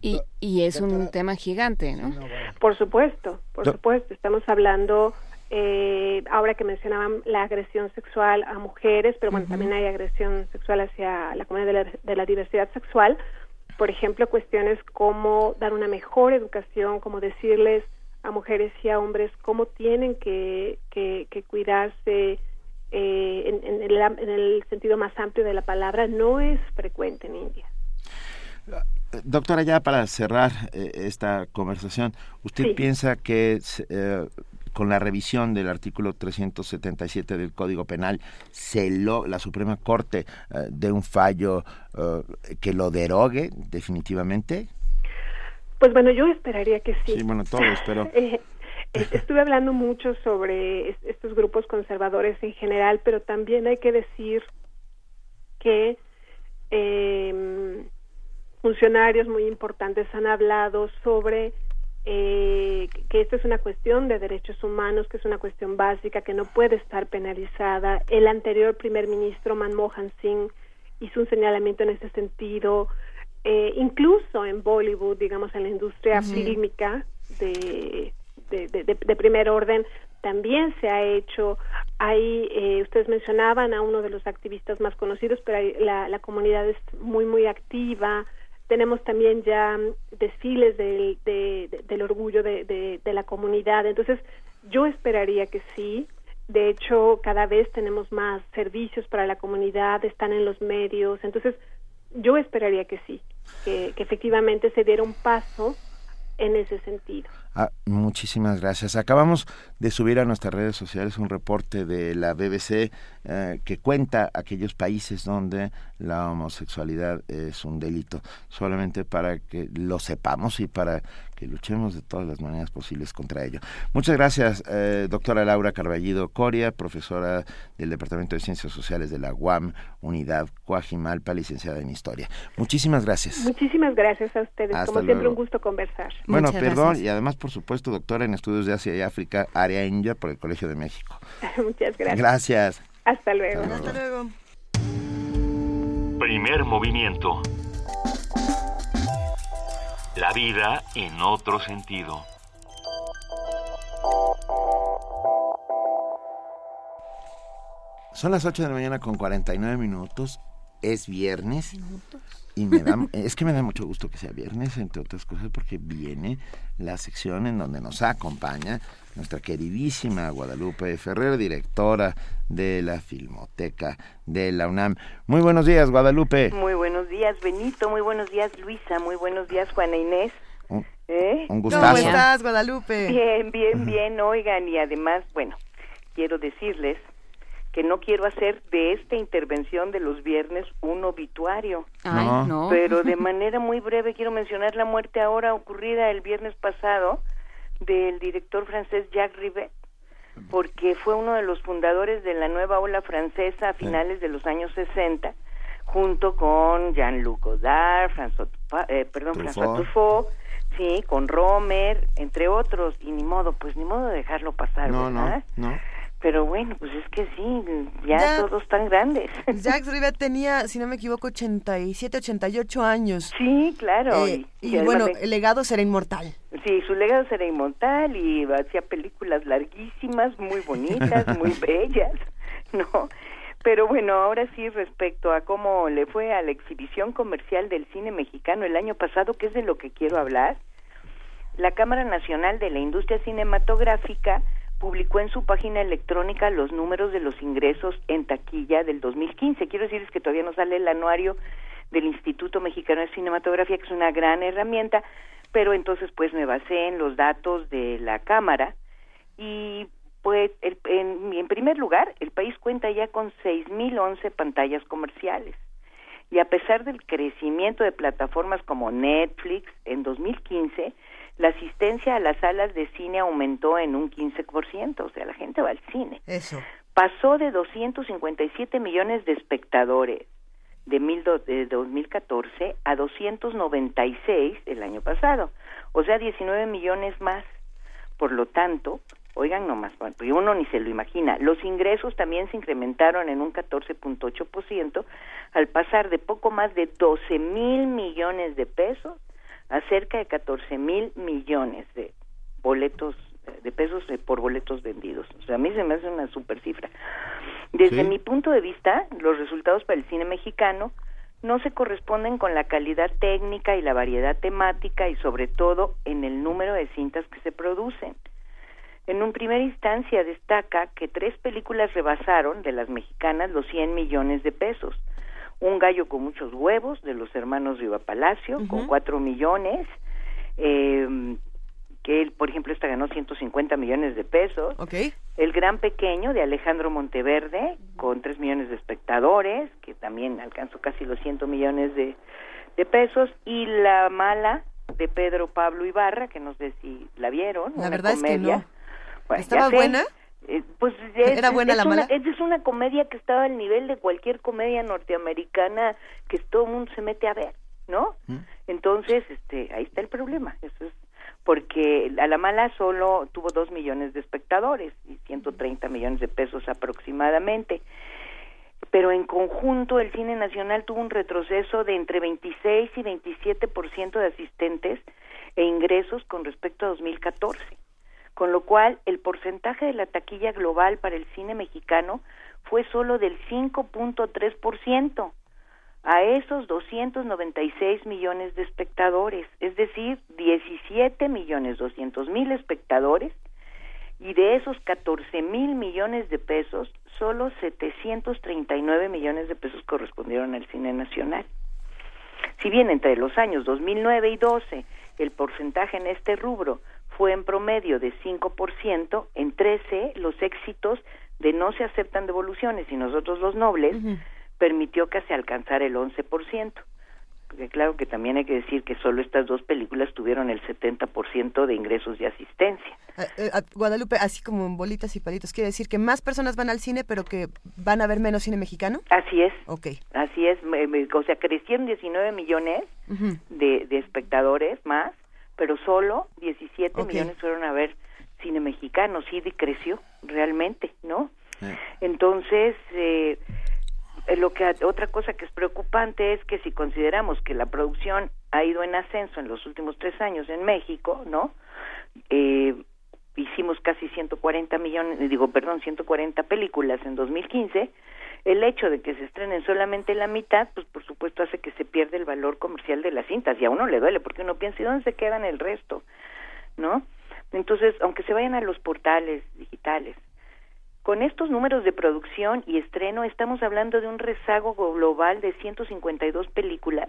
[SPEAKER 3] Y, y es un tema gigante, ¿no?
[SPEAKER 28] Por supuesto, por supuesto. Estamos hablando eh, ahora que mencionaban la agresión sexual a mujeres, pero bueno, también hay agresión sexual hacia la comunidad de la, diversidad sexual. Por ejemplo, cuestiones como dar una mejor educación, como decirles a mujeres y a hombres cómo tienen que, que, cuidarse eh, en, el, en, el, sentido más amplio de la palabra, no es frecuente en India.
[SPEAKER 2] doctora, ya para cerrar eh, esta conversación, ¿usted
[SPEAKER 28] Sí.
[SPEAKER 2] piensa que eh, con la revisión del artículo 377 del Código Penal, se lo, la Suprema Corte eh, de un fallo eh, que lo derogue definitivamente?
[SPEAKER 28] Pues bueno, yo esperaría que sí.
[SPEAKER 2] Sí, bueno, todos, pero... *laughs*
[SPEAKER 28] Eh, estuve hablando mucho sobre es- estos grupos conservadores en general, pero también hay que decir que eh, funcionarios muy importantes han hablado sobre eh, que esta es una cuestión de derechos humanos, que es una cuestión básica, que no puede estar penalizada. El anterior primer ministro Manmohan Singh hizo un señalamiento en ese sentido, eh, incluso en Bollywood, digamos, en la industria
[SPEAKER 29] Ujú.
[SPEAKER 28] fílmica de, de, de- de- de primer orden, también se ha hecho. Hay, eh, ustedes mencionaban a uno de los activistas más conocidos, pero hay- la, la comunidad es muy, muy activa. Tenemos también ya desfiles del, de- de- del orgullo de, de- de la comunidad. Entonces, yo esperaría que sí. De hecho, cada vez tenemos más servicios para la comunidad, están en los medios. Entonces, yo esperaría que sí, que, que efectivamente se diera un paso en ese sentido.
[SPEAKER 2] Ah, muchísimas gracias. Acabamos de subir a nuestras redes sociales un reporte de la BBC eh, que cuenta aquellos países donde la homosexualidad es un delito, solamente para que lo sepamos y para que luchemos de todas las maneras posibles contra ello. Muchas gracias, eh, doctora Laura Carballido Coria, profesora del Departamento de Ciencias Sociales de la UAM, Unidad Coajimalpa, licenciada en Historia. Muchísimas gracias.
[SPEAKER 28] Muchísimas gracias a ustedes.
[SPEAKER 2] Hasta
[SPEAKER 28] Como siempre,
[SPEAKER 2] luego.
[SPEAKER 28] un gusto conversar.
[SPEAKER 2] Bueno, perdón, y además, por supuesto, doctora en estudios de Asia y África, área India por el Colegio de México. *laughs*
[SPEAKER 28] Muchas gracias.
[SPEAKER 2] Gracias.
[SPEAKER 28] Hasta luego.
[SPEAKER 2] Hasta
[SPEAKER 4] luego.
[SPEAKER 24] Primer movimiento. La vida en otro sentido.
[SPEAKER 2] Son las 8 de la mañana con 49 minutos. Es viernes. Y me da, *laughs* es que me da mucho gusto que sea viernes, entre otras cosas, porque viene la sección en donde nos acompaña nuestra queridísima Guadalupe Ferrer, directora de la Filmoteca de la UNAM. Muy buenos días, Guadalupe.
[SPEAKER 29] Muy buenos días, Benito. Muy buenos días, Luisa. Muy buenos días, Juana Inés.
[SPEAKER 2] Un,
[SPEAKER 29] ¿Eh?
[SPEAKER 2] un
[SPEAKER 4] ¿Cómo
[SPEAKER 2] gustazo.
[SPEAKER 4] estás, Guadalupe?
[SPEAKER 29] Bien, bien, bien. Oigan, y además, bueno, quiero decirles que no quiero hacer de esta intervención de los viernes un obituario.
[SPEAKER 3] Ay, No. no.
[SPEAKER 29] Pero de *laughs* manera muy breve quiero mencionar la muerte ahora ocurrida el viernes pasado del director francés Jacques Rivet, porque fue uno de los fundadores de la nueva ola francesa a finales de los años 60, junto con Jean-Luc Godard, François, eh, perdón,
[SPEAKER 2] Truffaut.
[SPEAKER 29] François Truffaut, sí, con Romer, entre otros, y ni modo, pues ni modo de dejarlo pasar,
[SPEAKER 2] No, no,
[SPEAKER 29] ¿verdad?
[SPEAKER 2] no.
[SPEAKER 29] Pero bueno, pues es que sí, ya,
[SPEAKER 4] Ya.
[SPEAKER 29] todos tan grandes. *laughs*
[SPEAKER 4] Jacques Rivet tenía, si no me equivoco, 87, 88 años.
[SPEAKER 29] Sí, claro.
[SPEAKER 4] Eh,
[SPEAKER 29] y-
[SPEAKER 4] y bueno, el legado será inmortal.
[SPEAKER 29] Sí, su legado será inmortal y hacía películas larguísimas, muy bonitas, *laughs* muy bellas, ¿no? Pero bueno, ahora sí respecto a cómo le fue a la exhibición comercial del cine mexicano el año pasado, que es de lo que quiero hablar, la Cámara Nacional de la Industria Cinematográfica publicó en su página electrónica los números de los ingresos en taquilla del 2015. Quiero decirles que todavía no sale el anuario del Instituto Mexicano de Cinematografía, que es una gran herramienta, pero entonces pues me basé en los datos de la Cámara y pues el- en, en primer lugar el país cuenta ya con 6.011 pantallas comerciales y a pesar del crecimiento de plataformas como Netflix en 2015 la asistencia a las salas de cine aumentó en un 15%, o sea, la gente va al cine.
[SPEAKER 4] Eso.
[SPEAKER 29] Pasó de 257 millones de espectadores de, mil do- de 2014 a 296 el año pasado, o sea, 19 millones más. Por lo tanto, oigan nomás, porque uno ni se lo imagina, los ingresos también se incrementaron en un 14.8% al pasar de poco más de 12 mil millones de pesos a cerca de 14 mil millones de boletos eh, de pesos por boletos vendidos. O sea, a mí se me hace una super cifra. Desde
[SPEAKER 30] Sí.
[SPEAKER 29] mi punto de vista, los resultados para el cine mexicano no se corresponden con la calidad técnica y la variedad temática y sobre todo en el número de cintas que se producen. En un primera instancia destaca que tres películas rebasaron de las mexicanas los 100 millones de pesos. Un gallo con muchos huevos de los hermanos Riva Palacio, con cuatro millones. Eh, que él, por ejemplo, esta ganó 150 millones de pesos. El Gran Pequeño de Alejandro Monteverde, con 3 millones de espectadores, que también alcanzó casi los 100 millones de, de pesos. Y La Mala de Pedro Pablo Ibarra, que no sé si la vieron.
[SPEAKER 4] La
[SPEAKER 29] una
[SPEAKER 4] verdad es que
[SPEAKER 29] comedia.
[SPEAKER 4] no.
[SPEAKER 29] Bueno,
[SPEAKER 4] ¿Estaba
[SPEAKER 29] sé. Eh, pues *laughs* es,
[SPEAKER 4] ¿Era buena
[SPEAKER 29] es
[SPEAKER 4] La
[SPEAKER 29] una,
[SPEAKER 4] Mala?
[SPEAKER 29] es es una comedia que estaba al nivel de cualquier comedia norteamericana que todo el mundo se mete a ver, ¿no? Entonces, este, ahí está el problema. Eso es porque a la mala solo tuvo dos millones de espectadores y 130 millones de pesos aproximadamente. Pero en conjunto el cine nacional tuvo un retroceso de entre 26 y 27% de asistentes e ingresos con respecto a 2014 con lo cual el porcentaje de la taquilla global para el cine mexicano fue solo del 5.3% a esos 296 millones de espectadores, es decir, 17 millones 200 mil espectadores y de esos 14 mil millones de pesos, solo 739 millones de pesos correspondieron al cine nacional. Si bien entre los años 2009 y 12 el porcentaje en este rubro fue en promedio de 5%, en 13 los éxitos de no se aceptan devoluciones y nosotros los nobles permitió que se alcanzara el 11%. Porque claro que también hay que decir que solo estas dos películas tuvieron el 70% de ingresos de asistencia.
[SPEAKER 4] Eh, eh, a- Guadalupe, así como en bolitas y palitos, quiere decir que más personas van al cine, pero que van a ver menos cine mexicano.
[SPEAKER 29] Así es.
[SPEAKER 4] Ok.
[SPEAKER 29] Así es, o sea, crecieron 19 millones de, de espectadores más, pero solo 17
[SPEAKER 4] Ok.
[SPEAKER 29] millones fueron a ver cine mexicano, sí creció realmente, ¿no? Entonces, eh, eh, lo que otra cosa que es preocupante es que si consideramos que la producción ha ido en ascenso en los últimos tres años en México, ¿no? Eh, hicimos casi 140 millones, digo, perdón, 140 películas en 2015. El hecho de que se estrenen solamente la mitad, pues por supuesto hace que se pierda el valor comercial de las cintas y a uno le duele porque uno piensa, ¿y dónde se quedan el resto? ¿No? Entonces, aunque se vayan a los portales digitales, con estos números de producción y estreno estamos hablando de un rezago global de 152 películas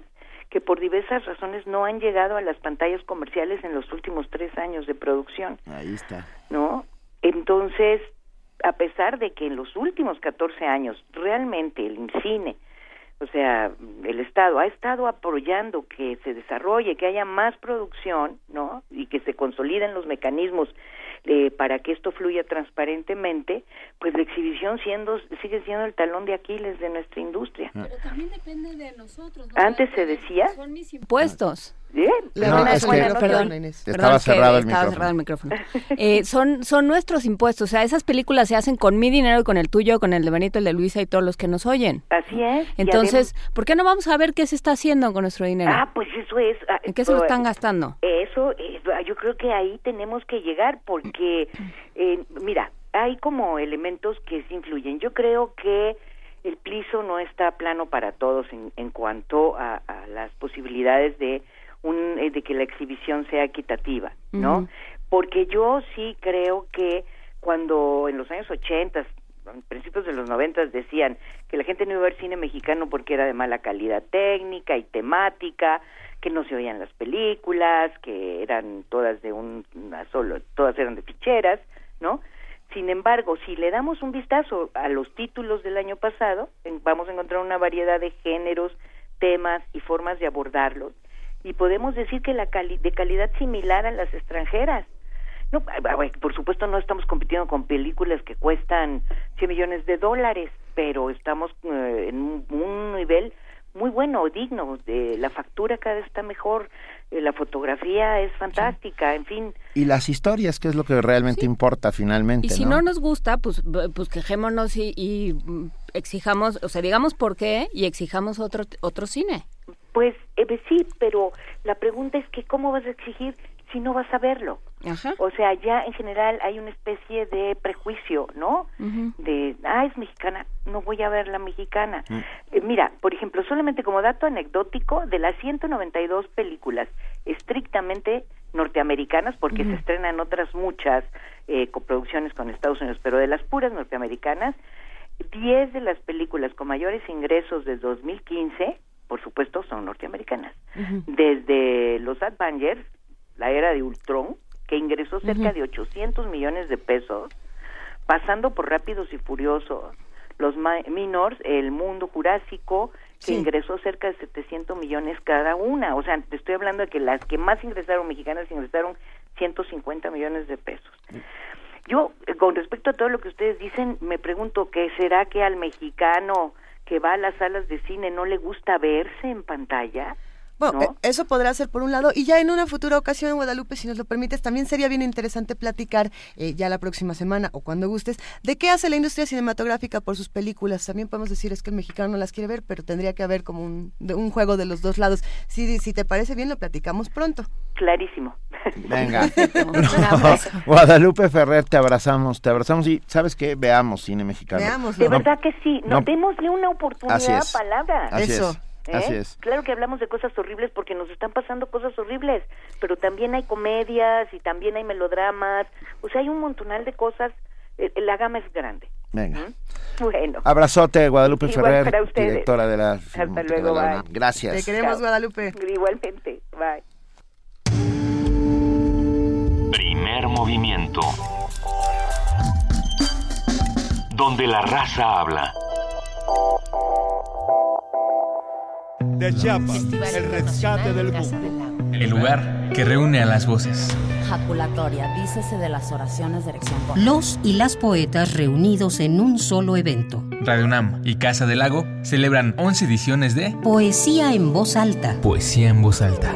[SPEAKER 29] que por diversas razones no han llegado a las pantallas comerciales en los últimos tres años de producción,
[SPEAKER 2] Ahí está.
[SPEAKER 29] ¿no? Entonces, a pesar de que en los últimos 14 años realmente el cine, o sea, el Estado ha estado apoyando que se desarrolle, que haya más producción, ¿no? Y que se consoliden los mecanismos eh, para que esto fluya transparentemente, pues la exhibición siendo sigue siendo el talón de Aquiles de nuestra industria.
[SPEAKER 3] Pero también depende de nosotros.
[SPEAKER 29] Antes se decía,
[SPEAKER 3] Son mis impuestos.
[SPEAKER 29] Bien.
[SPEAKER 4] Le
[SPEAKER 2] No, es que-
[SPEAKER 3] perdón,
[SPEAKER 4] Inés.
[SPEAKER 3] perdón,
[SPEAKER 2] Estaba
[SPEAKER 3] es que
[SPEAKER 2] cerrado el
[SPEAKER 3] estaba
[SPEAKER 2] micrófono.
[SPEAKER 3] cerrado el micrófono. *laughs* Eh, son, son nuestros impuestos, o sea, esas películas se hacen con mi dinero y con el tuyo, con el de Benito, el de Luisa y todos los que nos oyen.
[SPEAKER 29] Así es.
[SPEAKER 3] Entonces, ¿por qué no vamos a ver qué se está haciendo con nuestro dinero?
[SPEAKER 29] Ah, pues eso es. ah,
[SPEAKER 3] ¿En qué se lo
[SPEAKER 29] pues,
[SPEAKER 3] están gastando?
[SPEAKER 29] Eso, es, ah, yo creo que ahí tenemos que llegar porque, eh, mira, hay como elementos que sí influyen. Yo creo que el pliso no está plano para todos en, en cuanto a, a las posibilidades de un eh, de que la exhibición sea equitativa, ¿no? Porque yo sí creo que cuando en los años 80, en principios de los 90 decían que la gente no iba a ver cine mexicano porque era de mala calidad técnica y temática, que no se oían las películas, que eran todas de un una solo, todas eran de ficheras, ¿no? Sin embargo, si le damos un vistazo a los títulos del año pasado, en- vamos a encontrar una variedad de géneros, temas y formas de abordarlos y podemos decir que la cali- de calidad similar a las extranjeras. No, por supuesto no estamos compitiendo con películas que cuestan 100 millones de dólares, pero estamos eh, en un, un nivel muy bueno, digno, de la factura cada vez está mejor, eh, la fotografía es fantástica, en fin,
[SPEAKER 2] Y las historias, que es lo que realmente importa finalmente,
[SPEAKER 3] Y si
[SPEAKER 2] ¿no?
[SPEAKER 3] no nos gusta, pues, pues quejémonos y, y, mm, exijamos, o sea, digamos por qué y exijamos otro, otro cine.
[SPEAKER 29] Pues eh, sí, pero la pregunta es que cómo vas a exigir si no vas a verlo. O sea, ya en general hay una especie de prejuicio, ¿no? De, ah, es mexicana, no voy a ver la mexicana. Eh, mira, por ejemplo, solamente como dato anecdótico, de las 192 películas estrictamente norteamericanas, porque se estrenan otras muchas eh, coproducciones con Estados Unidos, pero de las puras norteamericanas, 10 de las películas con mayores ingresos de 2015, por supuesto, son norteamericanas. Desde Los Avengers, la era de Ultron, que ingresó cerca de 800 millones de pesos, pasando por Rápidos y Furiosos, Los Minors, El Mundo Jurásico, que ingresó cerca de 700 millones cada una. O sea, te estoy hablando de que las que más ingresaron mexicanas ingresaron 150 millones de pesos. Yo, eh, con respecto a todo lo que ustedes dicen, me pregunto ¿qué será que al mexicano que va a las salas de cine no le gusta verse en pantalla.
[SPEAKER 4] Bueno, eh, eso podrá ser por un lado. Y ya en una futura ocasión, Guadalupe, si nos lo permites, también sería bien interesante platicar eh, ya la próxima semana o cuando gustes, de qué hace la industria cinematográfica por sus películas. También podemos decir es que el mexicano no las quiere ver, pero tendría que haber como un, un juego de los dos lados. Si, si te parece bien, lo platicamos pronto.
[SPEAKER 29] Clarísimo.
[SPEAKER 2] Venga. *laughs* *laughs* Guadalupe Ferrer, te abrazamos, te abrazamos y ¿sabes qué? Veamos cine mexicano.
[SPEAKER 29] Veamos. De verdad que sí. No, démosle una oportunidad, palabra.
[SPEAKER 2] Eso. Así es.
[SPEAKER 29] Claro que hablamos de cosas horribles porque nos están pasando cosas horribles, pero también hay comedias y también hay melodramas, o sea, hay un montonal de cosas, eh, la gama es grande.
[SPEAKER 2] Venga.
[SPEAKER 29] Bueno.
[SPEAKER 2] Abrazote, Guadalupe Ferrer, directora de la...
[SPEAKER 29] Hasta luego, bye.
[SPEAKER 2] Gracias.
[SPEAKER 4] Te queremos, Guadalupe.
[SPEAKER 29] Igualmente, bye.
[SPEAKER 24] Primer movimiento. Donde la raza habla.
[SPEAKER 30] De Chiapas, el rescate del mundo.
[SPEAKER 31] El lugar que reúne a las voces.
[SPEAKER 32] Jaculatoria, dícese de las oraciones de erección.
[SPEAKER 17] Los y las poetas reunidos en un solo evento.
[SPEAKER 31] Radio UNAM y Casa del Lago celebran 11 ediciones de
[SPEAKER 17] Poesía en voz alta.
[SPEAKER 31] Poesía en voz alta.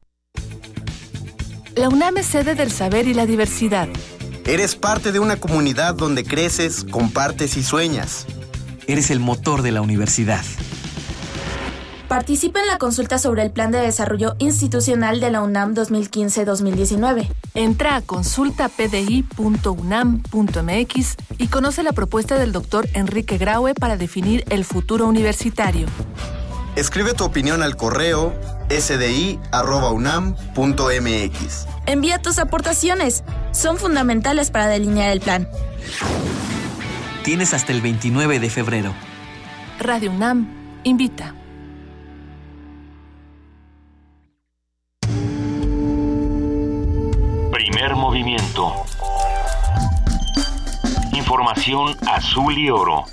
[SPEAKER 33] La UNAM es sede del saber y la diversidad.
[SPEAKER 34] Eres parte de una comunidad donde creces, compartes y sueñas.
[SPEAKER 14] Eres el motor de la universidad.
[SPEAKER 35] Participa en la consulta sobre el Plan de Desarrollo Institucional de la UNAM 2015-2019.
[SPEAKER 33] Entra a consultapdi.unam.mx y conoce la propuesta del doctor Enrique Graue para definir el futuro universitario.
[SPEAKER 34] Escribe tu opinión al correo sdi.unam.mx.
[SPEAKER 35] Envía tus aportaciones. Son fundamentales para delinear el plan.
[SPEAKER 14] Tienes hasta el 29 de febrero.
[SPEAKER 33] Radio UNAM invita.
[SPEAKER 24] Primer movimiento. Información azul y oro.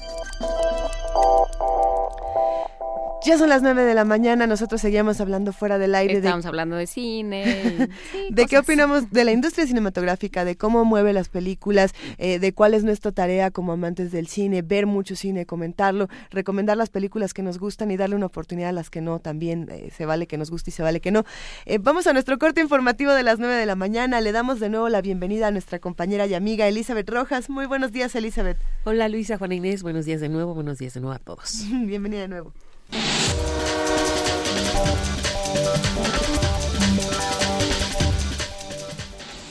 [SPEAKER 4] Ya son las nueve de la mañana, nosotros seguíamos hablando fuera del aire.
[SPEAKER 3] Estamos hablando de cine. *laughs*
[SPEAKER 4] de qué opinamos de la industria cinematográfica, de cómo mueve las películas, eh, de cuál es nuestra tarea como amantes del cine, ver mucho cine, comentarlo, recomendar las películas que nos gustan y darle una oportunidad a las que no, también eh, se vale que nos guste y se vale que no. Eh, vamos a nuestro corte informativo de las nueve de la mañana, le damos de nuevo la bienvenida a nuestra compañera y amiga Elizabeth Rojas. Muy buenos días, Elizabeth.
[SPEAKER 19] Hola Luisa, Juana Inés, buenos días de nuevo, buenos días de nuevo a todos. *laughs*
[SPEAKER 4] Bienvenida de nuevo.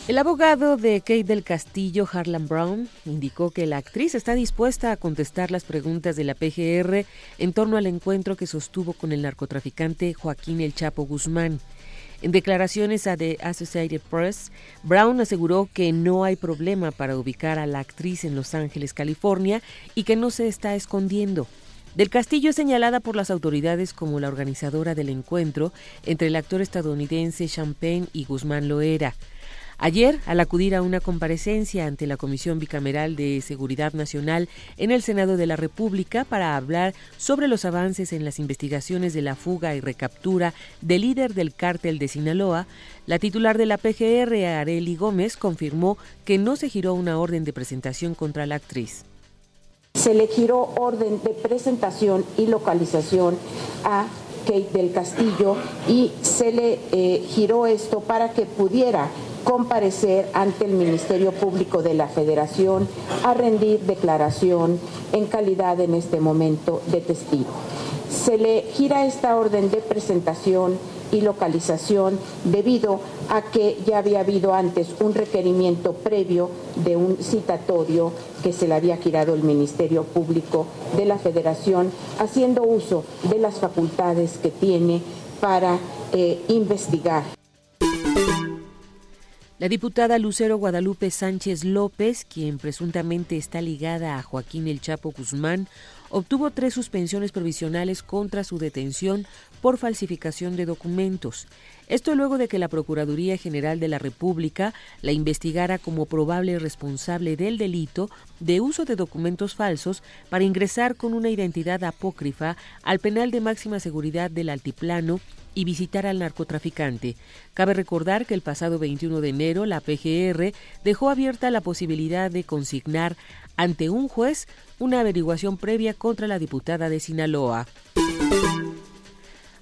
[SPEAKER 19] El abogado de Kate del Castillo, Harlan Brown, indicó que la actriz está dispuesta a contestar las preguntas de la PGR en torno al encuentro que sostuvo con el narcotraficante Joaquín El Chapo Guzmán. En declaraciones a The Associated Press, Brown aseguró que no hay problema para ubicar a la actriz en Los Ángeles, California, y que no se está escondiendo. Del Castillo es señalada por las autoridades como la organizadora del encuentro entre el actor estadounidense Champagne y Guzmán Loera. Ayer, al acudir a una comparecencia ante la Comisión Bicameral de Seguridad Nacional en el Senado de la República para hablar sobre los avances en las investigaciones de la fuga y recaptura del líder del cártel de Sinaloa, la titular de la PGR, Areli Gómez, confirmó que no se giró una orden de presentación contra la actriz.
[SPEAKER 36] Se le giró orden de presentación y localización a Kate del Castillo y se le eh, giró esto para que pudiera comparecer ante el Ministerio Público de la Federación a rendir declaración en calidad en este momento de testigo. Se le gira esta orden de presentación y localización debido a que ya había habido antes un requerimiento previo de un citatorio que se le había girado el Ministerio Público de la Federación haciendo uso de las facultades que tiene para eh, investigar.
[SPEAKER 19] La diputada Lucero Guadalupe Sánchez López, quien presuntamente está ligada a Joaquín El Chapo Guzmán, obtuvo tres suspensiones provisionales contra su detención por falsificación de documentos. Esto luego de que la Procuraduría General de la República la investigara como probable responsable del delito de uso de documentos falsos para ingresar con una identidad apócrifa al penal de máxima seguridad del Altiplano y visitar al narcotraficante. Cabe recordar que el pasado 21 de enero la PGR dejó abierta la posibilidad de consignar ante un juez una averiguación previa contra la diputada de Sinaloa.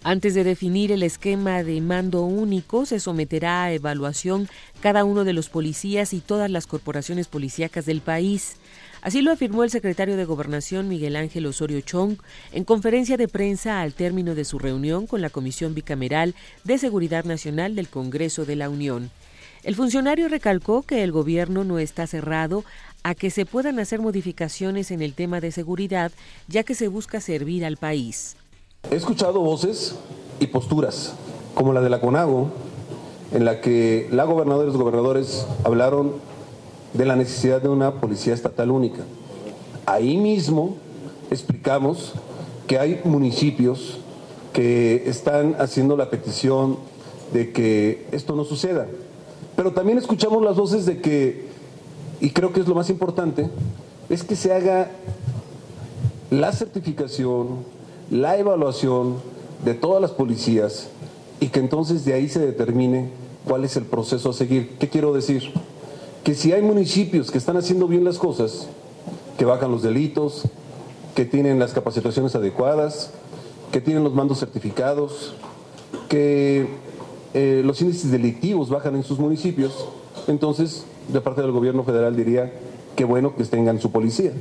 [SPEAKER 19] Antes de definir el esquema de mando único, se someterá a evaluación cada uno de los policías y todas las corporaciones policíacas del país. Así lo afirmó el secretario de Gobernación Miguel Ángel Osorio Chong en conferencia de prensa al término de su reunión con la Comisión Bicameral de Seguridad Nacional del Congreso de la Unión. El funcionario recalcó que el gobierno no está cerrado a que se puedan hacer modificaciones en el tema de seguridad, ya que se busca servir al país.
[SPEAKER 37] He escuchado voces y posturas, como la de la CONAGO, en la que la gobernadora y los gobernadores hablaron de la necesidad de una policía estatal única. Ahí mismo explicamos que hay municipios que están haciendo la petición de que esto no suceda. Pero también escuchamos las voces de que, y creo que es lo más importante, es que se haga la certificación, la evaluación de todas las policías y que entonces de ahí se determine cuál es el proceso a seguir. ¿Qué quiero decir? que si hay municipios que están haciendo bien las cosas, que bajan los delitos, que tienen las capacitaciones adecuadas, que tienen los mandos certificados, que eh, los índices delictivos bajan en sus municipios, entonces de parte del gobierno federal diría que bueno que tengan su policía.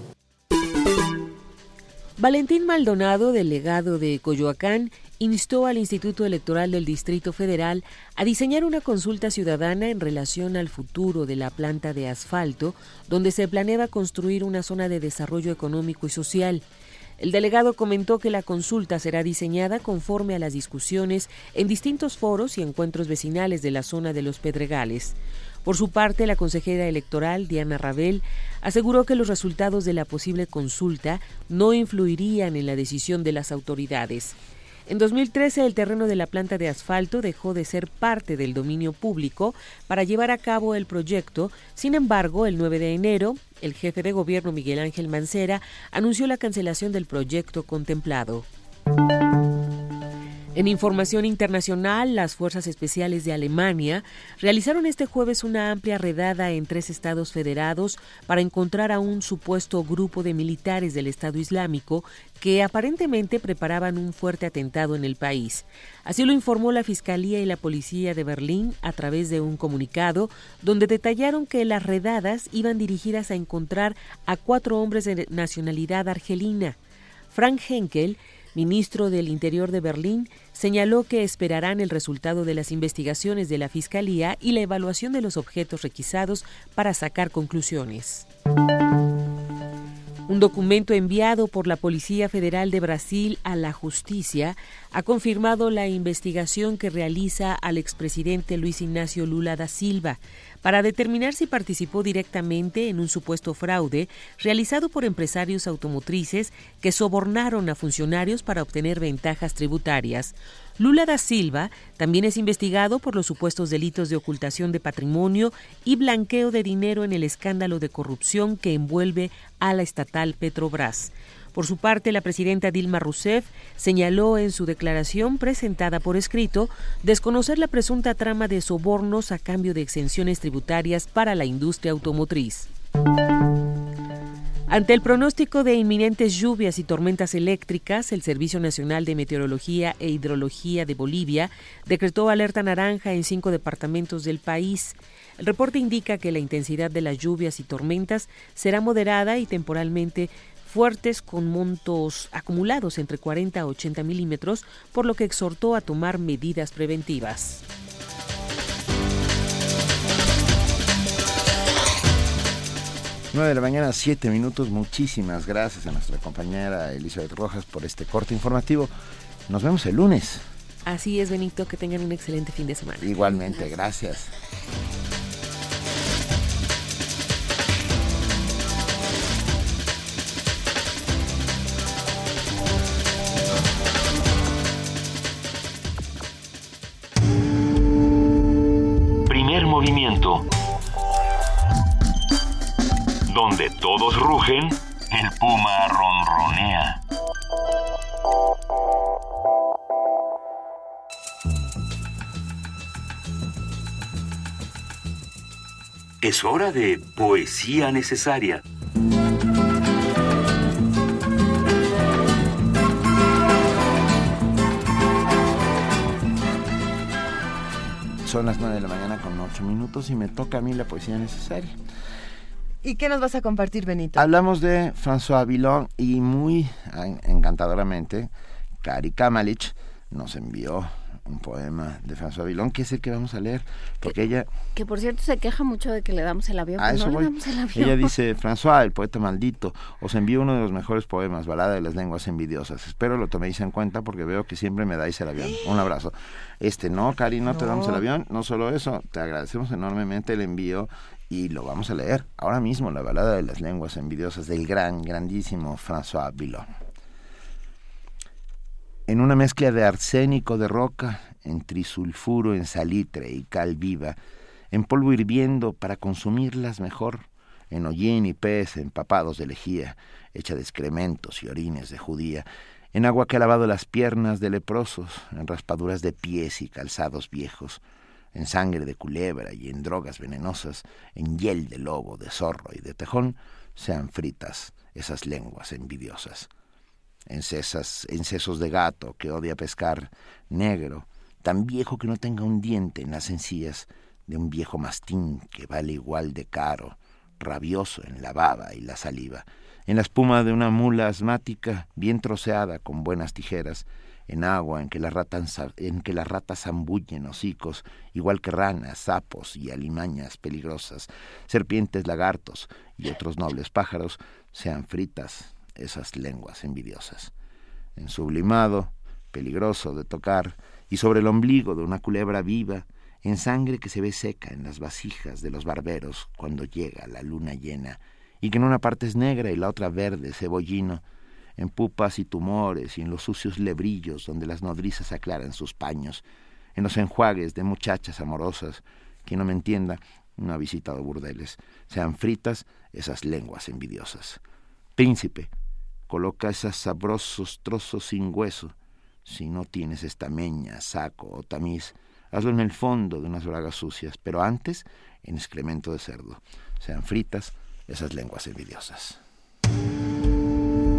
[SPEAKER 19] Valentín Maldonado, delegado de Coyoacán, instó al Instituto Electoral del Distrito Federal a diseñar una consulta ciudadana en relación al futuro de la planta de asfalto, donde se planeaba construir una zona de desarrollo económico y social. El delegado comentó que la consulta será diseñada conforme a las discusiones en distintos foros y encuentros vecinales de la zona de los Pedregales. Por su parte, la consejera electoral, Diana Rabel, aseguró que los resultados de la posible consulta no influirían en la decisión de las autoridades. En 2013 el terreno de la planta de asfalto dejó de ser parte del dominio público para llevar a cabo el proyecto. Sin embargo, el 9 de enero, el jefe de gobierno Miguel Ángel Mancera anunció la cancelación del proyecto contemplado. En información internacional, las Fuerzas Especiales de Alemania realizaron este jueves una amplia redada en tres estados federados para encontrar a un supuesto grupo de militares del Estado Islámico que aparentemente preparaban un fuerte atentado en el país. Así lo informó la Fiscalía y la Policía de Berlín a través de un comunicado donde detallaron que las redadas iban dirigidas a encontrar a cuatro hombres de nacionalidad argelina. Frank Henkel ministro del Interior de Berlín, señaló que esperarán el resultado de las investigaciones de la Fiscalía y la evaluación de los objetos requisados para sacar conclusiones. Un documento enviado por la Policía Federal de Brasil a la justicia ha confirmado la investigación que realiza al expresidente Luis Ignacio Lula da Silva para determinar si participó directamente en un supuesto fraude realizado por empresarios automotrices que sobornaron a funcionarios para obtener ventajas tributarias. Lula da Silva también es investigado por los supuestos delitos de ocultación de patrimonio y blanqueo de dinero en el escándalo de corrupción que envuelve a la estatal Petrobras. Por su parte, la presidenta Dilma Rousseff señaló en su declaración presentada por escrito desconocer la presunta trama de sobornos a cambio de exenciones tributarias para la industria automotriz. Ante el pronóstico de inminentes lluvias y tormentas eléctricas, el Servicio Nacional de Meteorología e Hidrología de Bolivia decretó alerta naranja en cinco departamentos del país. El reporte indica que la intensidad de las lluvias y tormentas será moderada y temporalmente fuertes con montos acumulados entre 40 a 80 milímetros, por lo que exhortó a tomar medidas preventivas.
[SPEAKER 2] Nueve de la mañana, siete minutos. Muchísimas gracias a nuestra compañera Elizabeth Rojas por este corte informativo. Nos vemos el lunes.
[SPEAKER 19] Así es, Benito, que tengan un excelente fin de semana.
[SPEAKER 2] Igualmente, gracias.
[SPEAKER 24] movimiento. Donde todos rugen, el puma ronronea. Es hora de poesía necesaria.
[SPEAKER 2] Son las 9 de la mañana con 8 minutos y me toca a mí la poesía necesaria.
[SPEAKER 4] ¿Y qué nos vas a compartir, Benito?
[SPEAKER 2] Hablamos de François Villon y muy encantadoramente, Cari Kamalich nos envió un poema de François Villon, que es el que vamos a leer, porque ella...
[SPEAKER 3] Que por cierto se queja mucho de que le damos el avión, pero no le damos el avión.
[SPEAKER 2] Ella dice, François, el poeta maldito, os envío uno de los mejores poemas, Balada de las Lenguas Envidiosas. Espero lo toméis en cuenta porque veo que siempre me dais el avión. Un abrazo. Este, no, Cari, no, te damos el avión, no solo eso, te agradecemos enormemente el envío y lo vamos a leer ahora mismo, la Balada de las Lenguas Envidiosas del gran, grandísimo François Villon. En una mezcla de arsénico de roca, en trisulfuro, en salitre y cal viva, en polvo hirviendo para consumirlas mejor, en hollín y pez empapados de lejía, hecha de excrementos y orines de judía, en agua que ha lavado las piernas de leprosos, en raspaduras de pies y calzados viejos, en sangre de culebra y en drogas venenosas, en hiel de lobo, de zorro y de tejón, sean fritas esas lenguas envidiosas. En, sesos de gato que odia pescar, negro, tan viejo que no tenga un diente en las encías, de un viejo mastín que vale igual de caro, rabioso en la baba y la saliva, en la espuma de una mula asmática bien troceada con buenas tijeras, en agua en que las ratas, en que las ratas zambullen hocicos, igual que ranas, sapos y alimañas peligrosas, serpientes, lagartos y otros nobles pájaros, sean fritas, esas lenguas envidiosas. En sublimado, peligroso de tocar, y sobre el ombligo de una culebra viva, en sangre que se ve seca en las vasijas de los barberos cuando llega la luna llena, y que en una parte es negra y la otra verde, cebollino, en pupas y tumores y en los sucios lebrillos donde las nodrizas aclaran sus paños, en los enjuagues de muchachas amorosas, quien no me entienda, no ha visitado burdeles, sean fritas esas lenguas envidiosas. Príncipe, Coloca esos sabrosos trozos sin hueso. Si no tienes estameña, saco o tamiz, hazlo en el fondo de unas bragas sucias, pero antes en excremento de cerdo. Sean fritas esas lenguas envidiosas.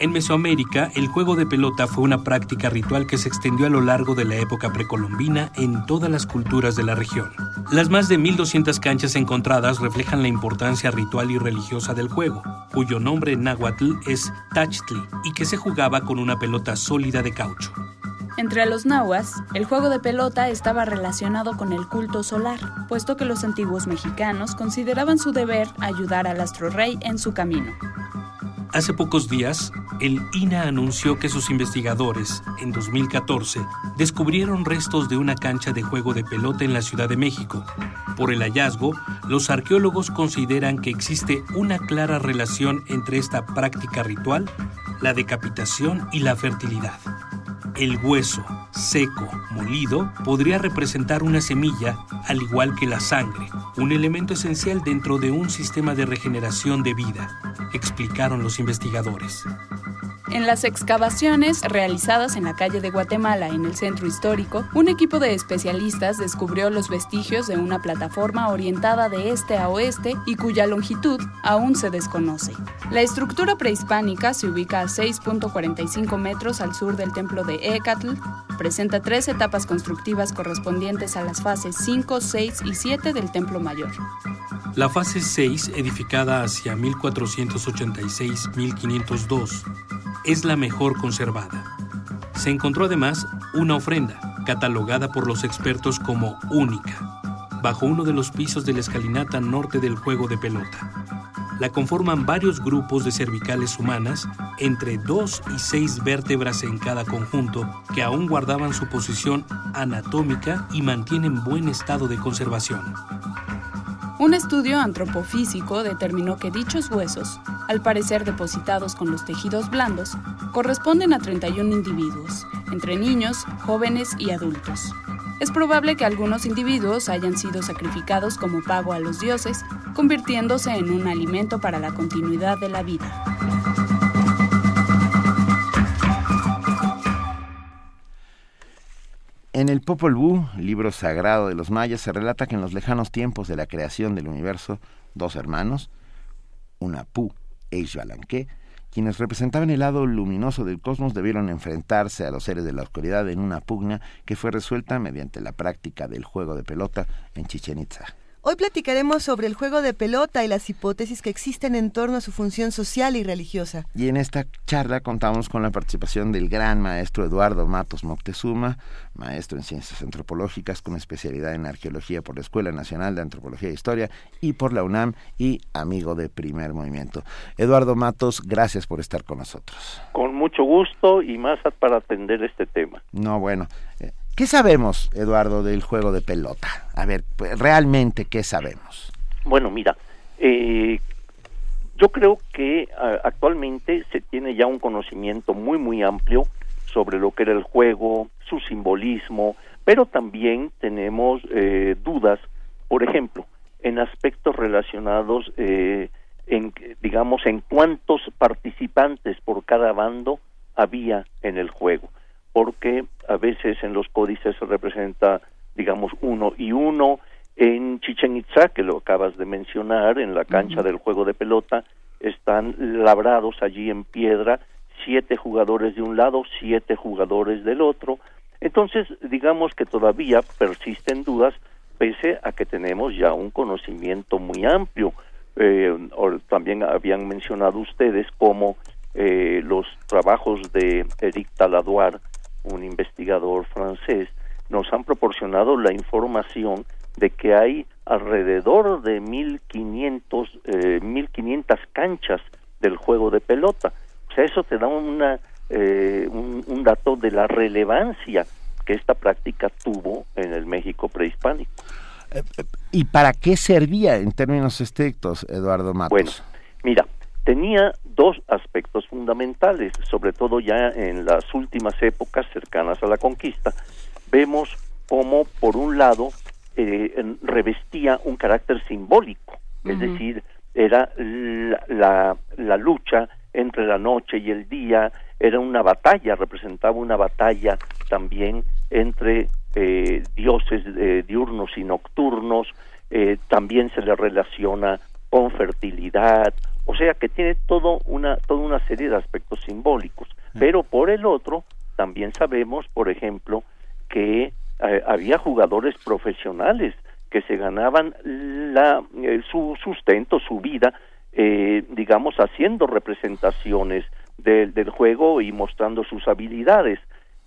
[SPEAKER 38] En Mesoamérica, el juego de pelota fue una práctica ritual que se extendió a lo largo de la época precolombina en todas las culturas de la región. Las más de 1.200 canchas encontradas reflejan la importancia ritual y religiosa del juego, cuyo nombre en náhuatl es Tachtli y que se jugaba con una pelota sólida de caucho.
[SPEAKER 39] Entre los nahuas, el juego de pelota estaba relacionado con el culto solar, puesto que los antiguos mexicanos consideraban su deber ayudar al astro rey en su camino.
[SPEAKER 38] Hace pocos días, el INA anunció que sus investigadores, en 2014, descubrieron restos de una cancha de juego de pelota en la Ciudad de México. Por el hallazgo, los arqueólogos consideran que existe una clara relación entre esta práctica ritual, la decapitación y la fertilidad. El hueso, seco, molido, podría representar una semilla, al igual que la sangre, un elemento esencial dentro de un sistema de regeneración de vida, explicaron los investigadores.
[SPEAKER 39] En las excavaciones realizadas en la calle de Guatemala, en el centro histórico, un equipo de especialistas descubrió los vestigios de una plataforma orientada de este a oeste y cuya longitud aún se desconoce. La estructura prehispánica se ubica a 6.45 metros al sur del templo de Ecatl, presenta tres etapas constructivas correspondientes a las fases 5, 6 y 7 del templo mayor.
[SPEAKER 38] La fase 6, edificada hacia 1486-1502, es la mejor conservada. Se encontró además una ofrenda, catalogada por los expertos como única, bajo uno de los pisos de la escalinata norte del juego de pelota. La conforman varios grupos de cervicales humanas, entre dos y seis vértebras en cada conjunto, que aún guardaban su posición anatómica y mantienen buen estado de conservación.
[SPEAKER 39] Un estudio antropofísico determinó que dichos huesos, al parecer depositados con los tejidos blandos, corresponden a 31 individuos, entre niños, jóvenes y adultos. Es probable que algunos individuos hayan sido sacrificados como pago a los dioses, convirtiéndose en un alimento para la continuidad de la vida.
[SPEAKER 40] En el Popol Vuh, libro sagrado de los mayas, se relata que en los lejanos tiempos de la creación del universo, dos hermanos, Unapu e Ixbalanque, quienes representaban el lado luminoso del cosmos, debieron enfrentarse a los seres de la oscuridad en una pugna que fue resuelta mediante la práctica del juego de pelota en Chichen Itza.
[SPEAKER 4] Hoy platicaremos sobre el juego de pelota y las hipótesis que existen en torno a su función social y religiosa.
[SPEAKER 40] Y en esta charla contamos con la participación del gran maestro Eduardo Matos Moctezuma, maestro en ciencias antropológicas con especialidad en arqueología por la Escuela Nacional de Antropología e Historia y por la UNAM y amigo de Primer Movimiento. Eduardo Matos, gracias por estar con nosotros.
[SPEAKER 41] Con mucho gusto y más para atender este tema.
[SPEAKER 40] No, bueno. ¿Qué sabemos, Eduardo, del juego de pelota? A ver, pues, realmente, ¿qué sabemos?
[SPEAKER 41] Bueno, mira, eh, yo creo que actualmente se tiene ya un conocimiento muy, muy amplio sobre lo que era el juego, su simbolismo, pero también tenemos eh, dudas, por ejemplo, en aspectos relacionados, eh, en, digamos, en cuántos participantes por cada bando había en el juego porque a veces en los códices se representa, digamos, uno y uno. En Chichen Itza, que lo acabas de mencionar, en la cancha del juego de pelota, están labrados allí en piedra siete jugadores de un lado, siete jugadores del otro. Entonces, digamos que todavía persisten dudas, pese a que tenemos ya un conocimiento muy amplio. Eh, también habían mencionado ustedes cómo eh, los trabajos de Eric Taladoir un investigador francés, nos han proporcionado la información de que hay alrededor de 1500 eh, 1500 canchas del juego de pelota. O sea, eso te da una eh, un, dato de la relevancia que esta práctica tuvo en el México prehispánico.
[SPEAKER 40] Eh, eh, ¿Y para qué servía en términos estrictos, Eduardo Matos?
[SPEAKER 41] Bueno, mira, tenía dos aspectos fundamentales, sobre todo ya en las últimas épocas cercanas a la conquista. Vemos cómo, por un lado, eh, revestía un carácter simbólico, es decir, era la, la, lucha entre la noche y el día, era una batalla, representaba una batalla también entre eh, dioses eh, diurnos y nocturnos, también se le relaciona con fertilidad, o sea que tiene todo una, toda una serie de aspectos simbólicos. Pero por el otro, también sabemos, por ejemplo, que eh, había jugadores profesionales que se ganaban la, eh, su sustento, su vida, eh, digamos, haciendo representaciones del juego y mostrando sus habilidades.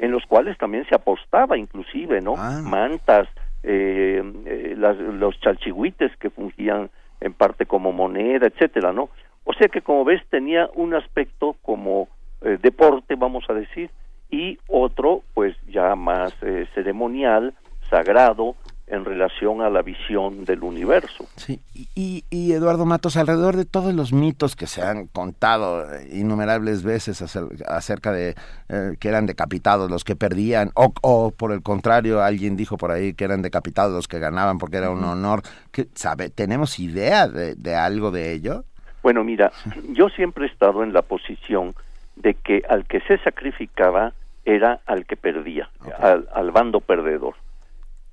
[SPEAKER 41] en los cuales también se apostaba inclusive, ¿no?
[SPEAKER 40] Ah.
[SPEAKER 41] Mantas, eh, eh, las- los chalchihuites que fungían en parte como moneda, etcétera, ¿no? O sea que como ves tenía un aspecto como eh, deporte, vamos a decir, y otro pues ya más eh, ceremonial, sagrado en relación a la visión del universo.
[SPEAKER 40] Sí, y, y Eduardo Matos, alrededor de todos los mitos que se han contado eh, innumerables veces acer- acerca de eh, que eran decapitados los que perdían, o, o por el contrario, alguien dijo por ahí que eran decapitados los que ganaban porque era un honor, que, ¿sabe? ¿tenemos idea de, de algo de ello?
[SPEAKER 41] Bueno, mira, yo siempre he estado en la posición de que al que se sacrificaba era al que perdía, al, al bando perdedor.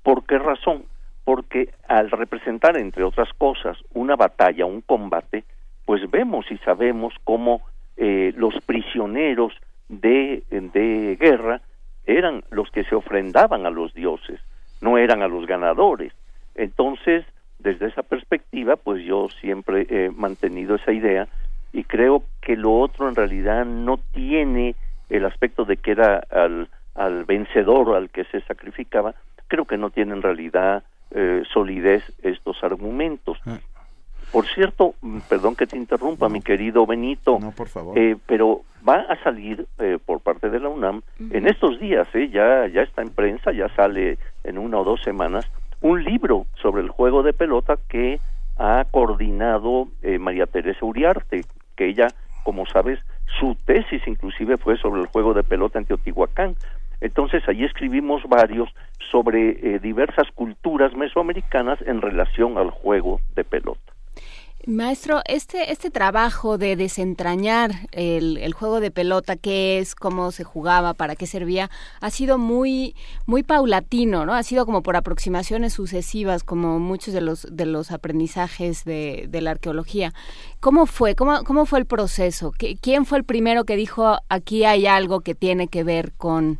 [SPEAKER 41] ¿Por qué razón? Porque al representar, entre otras cosas, una batalla, un combate, pues vemos y sabemos cómo eh, los prisioneros de, de guerra eran los que se ofrendaban a los dioses, no eran a los ganadores. Entonces, desde esa perspectiva, pues yo siempre he mantenido esa idea y creo que lo otro en realidad no tiene el aspecto de que era al, al vencedor al que se sacrificaba, creo que no tiene en realidad eh, solidez estos argumentos. Por cierto, mm, perdón que te interrumpa, mi querido Benito,
[SPEAKER 40] por favor.
[SPEAKER 41] eh, pero va a salir eh, por parte de la UNAM en estos días, eh, ya, ya está en prensa, ya sale en una o dos semanas, un libro sobre el juego de pelota que ha coordinado eh, María Teresa Uriarte, que ella, como sabes, su tesis inclusive fue sobre el juego de pelota en Teotihuacán. Entonces allí escribimos varios sobre eh, diversas culturas mesoamericanas en relación al juego de pelota.
[SPEAKER 3] Maestro, este, este trabajo de desentrañar el, el juego de pelota, qué es, cómo se jugaba, para qué servía, ha sido muy, muy paulatino, ¿no? Ha sido como por aproximaciones sucesivas, como muchos de los, de los aprendizajes de, de la arqueología. ¿Cómo fue? ¿Cómo, cómo fue el proceso? ¿Qué- ¿Quién fue el primero que dijo aquí hay algo que tiene que ver con,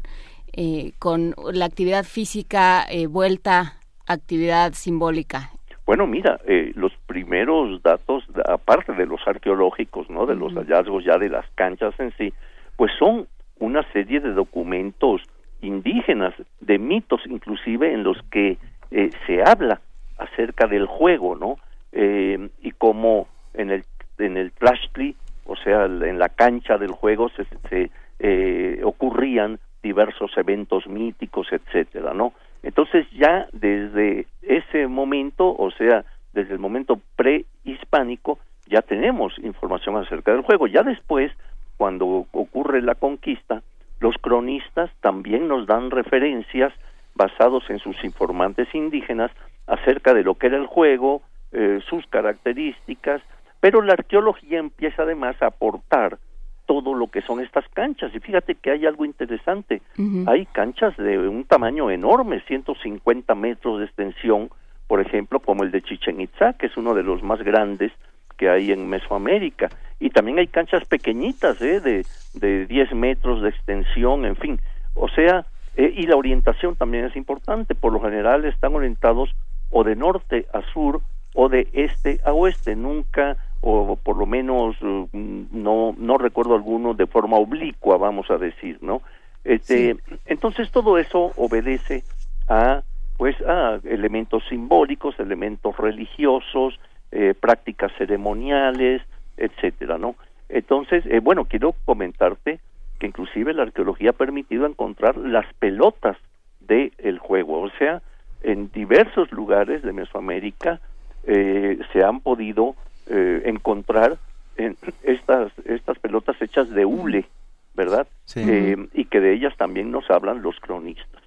[SPEAKER 3] eh, con la actividad física eh, vuelta actividad simbólica?
[SPEAKER 41] Bueno, mira, eh, los primeros datos, aparte de los arqueológicos, ¿no? De los hallazgos ya de las canchas en sí, pues son una serie de documentos indígenas, de mitos inclusive en los que eh, se habla acerca del juego, ¿no? Eh, y cómo en el en el Tlachtli, o sea, en la cancha del juego se, se eh, ocurrían diversos eventos míticos, etcétera, ¿no? Entonces ya desde ese momento, o sea, desde el momento prehispánico, ya tenemos información acerca del juego. Ya después, cuando ocurre la conquista, los cronistas también nos dan referencias basados en sus informantes indígenas acerca de lo que era el juego, eh, sus características, pero la arqueología empieza además a aportar todo lo que son estas canchas. Y fíjate que hay algo interesante. Hay canchas de un tamaño enorme, 150 metros de extensión, por ejemplo, como el de Chichen Itza, que es uno de los más grandes que hay en Mesoamérica. Y también hay canchas pequeñitas, ¿eh? de, de 10 metros de extensión, en fin. O sea, eh, y la orientación también es importante. Por lo general están orientados o de norte a sur o de este a oeste. Nunca o por lo menos eh, no no recuerdo alguno de forma oblicua vamos a decir no este entonces todo eso obedece a pues a elementos simbólicos elementos religiosos eh, prácticas ceremoniales etcétera no entonces eh, bueno quiero comentarte que inclusive la arqueología ha permitido encontrar las pelotas del el juego o sea en diversos lugares de Mesoamérica eh, se han podido eh, encontrar en estas estas pelotas hechas de hule, ¿verdad?
[SPEAKER 4] Sí.
[SPEAKER 41] Eh, y que de ellas también nos hablan los cronistas.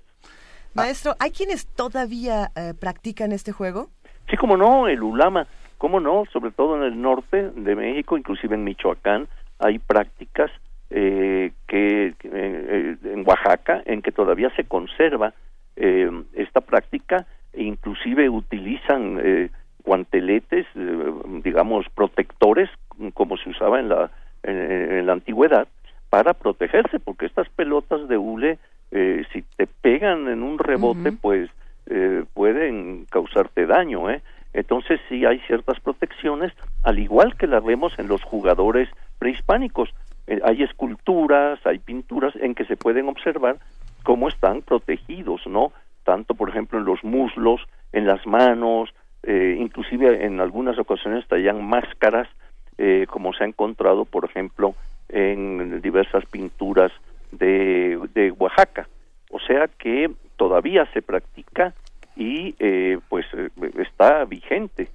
[SPEAKER 4] Maestro, ¿hay quienes todavía eh, practican este juego?
[SPEAKER 41] Sí, como no, el ulama, cómo no, sobre todo en el norte de México, inclusive en Michoacán, hay prácticas eh, que que, eh, en Oaxaca en que todavía se conserva eh, esta práctica e inclusive utilizan eh, guanteletes, eh, digamos protectores, como se usaba en la en, en la antigüedad, para protegerse, porque estas pelotas de hule, eh, si te pegan en un rebote, pues eh, pueden causarte daño, ¿eh? Entonces sí hay ciertas protecciones, al igual que las vemos en los jugadores prehispánicos. Eh, hay esculturas, hay pinturas en que se pueden observar cómo están protegidos, ¿no? Tanto, por ejemplo, en los muslos, en las manos, eh, inclusive en algunas ocasiones traían máscaras, eh, como se ha encontrado, por ejemplo, en diversas pinturas de, de Oaxaca. O sea que todavía se practica y eh, pues eh, está vigente.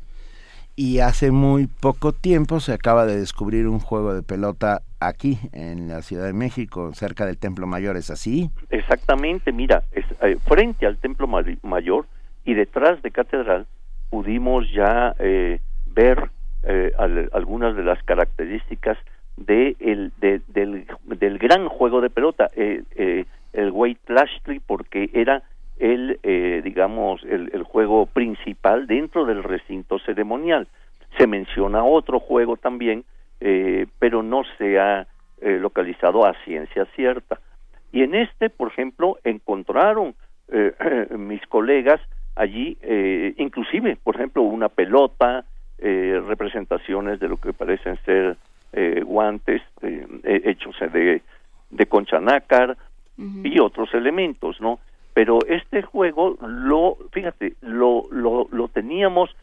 [SPEAKER 40] Y hace muy poco tiempo se acaba de descubrir un juego de pelota aquí en la Ciudad de México, cerca del Templo Mayor, ¿es así?
[SPEAKER 41] Exactamente, mira, es, eh, frente al Templo Mayor y detrás de Catedral pudimos ya eh, ver eh, al, algunas de las características de el, de, del, del gran juego de pelota, eh, eh, el Wade Lashley, porque era el, eh, digamos, el, el, juego principal dentro del recinto ceremonial. Se menciona otro juego también, eh, pero no se ha eh, localizado a ciencia cierta. Y en este, por ejemplo, encontraron eh, *clears throat* mis colegas allí, inclusive, por ejemplo, una pelota, representaciones de lo que parecen ser eh, guantes eh, hechos de, de concha nácar uh -huh. y otros elementos, ¿no? Pero este juego, lo, fíjate, lo, lo, lo teníamos,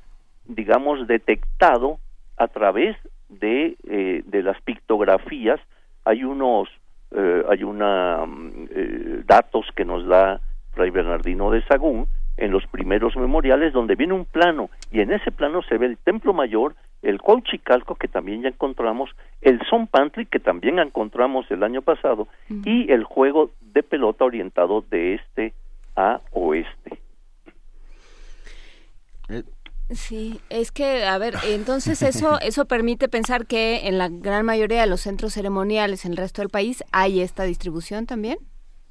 [SPEAKER 41] digamos, detectado a través de, eh, de las pictografías. Hay unos, eh, hay una eh, datos que nos da Fray Bernardino de Sagún en los primeros memoriales donde viene un plano y en ese plano se ve el templo mayor, el Cuauchicalco que también ya encontramos, el Son Pantry que también encontramos el año pasado uh -huh. y el juego de pelota orientado de este a oeste.
[SPEAKER 3] Sí, es que, a ver, entonces eso, *laughs* eso permite pensar que en la gran mayoría de los centros ceremoniales en el resto del país hay esta distribución también.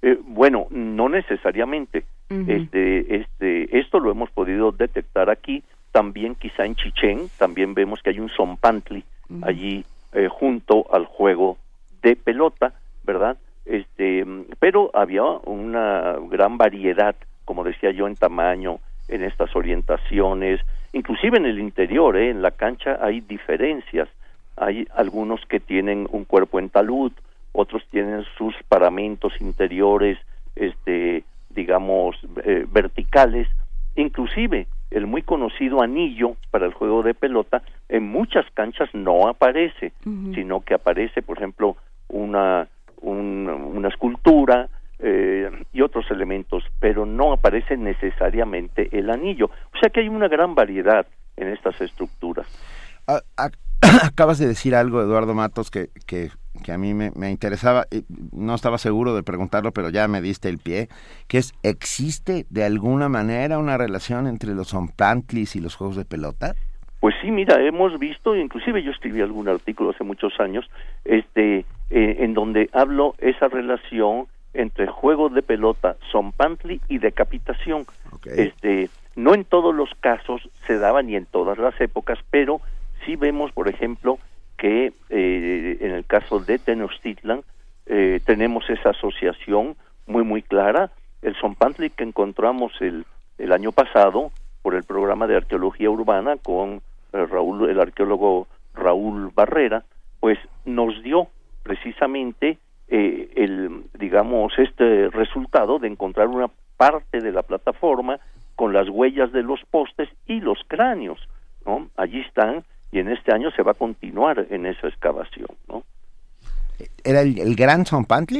[SPEAKER 41] Eh, bueno, no necesariamente. Uh -huh. Este, este, esto lo hemos podido detectar aquí, también quizá en Chichén, también vemos que hay un Zompantli uh -huh. allí eh, junto al juego de pelota, ¿verdad? Este, pero había una gran variedad, como decía yo, en tamaño, en estas orientaciones, inclusive en el interior, ¿eh? en la cancha hay diferencias. Hay algunos que tienen un cuerpo en talud, otros tienen sus paramentos interiores, este, digamos, eh, verticales, inclusive el muy conocido anillo para el juego de pelota en muchas canchas no aparece, uh -huh. sino que aparece, por ejemplo, una, un, una escultura eh, y otros elementos, pero no aparece necesariamente el anillo. O sea que hay una gran variedad en estas estructuras.
[SPEAKER 40] A, a, *clears throat* acabas de decir algo, Eduardo Matos, que, que que a mí me, me, interesaba, no estaba seguro de preguntarlo, pero ya me diste el pie, que es, ¿existe de alguna manera una relación entre los Zompantlis y los juegos de pelota?
[SPEAKER 41] Pues sí, mira, hemos visto, inclusive yo escribí algún artículo hace muchos años, este, eh, en donde hablo esa relación entre juego de pelota, Zompantli y decapitación. Okay. Este, no en todos los casos se daba ni en todas las épocas, pero sí vemos, por ejemplo, que eh, en el caso de Tenochtitlan eh, tenemos esa asociación muy muy clara. El Zompantli que encontramos el, el año pasado por el programa de arqueología urbana con eh, Raúl, el arqueólogo Raúl Barrera, pues nos dio precisamente el, digamos, este resultado de encontrar una parte de la plataforma con las huellas de los postes y los cráneos, ¿no? Allí están y en este año se va a continuar en esa excavación, ¿no?
[SPEAKER 40] ¿Era el, el gran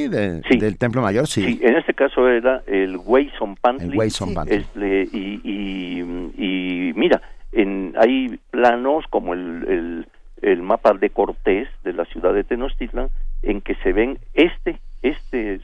[SPEAKER 40] de,
[SPEAKER 41] sí.
[SPEAKER 40] del Templo Mayor? Sí.
[SPEAKER 41] sí, en este caso era el Güey Zompantli.
[SPEAKER 40] El Zompantli.
[SPEAKER 41] Este, y, y, y, mira, en, hay planos como el, el, el, mapa de Cortés de la ciudad de Tenochtitlan en que se ven este, este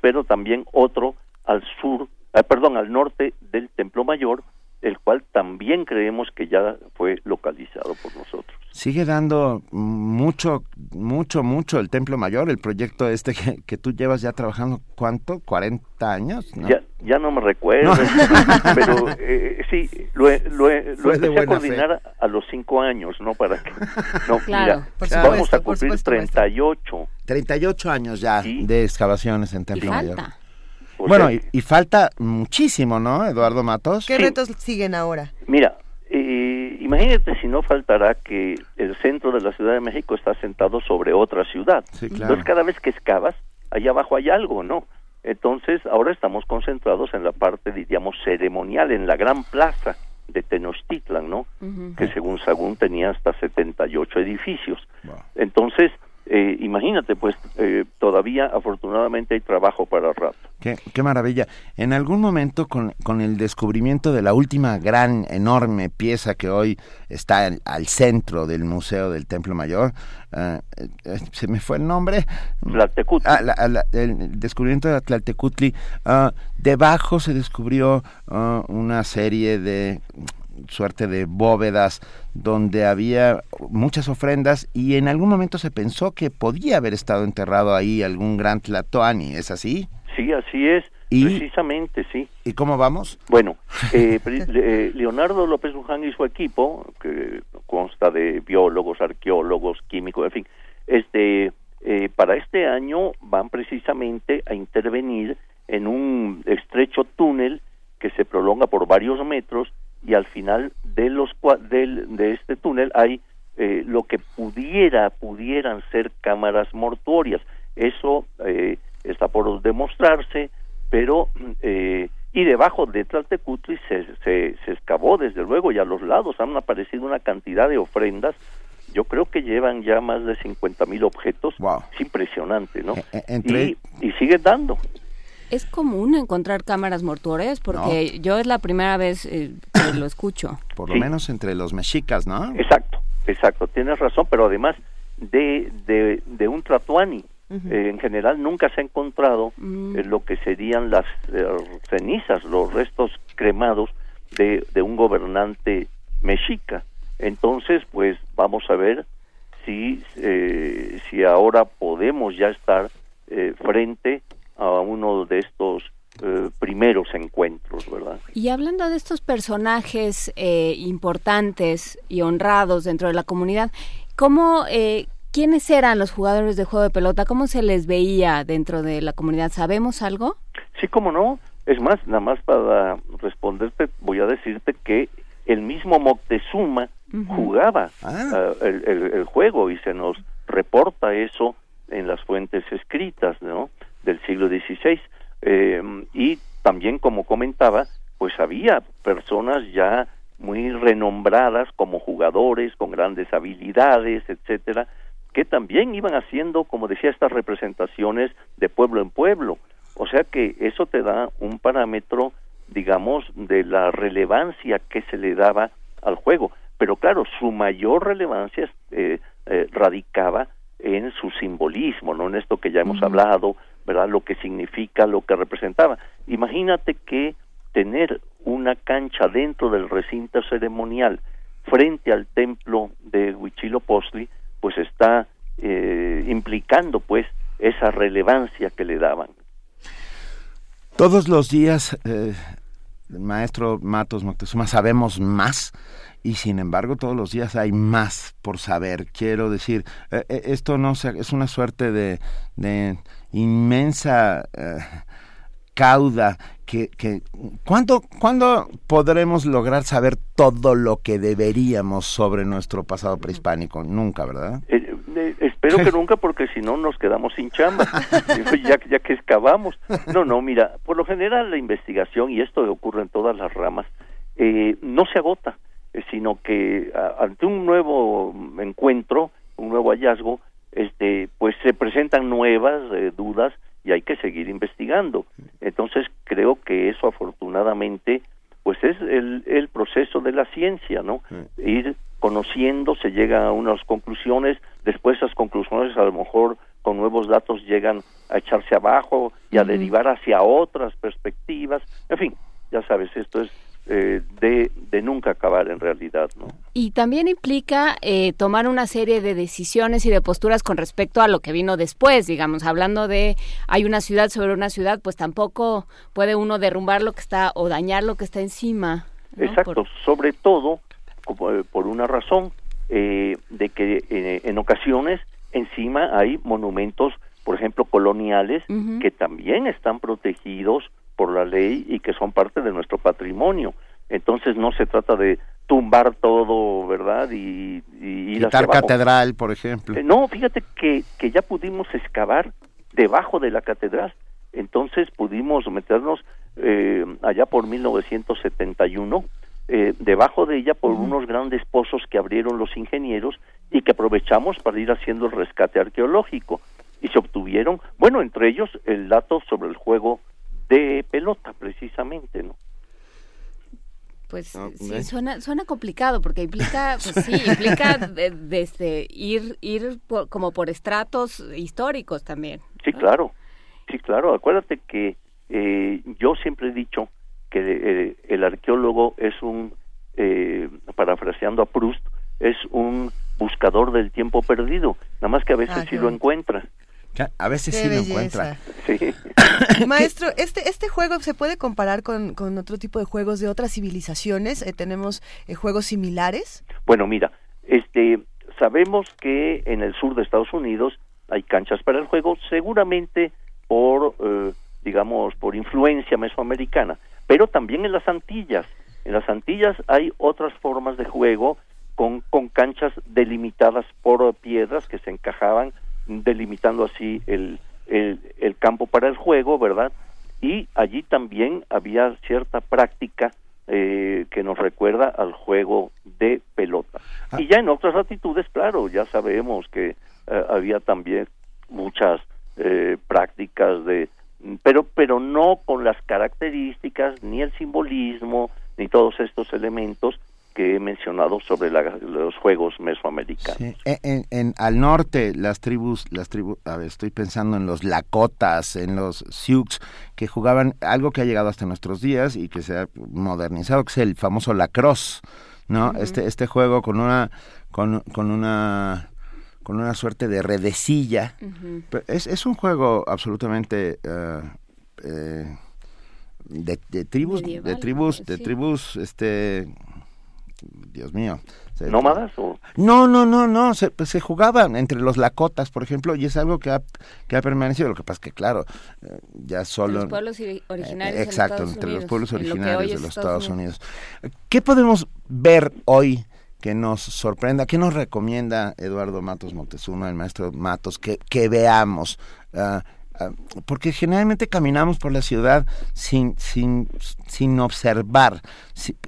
[SPEAKER 41] pero también otro al sur, eh, perdón, al norte del Templo Mayor, el cual también creemos que ya fue localizado por nosotros.
[SPEAKER 40] Sigue dando mucho, mucho, mucho el Templo Mayor, el proyecto este que, que tú llevas ya trabajando, ¿cuánto? ¿40 años?
[SPEAKER 41] ¿no? Ya, ya no me recuerdo, no. *laughs* pero eh, sí, lo, lo, lo empecé a coordinar fe. a los cinco años, ¿no? Para que, no,
[SPEAKER 3] claro,
[SPEAKER 41] mira, supuesto, vamos a cumplir supuesto, 38.
[SPEAKER 40] 38 años ya ¿Sí? de excavaciones en Templo
[SPEAKER 3] y
[SPEAKER 40] Mayor.
[SPEAKER 3] Falta.
[SPEAKER 40] Bueno, y, y, falta muchísimo, ¿no, Eduardo Matos?
[SPEAKER 4] ¿Qué sí. retos siguen ahora?
[SPEAKER 41] Mira, eh, imagínate si no faltará que el centro de la Ciudad de México está sentado sobre otra ciudad.
[SPEAKER 40] Sí, claro.
[SPEAKER 41] Entonces, cada vez que excavas, allá abajo hay algo, ¿no? Entonces, ahora estamos concentrados en la parte, diríamos, ceremonial, en la gran plaza de Tenochtitlan, ¿no? Que según Sagún tenía hasta 78 edificios. Entonces, eh, imagínate, pues eh, todavía afortunadamente hay trabajo para rato.
[SPEAKER 2] Qué, qué maravilla. En algún momento con, con, el descubrimiento de la última gran, enorme pieza que hoy está al, centro del Museo del Templo Mayor, uh, se me fue el nombre.
[SPEAKER 41] Tlaltecutli.
[SPEAKER 2] Ah, la, la, el descubrimiento de Tlaltecutli. Uh, debajo se descubrió uh, una serie de suerte de bóvedas donde había muchas ofrendas y en algún momento se pensó que podía haber estado enterrado ahí algún gran Tlatoani, ¿es así?
[SPEAKER 41] Sí, así es. Precisamente, sí.
[SPEAKER 2] ¿Y cómo vamos?
[SPEAKER 41] Bueno, eh, *laughs* eh, Leonardo López Luján y su equipo, que consta de biólogos, arqueólogos, químicos, en fin, este, eh, para este año van precisamente a intervenir en un estrecho túnel que se prolonga por varios metros y al final de los de este túnel hay eh, lo que pudiera pudieran ser cámaras mortuorias. Eso eh, está por demostrarse pero eh, y debajo de Tlaltecutli se, se, se excavó desde luego y a los lados han aparecido una cantidad de ofrendas. Yo creo que llevan ya más de 50 mil objetos. Es impresionante no y, y sigue dando
[SPEAKER 3] ¿Es común encontrar cámaras mortuorias? Porque yo es la primera vez eh, que *coughs* lo escucho.
[SPEAKER 2] Por lo menos entre los mexicas, ¿no?
[SPEAKER 41] Exacto, exacto, tienes razón, pero además de, de, de un tratuani. Eh, en general nunca se ha encontrado mm. eh, lo que serían las cenizas, los restos cremados de, de un gobernante mexica. Entonces, pues vamos a ver si, si ahora podemos ya estar frente a uno de estos eh, primeros encuentros, ¿verdad?
[SPEAKER 3] Y hablando de estos personajes eh, importantes y honrados dentro de la comunidad, ¿cómo, eh, quiénes eran los jugadores de juego de pelota? ¿Cómo se les veía dentro de la comunidad? ¿Sabemos algo?
[SPEAKER 41] Sí, cómo no. Es más, nada más para responderte, voy a decirte que el mismo Moctezuma jugaba ah. el, el juego y se nos reporta eso en las fuentes escritas, ¿no? Del siglo XVI. Eh, y también, como comentaba, pues había personas ya muy renombradas como jugadores, con grandes habilidades, etcétera, que también iban haciendo, como decía, estas representaciones de pueblo en pueblo. O sea que eso te da un parámetro, digamos, de la relevancia que se le daba al juego. Pero claro, su mayor relevancia eh, eh, radicaba en su simbolismo, no en esto que ya hemos hablado, ¿verdad? Lo que significa, lo que representaba. Imagínate que tener una cancha dentro del recinto ceremonial frente al templo de Huichilopochtli, pues está eh, implicando pues esa relevancia que le daban.
[SPEAKER 2] Todos los días, eh, maestro Matos Moctezuma, sabemos más y sin embargo todos los días hay más por saber. Quiero decir, eh, esto no es una suerte de inmensa eh, cauda que, que ¿cuándo, ¿cuándo podremos lograr saber todo lo que deberíamos sobre nuestro pasado prehispánico? Nunca, ¿verdad?
[SPEAKER 41] Eh, eh, espero que *laughs* nunca porque si no nos quedamos sin chamba, *laughs* ya, ya que excavamos. No, no, mira, por lo general la investigación, y esto ocurre en todas las ramas, no se agota, sino que ante un nuevo encuentro, un nuevo hallazgo, este, pues se presentan nuevas eh, dudas y hay que seguir investigando. Entonces creo que eso afortunadamente pues es el, el proceso de la ciencia, ¿no? Ir conociendo, se llega a unas conclusiones, después esas conclusiones a lo mejor con nuevos datos llegan a echarse abajo y a derivar hacia otras perspectivas, en fin, ya sabes, esto es eh, de, de, nunca acabar en realidad. ¿no?
[SPEAKER 3] Y también implica eh, tomar una serie de decisiones y de posturas con respecto a lo que vino después, digamos, hablando de hay una ciudad sobre una ciudad, pues tampoco puede uno derrumbar lo que está o dañar lo que está encima.
[SPEAKER 41] Exacto, sobre todo como, eh, por una razón de que en ocasiones encima hay monumentos, por ejemplo, coloniales, que también están protegidos por la ley y que son parte de nuestro patrimonio. Entonces no se trata de tumbar todo, ¿verdad? Y, y
[SPEAKER 2] quitar catedral, por ejemplo.
[SPEAKER 41] Eh, no, fíjate que, que ya pudimos excavar debajo de la catedral. entonces pudimos meternos eh, allá por 1971 eh, debajo de ella por unos grandes pozos que abrieron los ingenieros y que aprovechamos para ir haciendo el rescate arqueológico y se obtuvieron, bueno, entre ellos el dato sobre el juego de pelota precisamente, ¿no?
[SPEAKER 3] Pues sí, suena, suena complicado porque implica, pues sí, *laughs* implica desde ir, ir como por estratos históricos también.
[SPEAKER 41] Sí, claro, sí, claro. Acuérdate que eh, yo siempre he dicho que eh, el arqueólogo es un, eh, parafraseando a Proust, es un buscador del tiempo perdido, nada más que a veces sí lo encuentra.
[SPEAKER 2] A veces sí lo encuentra. *coughs*
[SPEAKER 4] Maestro, este, este juego se puede comparar con, con otro tipo de juegos de otras civilizaciones. Eh, ¿Tenemos eh, juegos similares?
[SPEAKER 41] Bueno, mira, este, sabemos que en el sur de Estados Unidos hay canchas para el juego, seguramente por, eh, digamos, por influencia mesoamericana, pero también en las Antillas. En las Antillas hay otras formas de juego con, con canchas delimitadas por piedras que se encajaban delimitando así el, el, el, campo para el juego, ¿verdad? Y allí también había cierta práctica eh, que nos recuerda al juego de pelota. Ah. Y ya en otras latitudes, claro, ya sabemos que eh, había también muchas eh, prácticas de pero pero no con las características ni el simbolismo ni todos estos elementos que he mencionado sobre los juegos mesoamericanos.
[SPEAKER 2] En, en, al norte, las tribus, las tribus, a ver, estoy pensando en los Lakotas, en los Sioux, que jugaban algo que ha llegado hasta nuestros días y que se ha modernizado, que es el famoso lacrosse, ¿no? Este este juego con una con, con una con una suerte de redecilla. es, es un juego absolutamente eh, eh, de, de, tribus, de tribus, de tribus, este Dios mío.
[SPEAKER 41] ¿Nómadas o...?
[SPEAKER 2] No, no, no, no, se, pues, se jugaban entre los lacotas, por ejemplo, y es algo que ha, que ha permanecido. Lo que pasa es que, claro, eh, ya solo...
[SPEAKER 3] Los pueblos originarios
[SPEAKER 2] Exacto, entre los pueblos originarios de los Estados, Unidos. ¿Qué podemos ver hoy que nos sorprenda? ¿Qué nos recomienda Eduardo Matos Montezuma, el maestro Matos, que, que veamos? Uh, porque generalmente caminamos por la ciudad sin, sin, sin observar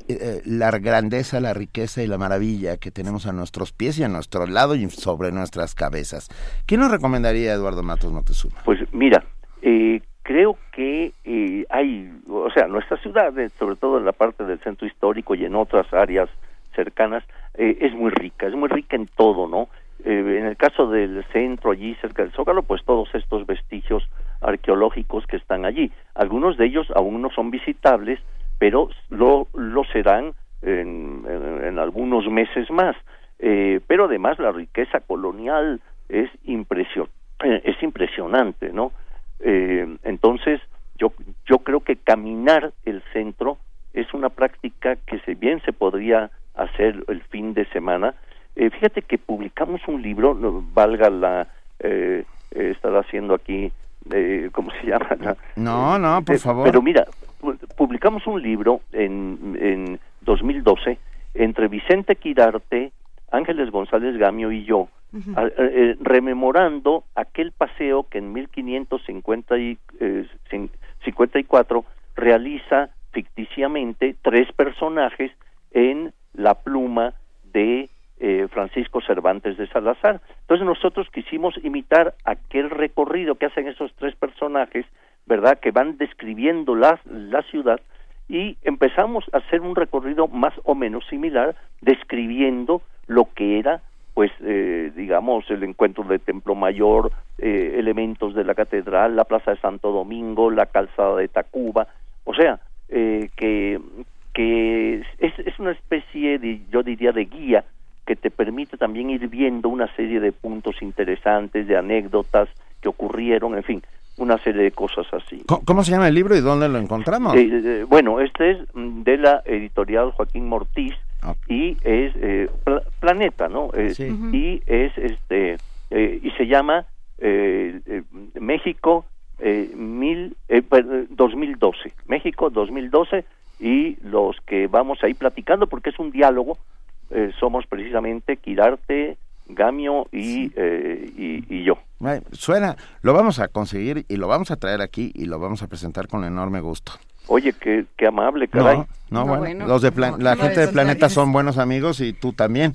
[SPEAKER 2] eh, la grandeza, la riqueza y la maravilla que tenemos a nuestros pies y a nuestro lado y sobre nuestras cabezas. ¿Qué nos recomendaría Eduardo Matos Montezuma?
[SPEAKER 41] Pues mira, eh, creo que eh, hay, o sea, nuestra ciudad, sobre todo en la parte del centro histórico y en otras áreas cercanas, es muy rica, es muy rica en todo, ¿no? Eh, en el caso del centro allí cerca del Zócalo, pues todos estos vestigios arqueológicos que están allí. Algunos de ellos aún no son visitables, pero lo, lo serán en, en, algunos meses más. Eh, pero además la riqueza colonial es, impresion eh, es impresionante, ¿no? Eh, entonces, yo, yo creo que caminar el centro es una práctica que si bien se podría hacer el fin de semana, eh, fíjate que publicamos un libro, valga la eh, eh estar haciendo aquí, eh, ¿cómo se *laughs* llama?
[SPEAKER 2] No, no, por favor.
[SPEAKER 41] Pero mira, publicamos un libro en, en 2012 entre Vicente Quirarte, Ángeles González Gamio y yo, rememorando aquel paseo que en 1554 realiza ficticiamente tres personajes en la pluma de eh, Francisco Cervantes de Salazar. Entonces nosotros quisimos imitar aquel recorrido que hacen esos tres personajes, ¿verdad? Que van describiendo la, la ciudad y empezamos a hacer un recorrido más o menos similar, describiendo lo que era pues eh, digamos el encuentro del Templo Mayor, eh, elementos de la catedral, la Plaza de Santo Domingo, la calzada de Tacuba, o sea, que, que es, es una especie de, yo diría, de guía que te permite también ir viendo una serie de puntos interesantes, de anécdotas que ocurrieron, en fin, una serie de cosas así.
[SPEAKER 2] ¿Cómo, se llama el libro y dónde lo encontramos?
[SPEAKER 41] Eh, eh, bueno, este es mm, de la editorial Joaquín Mortiz ah. y es eh, Planeta, ¿no? Y es este y se llama México mil, 2012, México 2012 y los que vamos ahí platicando porque es un diálogo eh, somos precisamente Quirarte, Gamio y, eh, y, yo.
[SPEAKER 2] Suena, lo vamos a conseguir y lo vamos a traer aquí y lo vamos a presentar con enorme gusto.
[SPEAKER 41] Oye, qué, qué amable, caray.
[SPEAKER 2] No, bueno, los de la gente de Planeta son buenos amigos y tú también.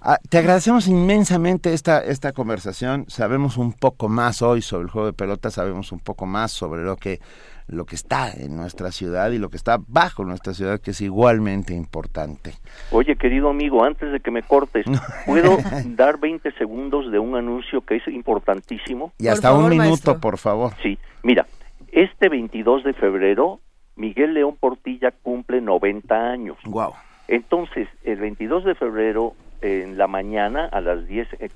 [SPEAKER 2] Ah, te agradecemos inmensamente esta, esta conversación. Sabemos un poco más hoy sobre el juego de pelota, sabemos un poco más sobre lo que lo que está en nuestra ciudad y lo que está bajo nuestra ciudad, que es igualmente importante.
[SPEAKER 41] Oye, querido amigo, antes de que me cortes, ¿puedo *laughs* dar 20 segundos de un anuncio que es importantísimo?
[SPEAKER 2] Y hasta un minuto, por favor.
[SPEAKER 41] Sí, mira, este 22 de febrero, Miguel León Portilla cumple 90 años.
[SPEAKER 2] Wow.
[SPEAKER 41] Entonces, el 22 de febrero, en la mañana, a las 10, eh,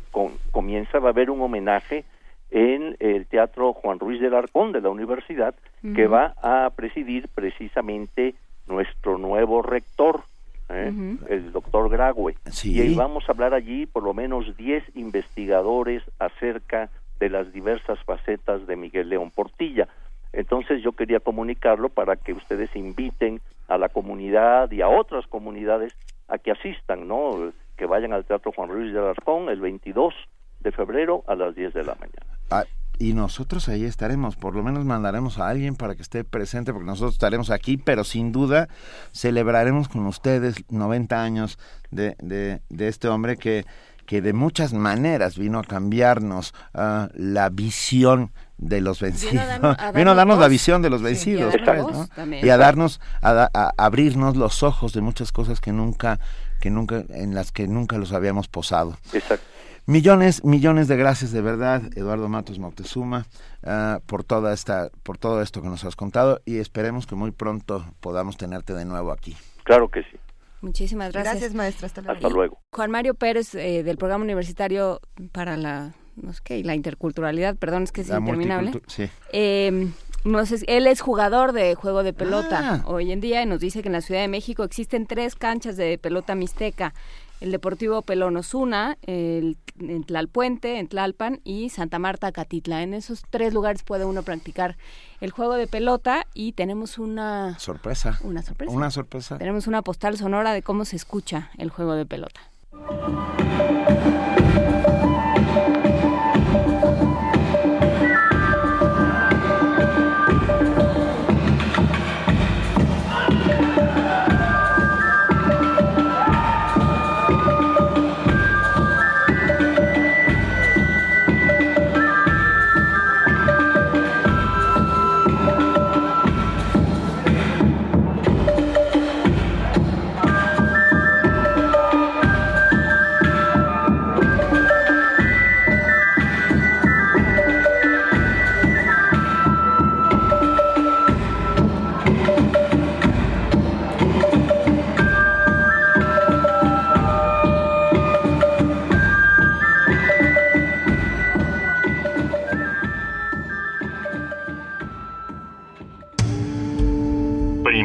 [SPEAKER 41] comienza, va a haber un homenaje en el Teatro Juan Ruiz del Arcón de la universidad, que va a presidir precisamente nuestro nuevo rector, ¿eh? el doctor Grague. Y vamos a hablar allí por lo menos 10 investigadores acerca de las diversas facetas de Miguel León Portilla. Entonces yo quería comunicarlo para que ustedes inviten a la comunidad y a otras comunidades a que asistan, ¿no? Que vayan al Teatro Juan Ruiz del Arcón el 22 de febrero a las 10 de la mañana.
[SPEAKER 2] Ah, y nosotros ahí estaremos, por lo menos mandaremos a alguien para que esté presente, porque nosotros estaremos aquí, pero sin duda celebraremos con ustedes 90 años de, de, de este hombre que, que de muchas maneras vino a cambiarnos uh, la visión de los vencidos. *laughs* Vino a darnos, la visión de los vencidos, y a darnos, a, a, abrirnos los ojos de muchas cosas que nunca, que nunca, en las que nunca los habíamos posado.
[SPEAKER 41] Exacto.
[SPEAKER 2] Millones, millones de gracias de verdad, Eduardo Matos Moctezuma, uh, por toda esta, por todo esto que nos has contado y esperemos que muy pronto podamos tenerte de nuevo aquí.
[SPEAKER 41] Claro que sí.
[SPEAKER 3] Muchísimas gracias.
[SPEAKER 4] Gracias, maestra. Hasta luego.
[SPEAKER 41] Hasta luego.
[SPEAKER 3] Juan Mario Pérez, eh, del Programa Universitario para la, no sé qué, la interculturalidad, perdón, es que es
[SPEAKER 2] La
[SPEAKER 3] interminable.
[SPEAKER 2] Sí.
[SPEAKER 3] Eh, no sé, él es jugador de juego de pelota hoy en día y nos dice que en la Ciudad de México existen tres canchas de pelota mixteca el Deportivo Pelón Osuna, el, en Tlalpuente, en Tlalpan y Santa Marta, Catitla. En esos tres lugares puede uno practicar el juego de pelota y tenemos una
[SPEAKER 2] sorpresa.
[SPEAKER 3] Una sorpresa.
[SPEAKER 2] Una sorpresa.
[SPEAKER 3] Tenemos una postal sonora de cómo se escucha el juego de pelota.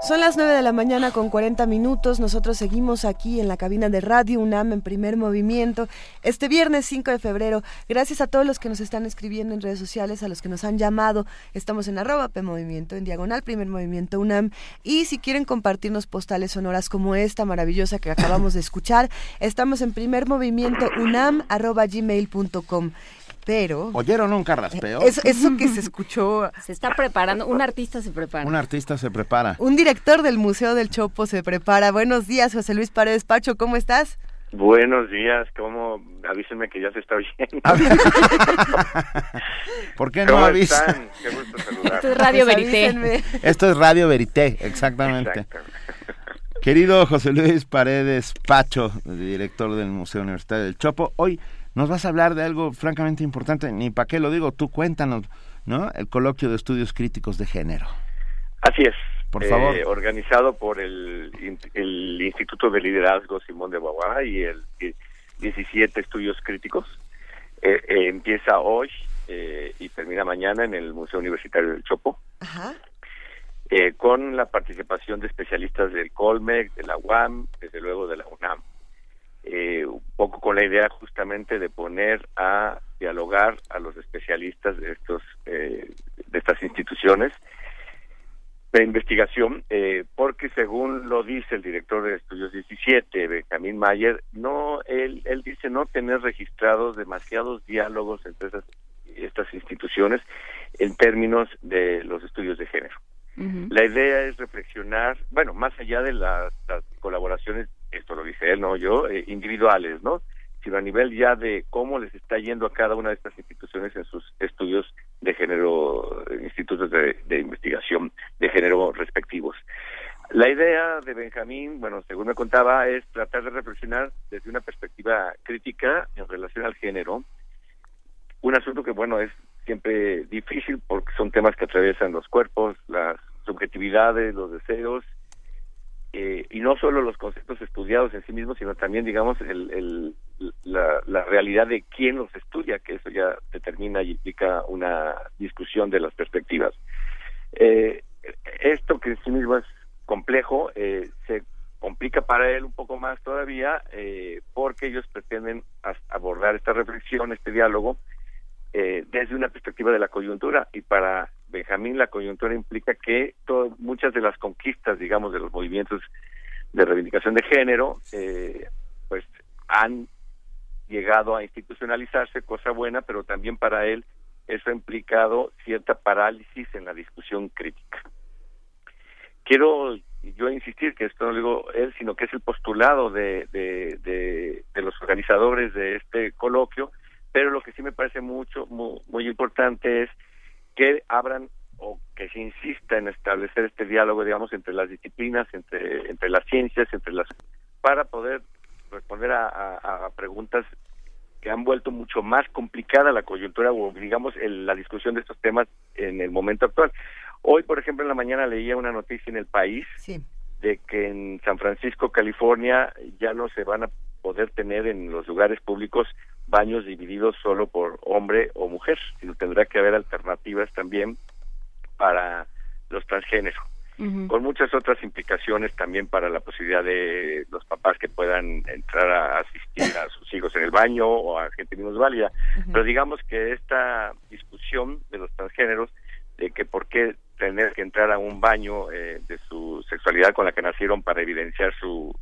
[SPEAKER 4] Son las 9 de la mañana con 40 minutos. Nosotros seguimos aquí en la cabina de Radio UNAM en primer movimiento. Este viernes 5 de febrero. Gracias a todos los que nos están escribiendo en redes sociales, a los que nos han llamado. Estamos en arroba P en diagonal primer movimiento UNAM. Y si quieren compartirnos postales sonoras como esta maravillosa que acabamos de escuchar, estamos en primer movimiento UNAM arroba gmail.com pero...
[SPEAKER 2] ¿Oyeron un carraspeo?
[SPEAKER 4] Eso, eso que se *laughs* escuchó...
[SPEAKER 3] Se está preparando, un artista se prepara.
[SPEAKER 2] Un artista se prepara.
[SPEAKER 4] Un director del Museo del Chopo se prepara. Buenos días, José Luis Paredes Pacho, ¿cómo estás?
[SPEAKER 42] Buenos días, ¿cómo? Avísenme que ya se está oyendo. *laughs*
[SPEAKER 2] ¿Por qué no
[SPEAKER 42] ¿Cómo
[SPEAKER 2] avisan?
[SPEAKER 42] están? Qué gusto saludar.
[SPEAKER 3] Esto es Radio Verité.
[SPEAKER 4] Avísenme.
[SPEAKER 2] Esto es Radio Verité, exactamente. Querido José Luis Paredes Pacho, director del Museo Universitario del Chopo, hoy nos vas a hablar de algo francamente importante, ni para qué lo digo, tú cuéntanos, ¿no? El coloquio de estudios críticos de género.
[SPEAKER 42] Así es.
[SPEAKER 2] Por
[SPEAKER 42] Eh,
[SPEAKER 2] favor.
[SPEAKER 42] organizado por el, el Instituto de Liderazgo Simón de Beauvoir y el y 17 Estudios Críticos. Eh, eh, empieza hoy eh, y termina mañana en el Museo Universitario del Chopo.
[SPEAKER 4] Ajá.
[SPEAKER 42] eh, con la participación de especialistas del Colmec, de la UAM, desde luego de la UNAM. Eh, un poco con la idea justamente de poner a dialogar a los especialistas de estos eh, de estas instituciones, de investigación, eh, porque según lo dice el director de Estudios 17, Benjamín Mayer, no, él, él dice no tener registrados demasiados diálogos entre esas, estas instituciones en términos de los estudios de género. La idea es reflexionar, bueno, más allá de las, colaboraciones, esto lo dice él, no yo, eh, individuales, ¿no? Sino a nivel ya de cómo les está yendo a cada una de estas instituciones en sus estudios de género, institutos de, de investigación de género respectivos. La idea de Benjamín, bueno, según me contaba, es tratar de reflexionar desde una perspectiva crítica en relación al género, un asunto que, bueno, es siempre difícil porque son temas que atraviesan los cuerpos, las subjetividades, los deseos, eh, y no solo los conceptos estudiados en sí mismos, sino también, digamos, el, la, realidad de quién los estudia, que eso ya determina y implica una discusión de las perspectivas. Eh, esto que en sí mismo es complejo, eh, se complica para él un poco más todavía, eh, porque ellos pretenden abordar esta reflexión, este diálogo, eh, desde una perspectiva de la coyuntura y para Benjamín la coyuntura implica que muchas de las conquistas digamos de los movimientos de reivindicación de género eh, pues han llegado a institucionalizarse cosa buena pero también para él eso ha implicado cierta parálisis en la discusión crítica. Quiero yo insistir que esto no lo digo él sino que es el postulado de, de, los organizadores de este coloquio pero lo que sí me parece mucho muy, importante es que abran o que se insista en establecer este diálogo, digamos, entre las disciplinas, entre, entre las ciencias, entre las para poder responder a, preguntas que han vuelto mucho más complicada la coyuntura o, digamos, la discusión de estos temas en el momento actual. Hoy, por ejemplo, en la mañana leía una noticia en el país de que en San Francisco, California, ya no se van a poder tener en los lugares públicos baños divididos solo por hombre o mujer, sino tendrá que haber alternativas también para los transgéneros, con muchas otras implicaciones también para la posibilidad de los papás que puedan entrar a asistir a sus hijos en el baño o a gente válida. Pero digamos que esta discusión de los transgéneros, de que por qué tener que entrar a un baño eh, de su sexualidad con la que nacieron para evidenciar su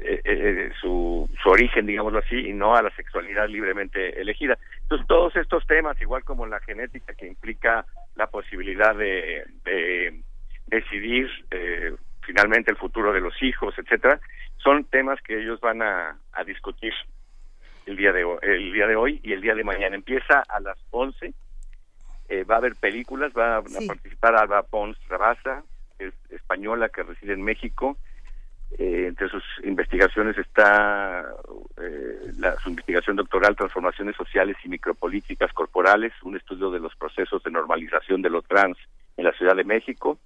[SPEAKER 42] eh, eh, su, su origen, digámoslo así, y no a la sexualidad libremente elegida. Entonces, todos estos temas, igual como la genética que implica la posibilidad de, de decidir eh, finalmente el futuro de los hijos, etcétera, son temas que ellos van a, a discutir el día de hoy, el día de hoy y el día de mañana. Empieza a las 11. Eh, va a haber películas, va a, participar Alba Pons Rabasa, es española que reside en México, eh, entre sus investigaciones está eh, la, su investigación doctoral Transformaciones Sociales y Micropolíticas Corporales, un estudio de los procesos de normalización de lo trans en la Ciudad de México.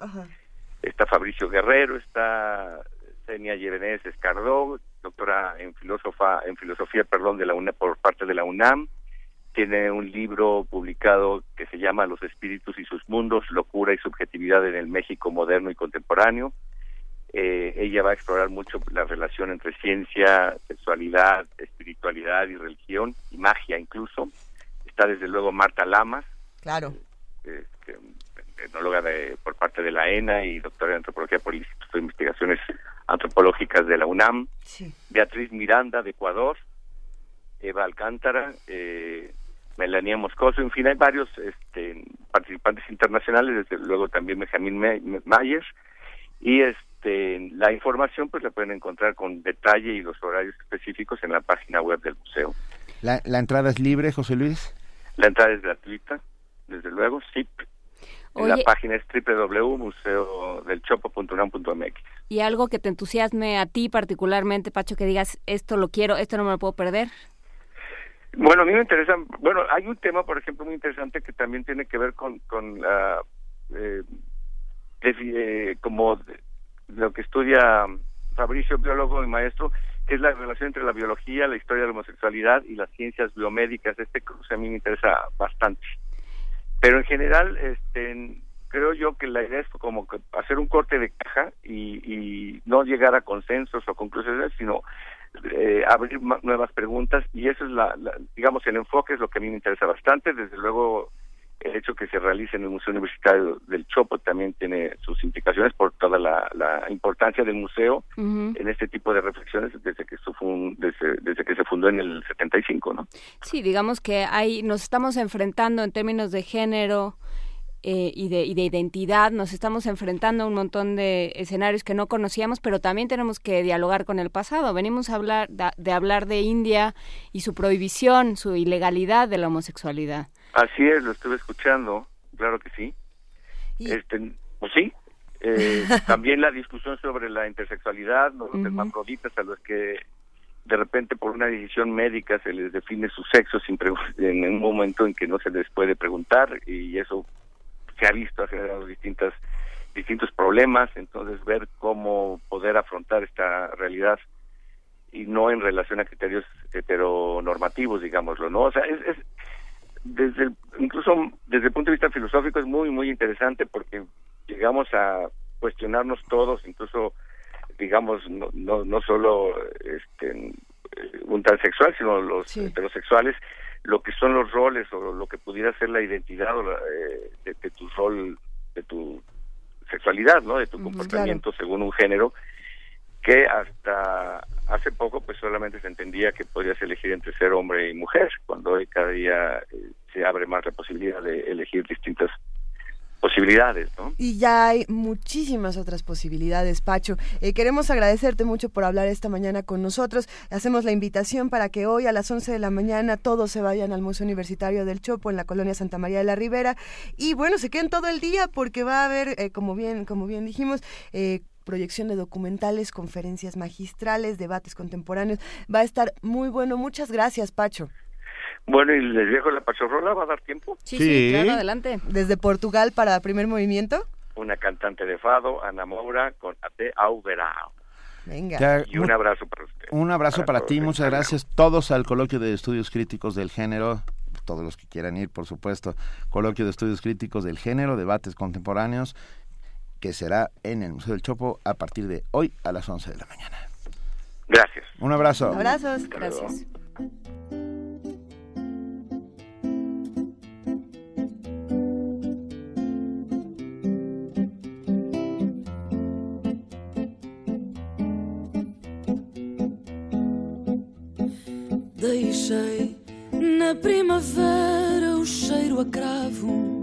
[SPEAKER 42] Está Fabricio Guerrero, está Senia Yerenés Escardó, doctora en, filósofa, en filosofía perdón, de la UNAM, por parte de la UNAM. Tiene un libro publicado que se llama Los espíritus y sus mundos, locura y subjetividad en el México moderno y contemporáneo eh, ella va a explorar mucho la relación entre ciencia, sexualidad, espiritualidad y religión, y magia incluso. Está desde luego Marta Lamas,
[SPEAKER 4] claro.
[SPEAKER 42] Eh, etnóloga de, por parte de la ENA y doctora en antropología por el Instituto de Investigaciones Antropológicas de la UNAM. Beatriz Miranda de Ecuador, Eva Alcántara, eh, Melania Moscoso, en fin, hay varios este, participantes internacionales, desde luego también Benjamín Mayer, y este este, la información pues la pueden encontrar con detalle y los horarios específicos en la página web del museo.
[SPEAKER 40] ¿La, entrada es libre, José Luis?
[SPEAKER 42] La entrada es gratuita, desde luego, sí. La página es www.museodelchopo.unam.mx.
[SPEAKER 3] ¿Y algo que te entusiasme a ti particularmente, Pacho, que digas, esto lo quiero, esto no me lo puedo perder?
[SPEAKER 42] Bueno, a mí me interesa, bueno, hay un tema, por ejemplo, muy interesante que también tiene que ver con, con la, eh, eh, como lo que estudia Fabricio, biólogo y maestro, que es la relación entre la biología, la historia de la homosexualidad y las ciencias biomédicas. Este cruce a mí me interesa bastante. Pero en general, este, creo yo que la idea es como hacer un corte de caja y, no llegar a consensos o conclusiones, sino eh, abrir nuevas preguntas y eso es la, digamos, el enfoque es lo que a mí me interesa bastante. Desde luego, el hecho que se realice en el Museo Universitario del Chopo también tiene sus implicaciones por toda la, la importancia del museo en este tipo de reflexiones desde que, su fun- desde, desde que se fundó en el 75, ¿no?
[SPEAKER 3] Sí, digamos que hay, nos estamos enfrentando en términos de género eh, y, de, y de identidad, nos estamos enfrentando a un montón de escenarios que no conocíamos, pero también tenemos que dialogar con el pasado. Venimos a hablar da- de, hablar de India y su prohibición, su ilegalidad de la homosexualidad.
[SPEAKER 42] Así es, lo estuve escuchando, claro que sí. Este, pues sí, eh, *laughs* también la discusión sobre la intersexualidad, ¿no? los hermafroditas a los que de repente por una decisión médica se les define su sexo sin en un momento en que no se les puede preguntar y eso se ha visto ha generado distintas distintos problemas entonces ver cómo poder afrontar esta realidad y no en relación a criterios heteronormativos digámoslo no o sea es, es desde el- incluso desde el punto de vista filosófico es muy muy interesante porque llegamos a cuestionarnos todos incluso digamos no no, no solo este un transexual sino los heterosexuales lo que son los roles o lo que pudiera ser la identidad o la, eh, de, de tu rol de tu sexualidad no de tu comportamiento según un género que hasta hace poco pues solamente se entendía que podías elegir entre ser hombre y mujer cuando hoy cada día eh, se abre más la posibilidad de elegir distintas posibilidades no
[SPEAKER 4] Y ya hay muchísimas otras posibilidades, Pacho. Eh, queremos agradecerte mucho por hablar esta mañana con nosotros. Hacemos la invitación para que hoy a las 11 de la mañana todos se vayan al Museo Universitario del Chopo en la colonia Santa María de la Ribera. Y bueno, se queden todo el día porque va a haber, eh, como, bien, como bien dijimos, eh, proyección de documentales, conferencias magistrales, debates contemporáneos. Va a estar muy bueno. Muchas gracias, Pacho.
[SPEAKER 42] bueno y les dejo la pachorrola va a dar tiempo
[SPEAKER 3] Sí, sí, claro, adelante.
[SPEAKER 4] Desde Portugal para primer movimiento.
[SPEAKER 42] una cantante de fado Ana Moura con Ate Auberao
[SPEAKER 4] Venga.
[SPEAKER 40] Ya,
[SPEAKER 42] y un abrazo para usted
[SPEAKER 40] Un abrazo para ti, muchas gracias. Todos al coloquio de estudios críticos del género, todos los que quieran ir, por supuesto. Coloquio de estudios críticos del género, debates contemporáneos, que será en el Museo del Chopo a partir de hoy a las 11 de la mañana.
[SPEAKER 42] Gracias.
[SPEAKER 40] Un abrazo.
[SPEAKER 4] Abrazos.
[SPEAKER 3] Gracias.
[SPEAKER 43] Deixei na primavera o cheiro a cravo,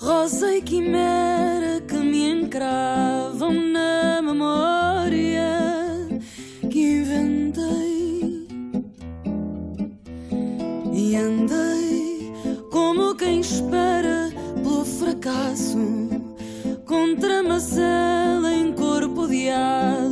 [SPEAKER 43] rosa e quimera que me encravam na memória que inventei. E andei como quem espera pelo fracasso, contra macela em corpo de aço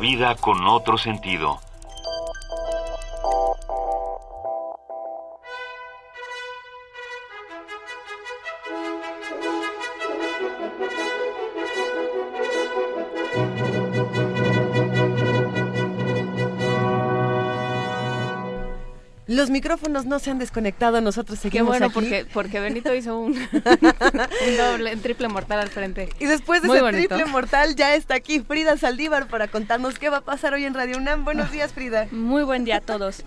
[SPEAKER 43] vida
[SPEAKER 24] con otro sentido.
[SPEAKER 4] Los micrófonos no se han desconectado, nosotros
[SPEAKER 3] Qué
[SPEAKER 4] seguimos
[SPEAKER 3] bueno,
[SPEAKER 4] aquí.
[SPEAKER 3] porque, porque Benito hizo un, *laughs* un doble, un triple mortal al frente.
[SPEAKER 4] Y después de
[SPEAKER 3] Muy
[SPEAKER 4] ese
[SPEAKER 3] bonito.
[SPEAKER 4] triple mortal ya está aquí Frida Saldívar para contarnos qué va a pasar hoy en Radio UNAM. Buenos días, Frida.
[SPEAKER 44] Muy buen día a todos.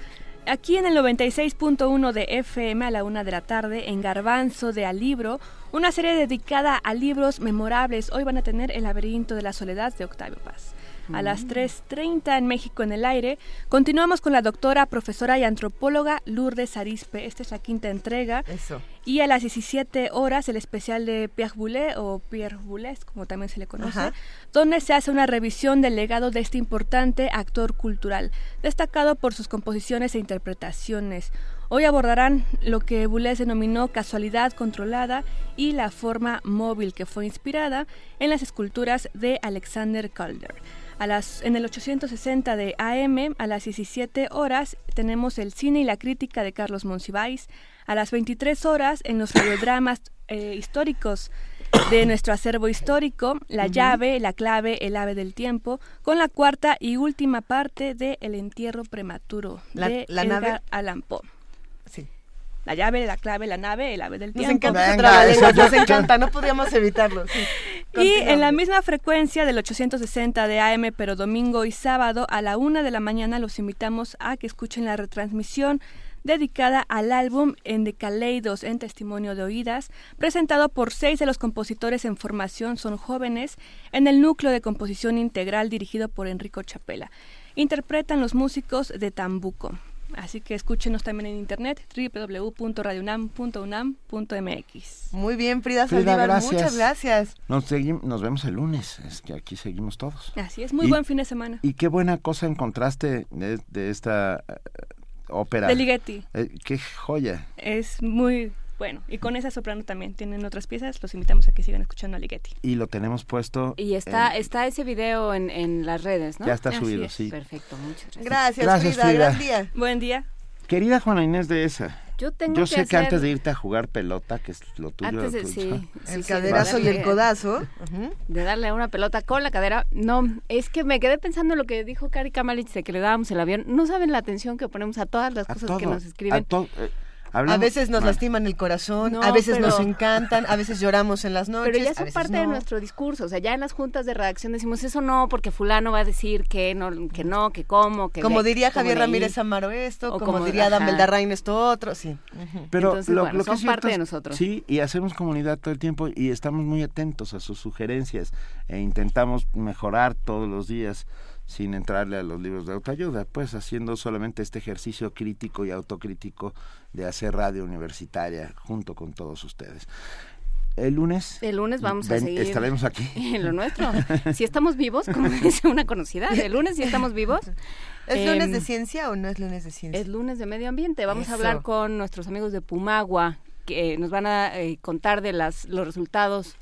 [SPEAKER 44] Aquí en el 96.1 de FM a la una de la tarde, en Garbanzo de Alibro, una serie dedicada a libros memorables. Hoy van a tener El laberinto de la soledad de Octavio Paz. A las 3.30 en México en el aire, continuamos con la doctora, profesora y antropóloga Lourdes Arispe. Esta es la quinta entrega.
[SPEAKER 4] Eso.
[SPEAKER 44] Y a las 17 horas el especial de Pierre Boulet o Pierre Boulez, como también se le conoce,
[SPEAKER 4] Ajá.
[SPEAKER 44] donde se hace una revisión del legado de este importante actor cultural, destacado por sus composiciones e interpretaciones. Hoy abordarán lo que Boulez denominó casualidad controlada y la forma móvil que fue inspirada en las esculturas de Alexander Calder. A las, en el 860 de AM, a las 17 horas, tenemos el cine y la crítica de Carlos Monsiváis. A las 23 horas, en los radiodramas eh, históricos de nuestro acervo histórico, La llave, la clave, el ave del tiempo, con la cuarta y última parte de El entierro prematuro
[SPEAKER 4] La-
[SPEAKER 44] de
[SPEAKER 4] la
[SPEAKER 44] Edgar
[SPEAKER 4] nave-
[SPEAKER 44] Allan Poe. La llave, la clave, la nave, el ave del
[SPEAKER 4] Nos
[SPEAKER 44] tiempo.
[SPEAKER 4] encanta ese trabalenguas, nos encanta, no podíamos evitarlo. sí. *laughs*
[SPEAKER 44] Y en la misma frecuencia del 860 de AM, pero domingo y sábado a la una de la mañana los invitamos a que escuchen la retransmisión dedicada al álbum En Decaleidos en Testimonio de Oídas, presentado por seis de los compositores en formación son jóvenes en el núcleo de composición integral dirigido por Enrico Chapela. Interpretan los músicos de Tambuco. Así que escúchenos también en internet www.radionam.unam.mx.
[SPEAKER 4] Muy bien, Frida
[SPEAKER 2] Frida,
[SPEAKER 4] Saldívar,
[SPEAKER 2] gracias.
[SPEAKER 4] muchas gracias.
[SPEAKER 2] Nos, seguim- nos vemos el lunes, es que aquí seguimos todos.
[SPEAKER 44] Así es, muy
[SPEAKER 2] Y-
[SPEAKER 44] buen fin de semana.
[SPEAKER 2] Y qué buena cosa encontraste de, de esta eh, ópera.
[SPEAKER 44] De Ligeti.
[SPEAKER 2] Eh, qué joya.
[SPEAKER 44] Es muy bueno. Y con esa soprano también tienen otras piezas. Los invitamos a que sigan escuchando a Ligeti.
[SPEAKER 2] Y lo tenemos puesto.
[SPEAKER 3] Y está,
[SPEAKER 2] en-
[SPEAKER 3] está ese video en, en las redes, ¿no?
[SPEAKER 2] Ya está
[SPEAKER 3] Así
[SPEAKER 2] subido,
[SPEAKER 3] es.
[SPEAKER 2] sí.
[SPEAKER 3] Perfecto, muchas gracias.
[SPEAKER 4] Gracias,
[SPEAKER 2] Gracias,
[SPEAKER 4] Frida,
[SPEAKER 2] Frida.
[SPEAKER 4] gran día.
[SPEAKER 44] Buen día.
[SPEAKER 2] Querida Juana Inés de esa.
[SPEAKER 3] Yo tengo
[SPEAKER 2] Yo
[SPEAKER 3] que
[SPEAKER 2] sé que
[SPEAKER 3] hacer-
[SPEAKER 2] antes de irte a jugar pelota, que es lo tuyo.
[SPEAKER 3] Antes de, sí, sí,
[SPEAKER 4] El
[SPEAKER 3] sí,
[SPEAKER 4] caderazo
[SPEAKER 3] de
[SPEAKER 4] y el codazo.
[SPEAKER 3] De darle una pelota con la cadera. No, es que me quedé pensando en lo que dijo Cari Kamalich de que le dábamos el avión. No saben la atención que ponemos a todas las
[SPEAKER 2] A
[SPEAKER 3] cosas
[SPEAKER 2] todo,
[SPEAKER 3] que nos
[SPEAKER 2] a
[SPEAKER 3] escriben.
[SPEAKER 2] to-
[SPEAKER 4] A veces nos
[SPEAKER 2] bueno,
[SPEAKER 4] lastiman el corazón,
[SPEAKER 3] No,
[SPEAKER 4] a veces
[SPEAKER 3] pero-
[SPEAKER 4] nos encantan, a veces lloramos en las noches.
[SPEAKER 3] Pero ya son parte de nuestro discurso. O sea, ya en las juntas de redacción decimos eso no, porque fulano va a decir que no, que no, que cómo, que
[SPEAKER 4] Como diría
[SPEAKER 3] como
[SPEAKER 4] Javier. Ramírez Amaro esto,
[SPEAKER 3] O
[SPEAKER 4] como,
[SPEAKER 3] como-
[SPEAKER 4] diría
[SPEAKER 3] ajá.
[SPEAKER 4] Beldarrain esto otro, sí.
[SPEAKER 2] Pero
[SPEAKER 3] Entonces,
[SPEAKER 2] lo,
[SPEAKER 3] bueno,
[SPEAKER 2] lo que
[SPEAKER 3] son
[SPEAKER 2] es cierto
[SPEAKER 3] parte de nosotros.
[SPEAKER 2] Sí, y hacemos comunidad todo el tiempo y estamos muy atentos a sus sugerencias e intentamos mejorar todos los días sin entrarle a los libros de autoayuda, pues haciendo solamente este ejercicio crítico y autocrítico de hacer radio universitaria junto con todos ustedes. El lunes,
[SPEAKER 3] El lunes vamos a seguir.
[SPEAKER 2] estaremos aquí. *laughs*
[SPEAKER 3] En lo nuestro. *laughs* Si estamos vivos, como dice una conocida, el lunes si estamos vivos.
[SPEAKER 4] ¿Es lunes
[SPEAKER 3] em,
[SPEAKER 4] de ciencia o no es lunes de ciencia?
[SPEAKER 3] Es lunes de medio ambiente. Vamos
[SPEAKER 4] Eso.
[SPEAKER 3] a hablar con nuestros amigos de Pumagua, que nos van a eh, contar de las, los resultados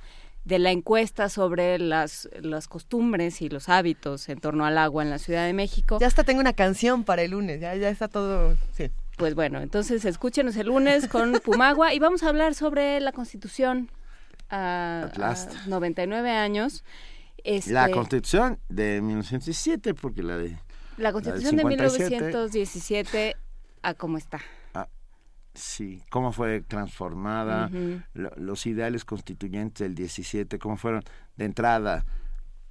[SPEAKER 3] de la encuesta sobre las, las costumbres y los hábitos en torno al agua en la Ciudad de México.
[SPEAKER 4] Ya hasta tengo una canción para el lunes, ya, ya está todo, sí.
[SPEAKER 3] Pues bueno, entonces escúchenos el lunes con Pumagua y vamos a hablar sobre la Constitución a, a 99 años. Este,
[SPEAKER 2] La Constitución de 1907, porque la de...
[SPEAKER 3] la Constitución de
[SPEAKER 2] 57,
[SPEAKER 3] 1917 a cómo está.
[SPEAKER 2] Sí, cómo fue transformada, lo- los ideales constituyentes del 17, cómo fueron de entrada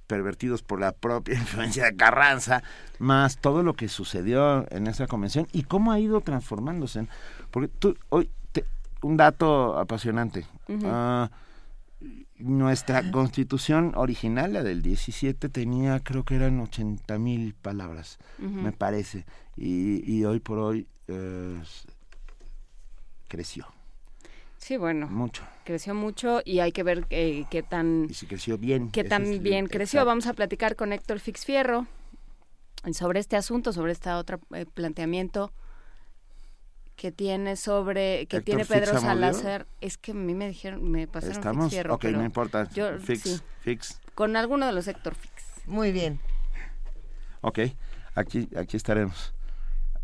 [SPEAKER 2] pervertidos por la propia *laughs* influencia de Carranza, más todo lo que sucedió en esa convención y cómo ha ido transformándose. Porque tú, hoy, te- un dato apasionante. Ah, nuestra constitución original, la del 17, tenía, creo que eran 80 mil palabras, me parece. Y, y hoy por hoy eh, creció
[SPEAKER 3] Sí, bueno.
[SPEAKER 2] mucho.
[SPEAKER 3] Creció mucho y hay que ver eh, qué tan
[SPEAKER 2] Y si creció bien.
[SPEAKER 3] qué tan
[SPEAKER 2] es-
[SPEAKER 3] bien creció.
[SPEAKER 2] exacto.
[SPEAKER 3] Vamos a platicar con Héctor Fixfierro sobre este asunto, sobre este otro eh, planteamiento que tiene sobre que
[SPEAKER 2] Héctor
[SPEAKER 3] tiene
[SPEAKER 2] Fix
[SPEAKER 3] Pedro. Salazar es que a mí me dijeron me pasaron
[SPEAKER 2] Estamos,
[SPEAKER 3] Fix Fierro,
[SPEAKER 2] ok,
[SPEAKER 3] pero
[SPEAKER 2] no importa.
[SPEAKER 3] yo-
[SPEAKER 2] fix,
[SPEAKER 3] sí,
[SPEAKER 2] fix.
[SPEAKER 3] con alguno de los Héctor Fix
[SPEAKER 4] Muy bien.
[SPEAKER 2] Ok, aquí, aquí estaremos.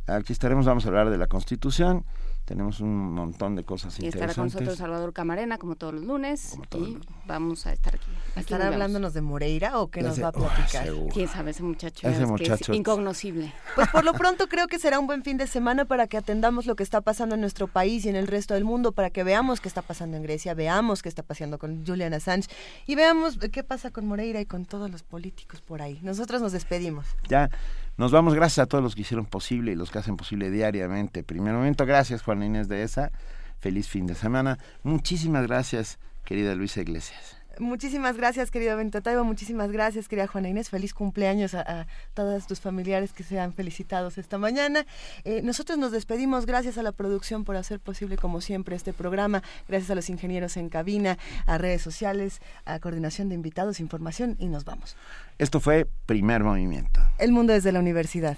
[SPEAKER 2] Aquí estaremos, vamos a hablar de la Constitución. Tenemos un montón de cosas
[SPEAKER 3] y estará con
[SPEAKER 2] interesantes.
[SPEAKER 3] nosotros Salvador Camarena como todos los lunes y vamos a estar aquí, aquí
[SPEAKER 4] ¿Estará hablándonos de Moreira o qué nos va a
[SPEAKER 2] oh,
[SPEAKER 4] platicar?
[SPEAKER 2] seguro.
[SPEAKER 3] quién sabe ese muchacho,
[SPEAKER 2] Ese
[SPEAKER 3] es que
[SPEAKER 2] muchacho-
[SPEAKER 3] es incognoscible
[SPEAKER 4] Pues por lo *laughs* pronto creo que será un buen fin de semana para que atendamos lo que está pasando en nuestro país y en el resto del mundo, para que veamos qué está pasando en Grecia, veamos qué está pasando con Julian Assange y veamos qué pasa con Moreira y con todos los políticos por ahí. Nosotros nos despedimos.
[SPEAKER 2] Ya nos vamos, gracias a todos los que hicieron posible y los que hacen posible diariamente. Primer momento, gracias Juan Inés de esa. Feliz fin de semana. Muchísimas gracias, querida Luisa Iglesias.
[SPEAKER 4] Muchísimas gracias, querido Bento Taibo. Muchísimas gracias, querida Juana Inés. Feliz cumpleaños a, a todos tus familiares que sean felicitados esta mañana. Eh, nosotros nos despedimos. Gracias a la producción por hacer posible, como siempre, este programa. Gracias a los ingenieros en cabina, a redes sociales, a coordinación de invitados, información y nos vamos.
[SPEAKER 2] Esto fue Primer Movimiento.
[SPEAKER 4] El mundo desde la universidad.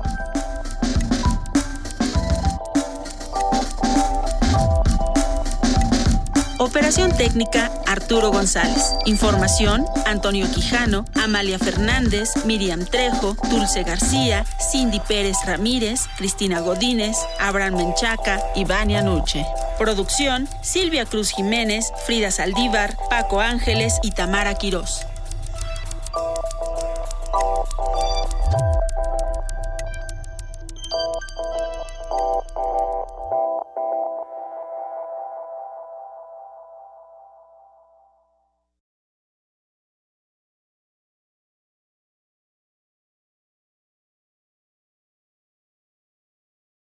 [SPEAKER 45] Operación técnica Arturo González. Información Antonio Quijano, Amalia Fernández, Miriam Trejo, Dulce García, Cindy Pérez Ramírez, Cristina Godínez, Abraham Menchaca y Vania. Producción Silvia Cruz Jiménez, Frida Saldívar, Paco Ángeles y Tamara Quirós.